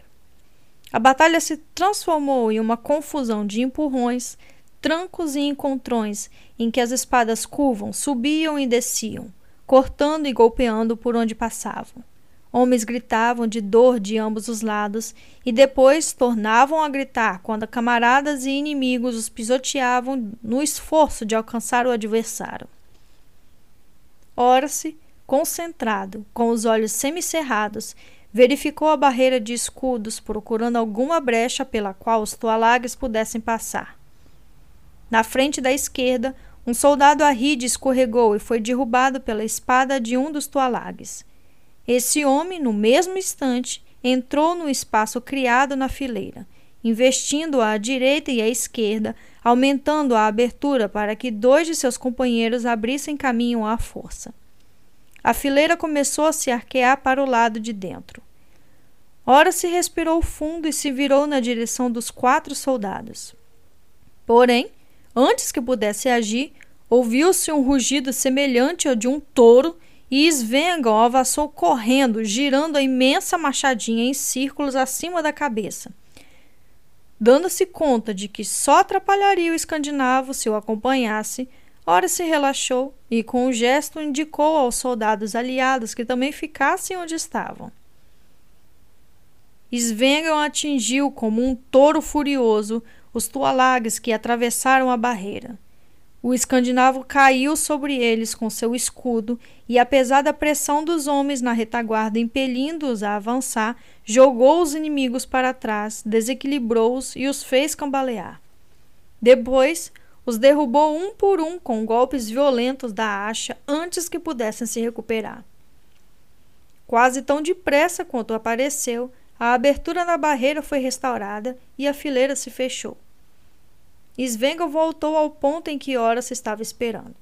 Speaker 2: A batalha se transformou em uma confusão de empurrões, trancos e encontrões em que as espadas curvam, subiam e desciam, cortando e golpeando por onde passavam. Homens gritavam de dor de ambos os lados e depois tornavam a gritar quando camaradas e inimigos os pisoteavam no esforço de alcançar o adversário. Horace, concentrado, com os olhos semicerrados, verificou a barreira de escudos, procurando alguma brecha pela qual os toalagres pudessem passar. Na frente da esquerda, um soldado arride escorregou e foi derrubado pela espada de um dos toalagres. Esse homem, no mesmo instante, entrou no espaço criado na fileira, investindo à direita e à esquerda, aumentando a abertura para que dois de seus companheiros abrissem caminho à força. A fileira começou a se arquear para o lado de dentro. Ora se respirou fundo e se virou na direção dos quatro soldados. Porém, antes que pudesse agir, ouviu-se um rugido semelhante ao de um touro e Svengal avançou correndo, girando a imensa machadinha em círculos acima da cabeça. Dando-se conta de que só atrapalharia o escandinavo se o acompanhasse, ora se relaxou e, com um gesto, indicou aos soldados aliados que também ficassem onde estavam. Svengal atingiu como um touro furioso os tualagues que atravessaram a barreira. O escandinavo caiu sobre eles com seu escudo e, apesar da pressão dos homens na retaguarda impelindo-os a avançar, jogou os inimigos para trás, desequilibrou-os e os fez cambalear. Depois, os derrubou um por um com golpes violentos da acha antes que pudessem se recuperar. Quase tão depressa quanto apareceu, a abertura na barreira foi restaurada e a fileira se fechou. Svengal voltou ao ponto em que Ora se estava esperando.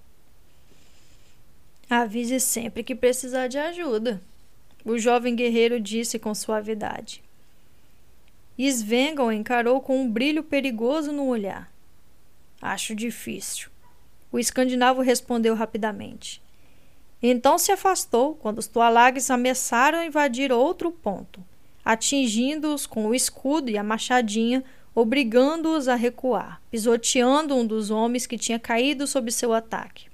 Speaker 2: Avise sempre que precisar de ajuda, o jovem guerreiro disse com suavidade. Svengal encarou com um brilho perigoso no olhar. Acho difícil. O escandinavo respondeu rapidamente. Então se afastou quando os tualagues ameaçaram invadir outro ponto, atingindo-os com o escudo e a machadinha obrigando-os a recuar, pisoteando um dos homens que tinha caído sob seu ataque.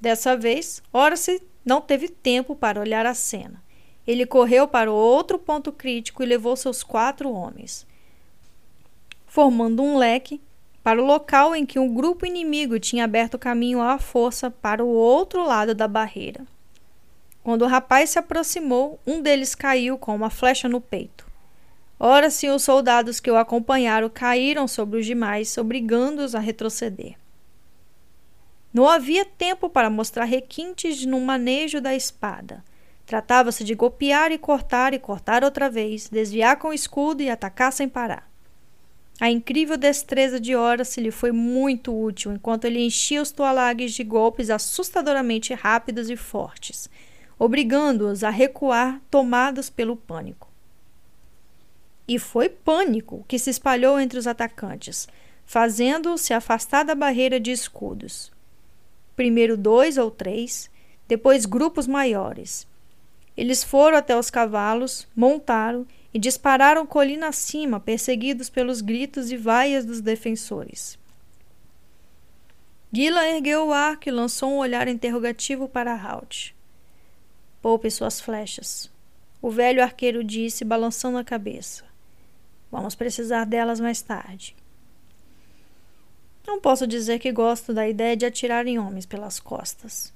Speaker 2: Dessa vez, Horace não teve tempo para olhar a cena. Ele correu para o outro ponto crítico e levou seus quatro homens, formando um leque para o local em que um grupo inimigo tinha aberto caminho à força para o outro lado da barreira. Quando o rapaz se aproximou, um deles caiu com uma flecha no peito. Ora, sim, os soldados que o acompanharam caíram sobre os demais, obrigando-os a retroceder. Não havia tempo para mostrar requintes no manejo da espada. Tratava-se de golpear e cortar e cortar outra vez, desviar com o escudo e atacar sem parar. A incrível destreza de Horace lhe foi muito útil enquanto ele enchia os toalagues de golpes assustadoramente rápidos e fortes, obrigando-os a recuar tomados pelo pânico. E foi pânico que se espalhou entre os atacantes, fazendo-os se afastar da barreira de escudos. Primeiro dois ou três, depois grupos maiores. Eles foram até os cavalos, montaram e dispararam colina acima, perseguidos pelos gritos e vaias dos defensores. Gila ergueu o arco e lançou um olhar interrogativo para Halt. Poupe suas flechas. O velho arqueiro disse, balançando a cabeça. Vamos precisar delas mais tarde. Não posso dizer que gosto da ideia de atirar em homens pelas costas.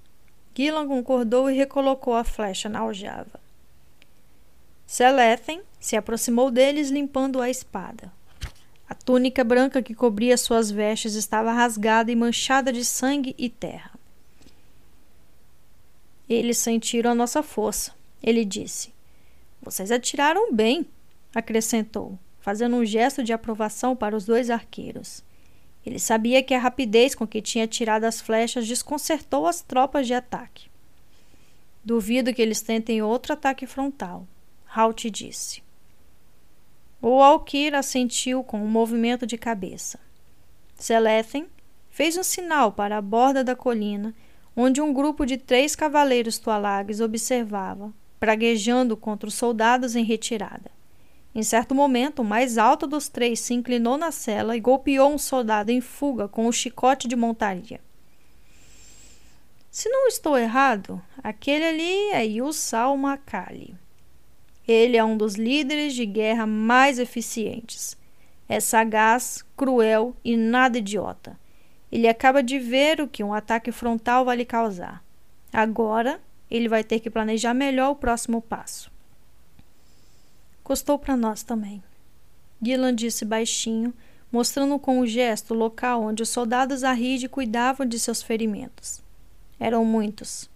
Speaker 2: Gillan concordou e recolocou a flecha na aljava. Selethen se aproximou deles limpando a espada. A túnica branca que cobria suas vestes estava rasgada e manchada de sangue e terra. Eles sentiram a nossa força, ele disse. Vocês atiraram bem, acrescentou, fazendo um gesto de aprovação para os dois arqueiros. Ele sabia que a rapidez com que tinha tirado as flechas desconcertou as tropas de ataque. Duvido que eles tentem outro ataque frontal, Halt disse. O Alkir assentiu com um movimento de cabeça. Selethen fez um sinal para a borda da colina, onde um grupo de três cavaleiros tualagues observava, praguejando contra os soldados em retirada. Em certo momento, o mais alto dos três se inclinou na cela e golpeou um soldado em fuga com o um chicote de montaria. Se não estou errado, aquele ali é Yusal Makali. Ele é um dos líderes de guerra mais eficientes. É sagaz, cruel e nada idiota. Ele acaba de ver o que um ataque frontal vai lhe causar. Agora, ele vai ter que planejar melhor o próximo passo. Custou para nós também. Gillan disse baixinho, mostrando com o gesto o local onde os soldados Aride cuidavam de seus ferimentos. Eram muitos.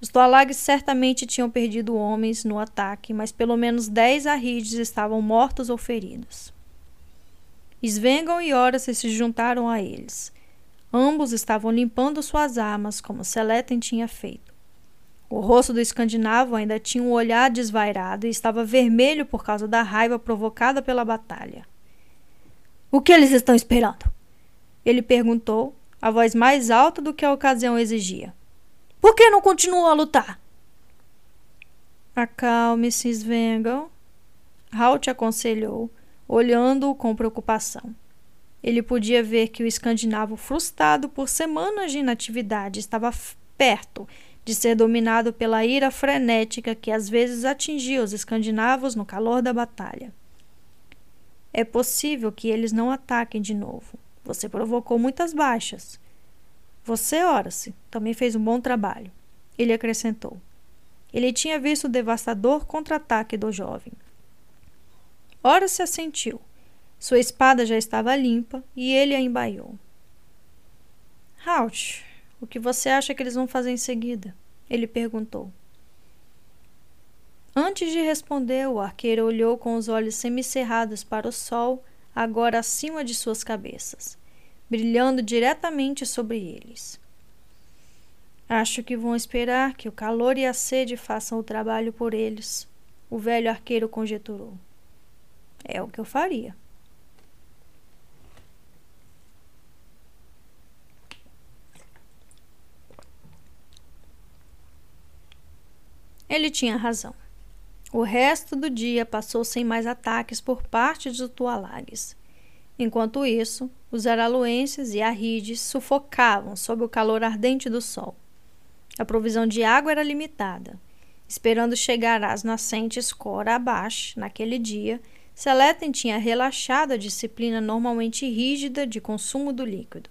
Speaker 2: Os Tualags certamente tinham perdido homens no ataque, mas pelo menos dez Arrides estavam mortos ou feridos. Svengon e Horace se juntaram a eles. Ambos estavam limpando suas armas, como Seleten tinha feito. O rosto do escandinavo ainda tinha um olhar desvairado e estava vermelho por causa da raiva provocada pela batalha. O que eles estão esperando? Ele perguntou, a voz mais alta do que a ocasião exigia. Por que não continuam a lutar? Acalme-se, Svengal. Halt aconselhou, olhando-o com preocupação. Ele podia ver que o escandinavo, frustrado por semanas de inatividade, estava perto de ser dominado pela ira frenética que às vezes atingia os escandinavos no calor da batalha. É possível que eles não ataquem de novo. Você provocou muitas baixas. Você, Horace, também fez um bom trabalho. Ele acrescentou. Ele tinha visto o devastador contra-ataque do jovem. Horace assentiu. Sua espada já estava limpa e ele a embaiou. Halt, o que você acha que eles vão fazer em seguida? Ele perguntou. Antes de responder, o arqueiro olhou com os olhos semicerrados para o sol, agora acima de suas cabeças brilhando diretamente sobre eles. Acho que vão esperar que o calor e a sede façam o trabalho por eles, o velho arqueiro conjeturou. É o que eu faria. Ele tinha razão. O resto do dia passou sem mais ataques por parte dos Tualagues. Enquanto isso, os araluenses e arrides sufocavam sob o calor ardente do sol. A provisão de água era limitada. Esperando chegar às nascentes Cora abaixo, naquele dia, Seleten tinha relaxado a disciplina normalmente rígida de consumo do líquido.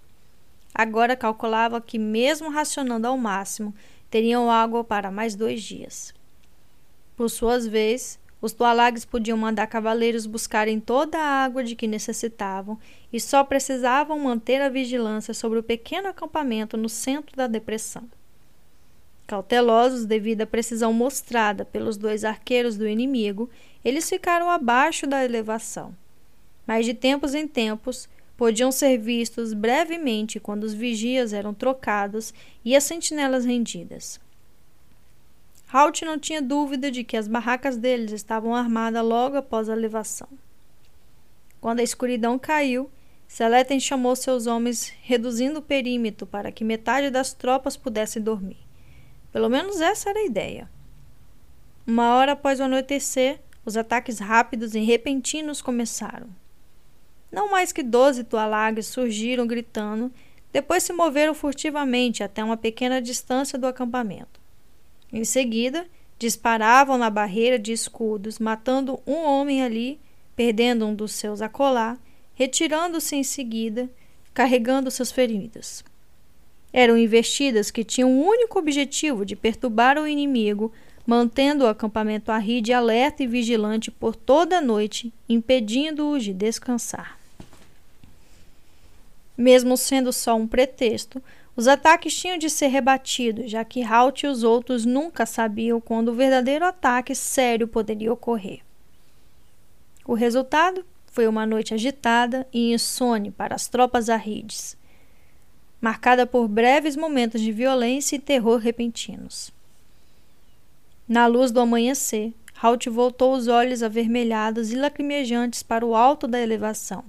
Speaker 2: Agora calculava que, mesmo racionando ao máximo, teriam água para mais dois dias. Por sua vez, os Tualagues podiam mandar cavaleiros buscarem toda a água de que necessitavam e só precisavam manter a vigilância sobre o pequeno acampamento no centro da depressão. Cautelosos devido à precisão mostrada pelos dois arqueiros do inimigo, eles ficaram abaixo da elevação. Mas de tempos em tempos, podiam ser vistos brevemente quando os vigias eram trocados e as sentinelas rendidas. Halt não tinha dúvida de que as barracas deles estavam armadas logo após a elevação. Quando a escuridão caiu, Seleten chamou seus homens, reduzindo o perímetro para que metade das tropas pudesse dormir. Pelo menos essa era a ideia. Uma hora após o anoitecer, os ataques rápidos e repentinos começaram. Não mais que doze tualagues surgiram gritando, depois se moveram furtivamente até uma pequena distância do acampamento. Em seguida, disparavam na barreira de escudos, matando um homem ali, perdendo um dos seus a colar, retirando-se em seguida, carregando seus feridos. Eram investidas que tinham o único objetivo de perturbar o inimigo, mantendo o acampamento Arrid alerta e vigilante por toda a noite, impedindo-os de descansar. Mesmo sendo só um pretexto, os ataques tinham de ser rebatidos, já que Halt e os outros nunca sabiam quando o verdadeiro ataque sério poderia ocorrer. O resultado foi uma noite agitada e insone para as tropas arrides, marcada por breves momentos de violência e terror repentinos. Na luz do amanhecer, Halt voltou os olhos avermelhados e lacrimejantes para o alto da elevação.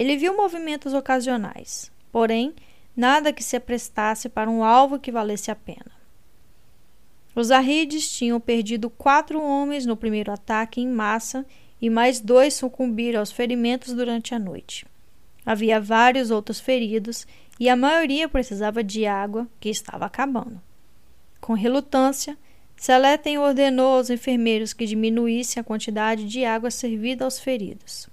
Speaker 2: Ele viu movimentos ocasionais, porém, nada que se aprestasse para um alvo que valesse a pena. Os Arrides tinham perdido quatro homens no primeiro ataque em massa e mais dois sucumbiram aos ferimentos durante a noite. Havia vários outros feridos e a maioria precisava de água, que estava acabando. Com relutância, Seletem ordenou aos enfermeiros que diminuíssem a quantidade de água servida aos feridos.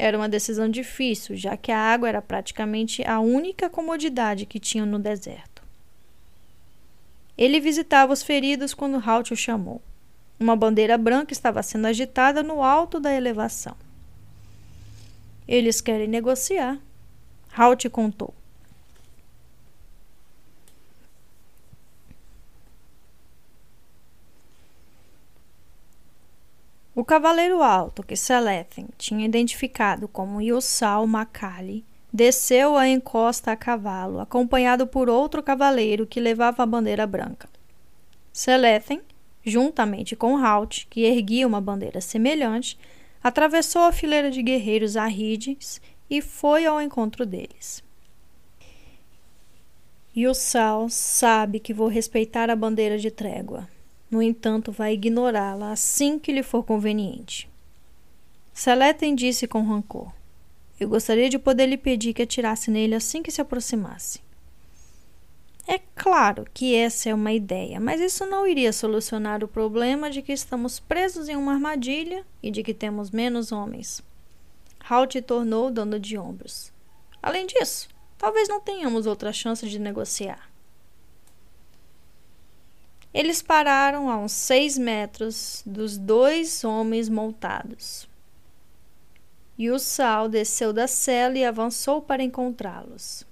Speaker 2: Era uma decisão difícil, já que a água era praticamente a única comodidade que tinham no deserto. Ele visitava os feridos quando Halt o chamou. Uma bandeira branca estava sendo agitada no alto da elevação. Eles querem negociar. Halt contou. O cavaleiro alto que Selethen tinha identificado como Yusal Makali desceu a encosta a cavalo, acompanhado por outro cavaleiro que levava a bandeira branca. Selethen juntamente com Halt, que erguia uma bandeira semelhante, atravessou a fileira de guerreiros arrides e foi ao encontro deles. E o Sal sabe que vou respeitar a bandeira de trégua. No entanto, vai ignorá-la assim que lhe for conveniente. Seletem disse com rancor. Eu gostaria de poder lhe pedir que atirasse nele assim que se aproximasse. É claro que essa é uma ideia, mas isso não iria solucionar o problema de que estamos presos em uma armadilha e de que temos menos homens. Halt tornou dando de ombros. Além disso, talvez não tenhamos outra chance de negociar. Eles pararam a uns seis metros dos dois homens montados. E o Sal desceu da cela e avançou para encontrá-los.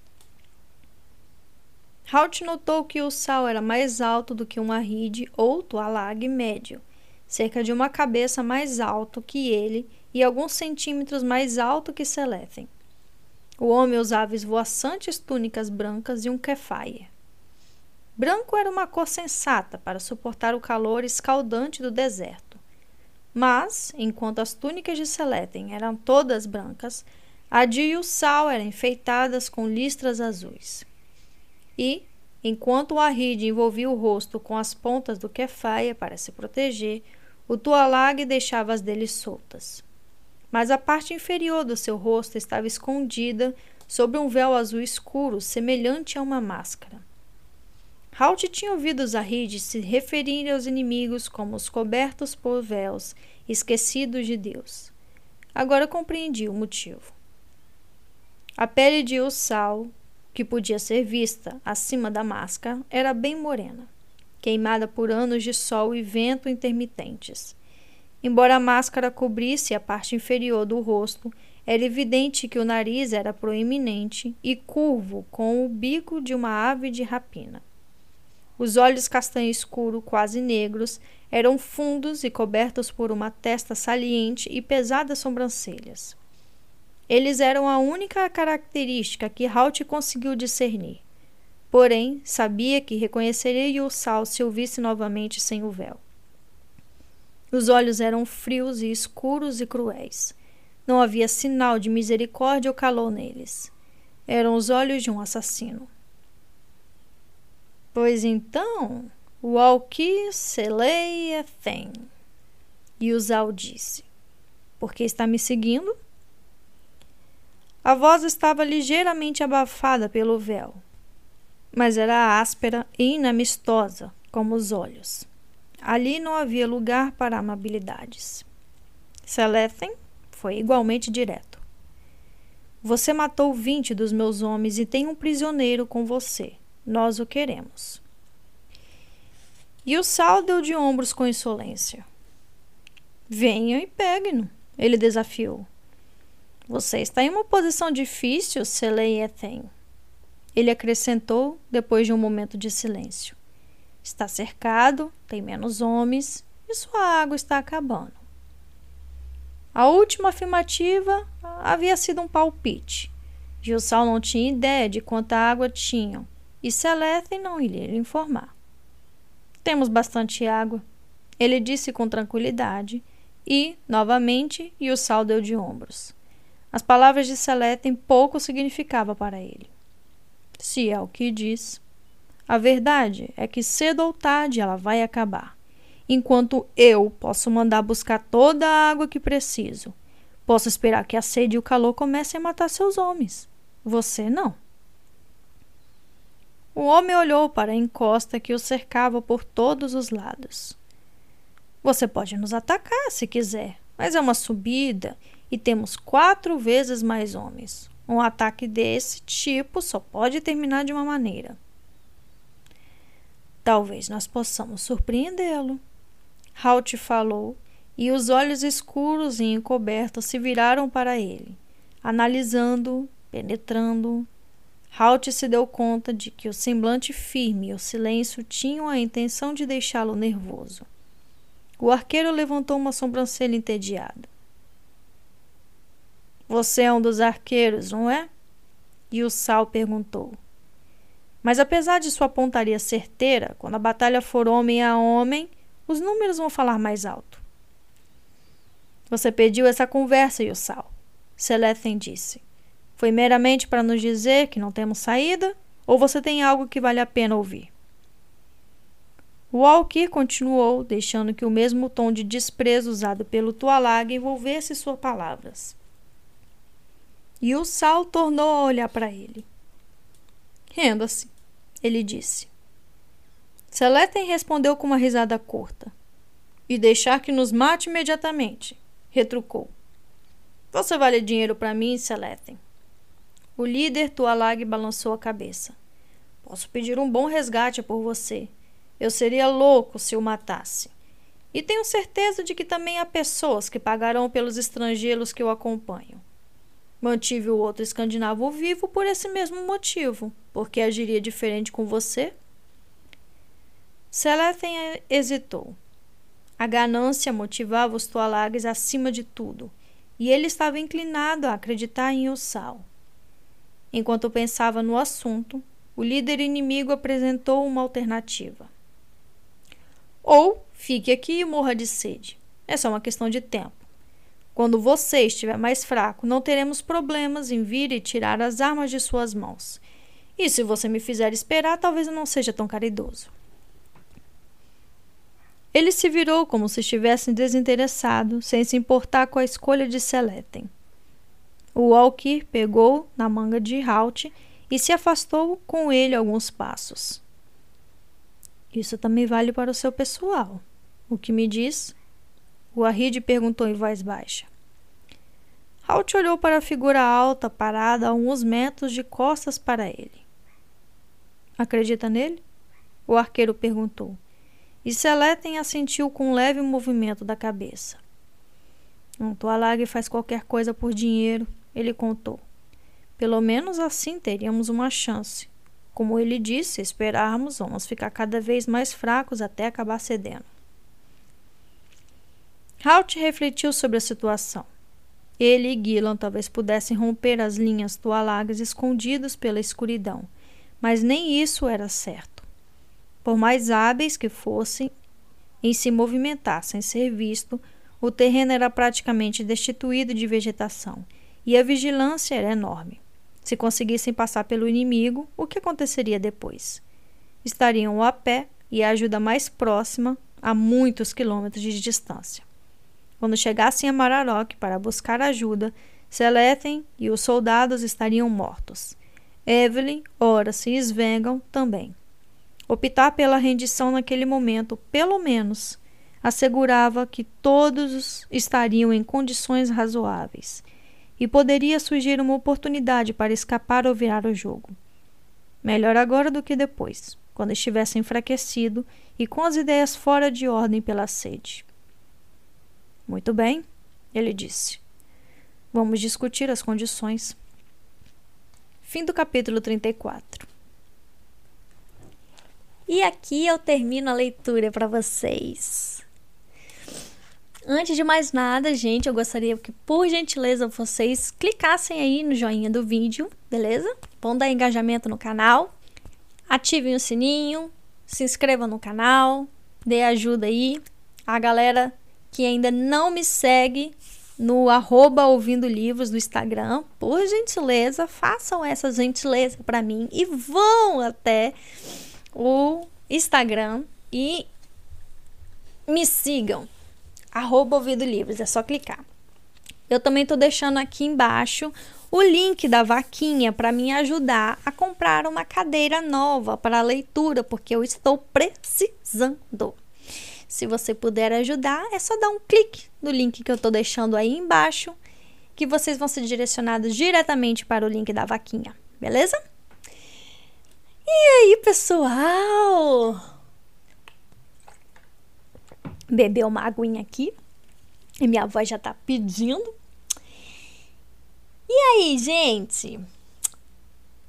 Speaker 2: Halt notou que o sal era mais alto do que um arride ou tualag médio, cerca de uma cabeça mais alto que ele e alguns centímetros mais alto que Selethen. O homem usava esvoaçantes túnicas brancas e um kefaia. Branco era uma cor sensata para suportar o calor escaldante do deserto. Mas, enquanto as túnicas de Selethen eram todas brancas, a de Yussal eram enfeitadas com listras azuis e, enquanto o Arrid envolvia o rosto com as pontas do kefaia para se proteger, o tualag deixava as dele soltas. Mas a parte inferior do seu rosto estava escondida sob um véu azul escuro, semelhante a uma máscara. Halt tinha ouvido Arrides se referirem aos inimigos como os cobertos por véus, esquecidos de Deus. Agora compreendi o motivo. A pele de Ussal que podia ser vista acima da máscara, era bem morena, queimada por anos de sol e vento intermitentes. Embora a máscara cobrisse a parte inferior do rosto, era evidente que o nariz era proeminente e curvo, com o bico de uma ave de rapina. Os olhos castanho escuro, quase negros, eram fundos e cobertos por uma testa saliente e pesadas sobrancelhas. Eles eram a única característica que Halt conseguiu discernir. Porém, sabia que reconheceria Yussal se o visse novamente sem o véu. Os olhos eram frios e escuros e cruéis. Não havia sinal de misericórdia ou calor neles. Eram os olhos de um assassino. Pois então, o Alki Seleia tem. Yusal disse: Por que está me seguindo? A voz estava ligeiramente abafada pelo véu, mas era áspera e inamistosa, como os olhos. Ali não havia lugar para amabilidades. Selethen foi igualmente direto. Você matou vinte dos meus homens e tem um prisioneiro com você. Nós o queremos. E o Sal deu de ombros com insolência. Venha e pegue-no, ele desafiou. Você está em uma posição difícil, Selei Ethem. Ele acrescentou depois de um momento de silêncio. Está cercado, tem menos homens e sua água está acabando. A última afirmativa havia sido um palpite. Gilsal não tinha ideia de quanta água tinham e Selethem não iria informar. Temos bastante água, ele disse com tranquilidade e, novamente, Yussal deu de ombros. As palavras de Selethem pouco significavam para ele. Se é o que diz. A verdade é que cedo ou tarde ela vai acabar enquanto eu posso mandar buscar toda a água que preciso. Posso esperar que a sede e o calor comecem a matar seus homens. Você não. O homem olhou para a encosta que o cercava por todos os lados. Você pode nos atacar se quiser, mas é uma subida e temos quatro vezes mais homens. Um ataque desse tipo só pode terminar de uma maneira. Talvez nós possamos surpreendê-lo. Halt falou, e os olhos escuros e encobertos se viraram para ele, analisando, penetrando. Halt se deu conta de que o semblante firme e o silêncio tinham a intenção de deixá-lo nervoso. O arqueiro levantou uma sobrancelha entediada. Você é um dos arqueiros, não é? E o Sal perguntou. Mas apesar de sua pontaria certeira, quando a batalha for homem a homem, os números vão falar mais alto. Você pediu essa conversa, Yussal. Selethen disse. Foi meramente para nos dizer que não temos saída ou você tem algo que vale a pena ouvir? O Alkir continuou, deixando que o mesmo tom de desprezo usado pelo Tualag envolvesse suas palavras. E o Sal tornou a olhar para ele. Renda-se, ele disse. Seleten respondeu com uma risada curta. E deixar que nos mate imediatamente, retrucou. Você vale dinheiro para mim, Seleten. O líder Tualag balançou a cabeça. Posso pedir um bom resgate por você. Eu seria louco se o matasse. E tenho certeza de que também há pessoas que pagarão pelos estrangeiros que o acompanham. Mantive o outro escandinavo vivo por esse mesmo motivo, porque agiria diferente com você Selethen hesitou. A ganância motivava os Tualagues acima de tudo, e ele estava inclinado a acreditar em Ussal. Enquanto pensava no assunto, o líder inimigo apresentou uma alternativa. Ou fique aqui e morra de sede. É só uma questão de tempo. Quando você estiver mais fraco, não teremos problemas em vir e tirar as armas de suas mãos. E se você me fizer esperar, talvez eu não seja tão caridoso. Ele se virou como se estivesse desinteressado, sem se importar com a escolha de Seleten. O Walker pegou na manga de Halt e se afastou com ele alguns passos. Isso também vale para o seu pessoal. O que me diz? O Arrid perguntou em voz baixa. Halt olhou para a figura alta parada a uns metros de costas para ele. Acredita nele? O arqueiro perguntou e Seleten assentiu com um leve movimento da cabeça. Um Tualag faz qualquer coisa por dinheiro, ele contou. Pelo menos assim teríamos uma chance. Como ele disse, se esperarmos, vamos ficar cada vez mais fracos até acabar cedendo. Halt refletiu sobre a situação. Ele e Gillan talvez pudessem romper as linhas tualagas escondidos pela escuridão, mas nem isso era certo. Por mais hábeis que fossem em se movimentar sem ser visto, o terreno era praticamente destituído de vegetação e a vigilância era enorme. Se conseguissem passar pelo inimigo, o que aconteceria depois? Estariam a pé e a ajuda mais próxima a muitos quilômetros de distância. Quando chegassem a Mararok para buscar ajuda, Selethen e os soldados estariam mortos. Evelyn, Horace e Svengal também. Optar pela rendição naquele momento, pelo menos, assegurava que todos estariam em condições razoáveis. E poderia surgir uma oportunidade para escapar ou virar o jogo. Melhor agora do que depois, quando estivesse enfraquecido e com as ideias fora de ordem pela sede. Muito bem, ele disse. Vamos discutir as condições. Fim do capítulo 34.
Speaker 1: E aqui eu termino a leitura para vocês. Antes de mais nada, gente, eu gostaria que, por gentileza, vocês clicassem aí no joinha do vídeo, beleza? Vão dar engajamento no canal, ativem o sininho, se inscrevam no canal, dê ajuda aí. A galera que ainda não me segue no arroba ouvindo livros do Instagram, por gentileza, façam essa gentileza para mim e vão até o Instagram e me sigam. Arroba Ouvido Livros, é só clicar. Eu também estou deixando aqui embaixo o link da vaquinha para me ajudar a comprar uma cadeira nova para leitura, porque eu estou precisando. Se você puder ajudar, é só dar um clique no link que eu estou deixando aí embaixo, que vocês vão ser direcionados diretamente para o link da vaquinha, beleza? E aí, pessoal? Bebeu uma aguinha aqui. E minha voz já tá pedindo. E aí, gente?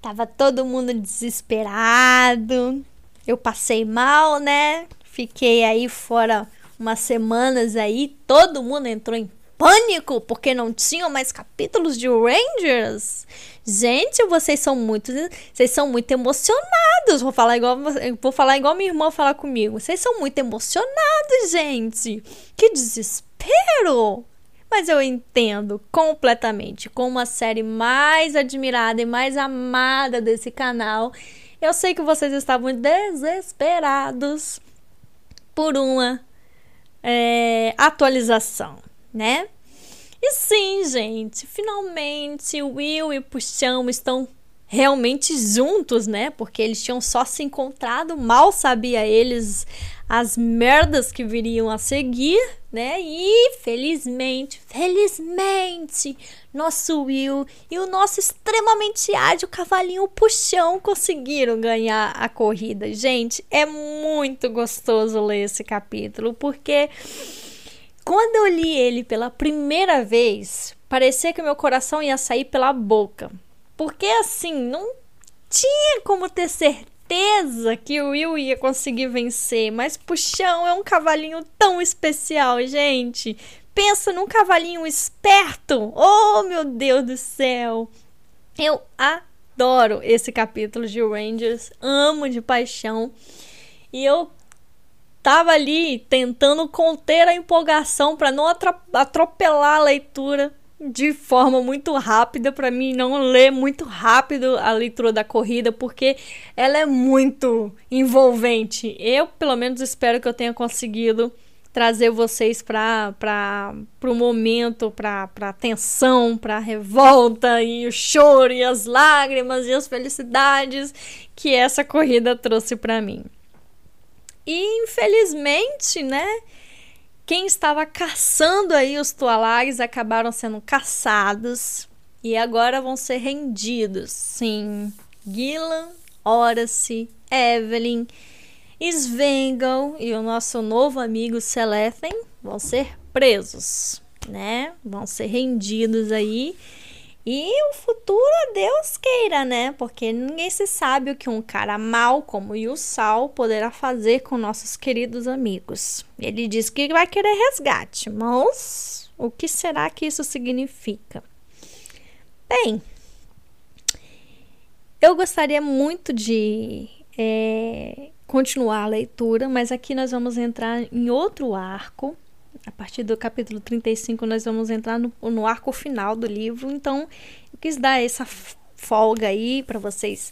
Speaker 1: Tava todo mundo desesperado. Eu passei mal, né? Fiquei aí fora umas semanas aí. Todo mundo entrou em pânico porque não tinham mais capítulos de Rangers. Gente, vocês são muito, vocês são muito emocionados. Vou falar igual, vou falar igual minha irmã falar comigo. Vocês são muito emocionados, gente. Que desespero. Mas eu entendo completamente como a série mais admirada e mais amada desse canal. Eu sei que vocês estavam desesperados por uma é, atualização, né? E sim, gente, finalmente Will e Puxão estão realmente juntos, né? Porque eles tinham só se encontrado, mal sabia eles as merdas que viriam a seguir, né? E felizmente, felizmente, nosso Will e o nosso extremamente ágil cavalinho Puxão conseguiram ganhar a corrida. Gente, é muito gostoso ler esse capítulo, porque quando eu li ele pela primeira vez, parecia que meu coração ia sair pela boca. Porque assim, não tinha como ter certeza que o Will ia conseguir vencer. Mas Puxão é um cavalinho tão especial, gente. Pensa num cavalinho esperto. Oh, meu Deus do céu. Eu adoro esse capítulo de Rangers. Amo de paixão. E eu tava ali tentando conter a empolgação para não atropelar a leitura de forma muito rápida para mim não ler muito rápido a leitura da corrida porque ela é muito envolvente. Eu pelo menos espero que eu tenha conseguido trazer vocês para para o momento, para a tensão, para revolta e o choro e as lágrimas e as felicidades que essa corrida trouxe para mim. E infelizmente, né? Quem estava caçando aí os Tualags acabaram sendo caçados e agora vão ser rendidos. Sim, Gillan, Horace, Evelyn, Svengal e o nosso novo amigo Celethen vão ser presos, né? Vão ser rendidos aí e o futuro, Deus queira, né? Porque ninguém se sabe o que um cara mal como Yusal poderá fazer com nossos queridos amigos. Ele diz que vai querer resgate, mas o que será que isso significa? Bem, eu gostaria muito de é, continuar a leitura, mas aqui nós vamos entrar em outro arco a partir do capítulo 35, nós vamos entrar no, no arco final do livro. Então, eu quis dar essa folga aí para vocês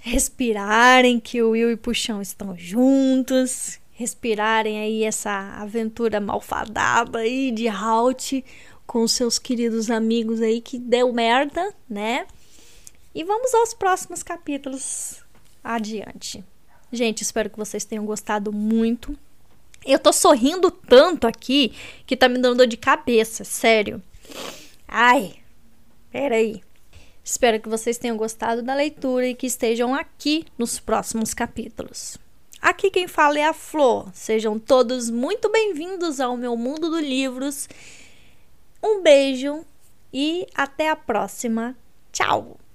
Speaker 1: respirarem que o Will e Puxão estão juntos, respirarem aí essa aventura malfadada aí de Halt com seus queridos amigos aí que deu merda, né? E vamos aos próximos capítulos adiante. Gente, espero que vocês tenham gostado muito. Eu tô sorrindo tanto aqui que tá me dando dor de cabeça, sério. Ai, Peraí. Espero que vocês tenham gostado da leitura e que estejam aqui nos próximos capítulos. Aqui quem fala é a Flor. Sejam todos muito bem-vindos ao meu mundo dos livros. Um beijo e até a próxima. Tchau!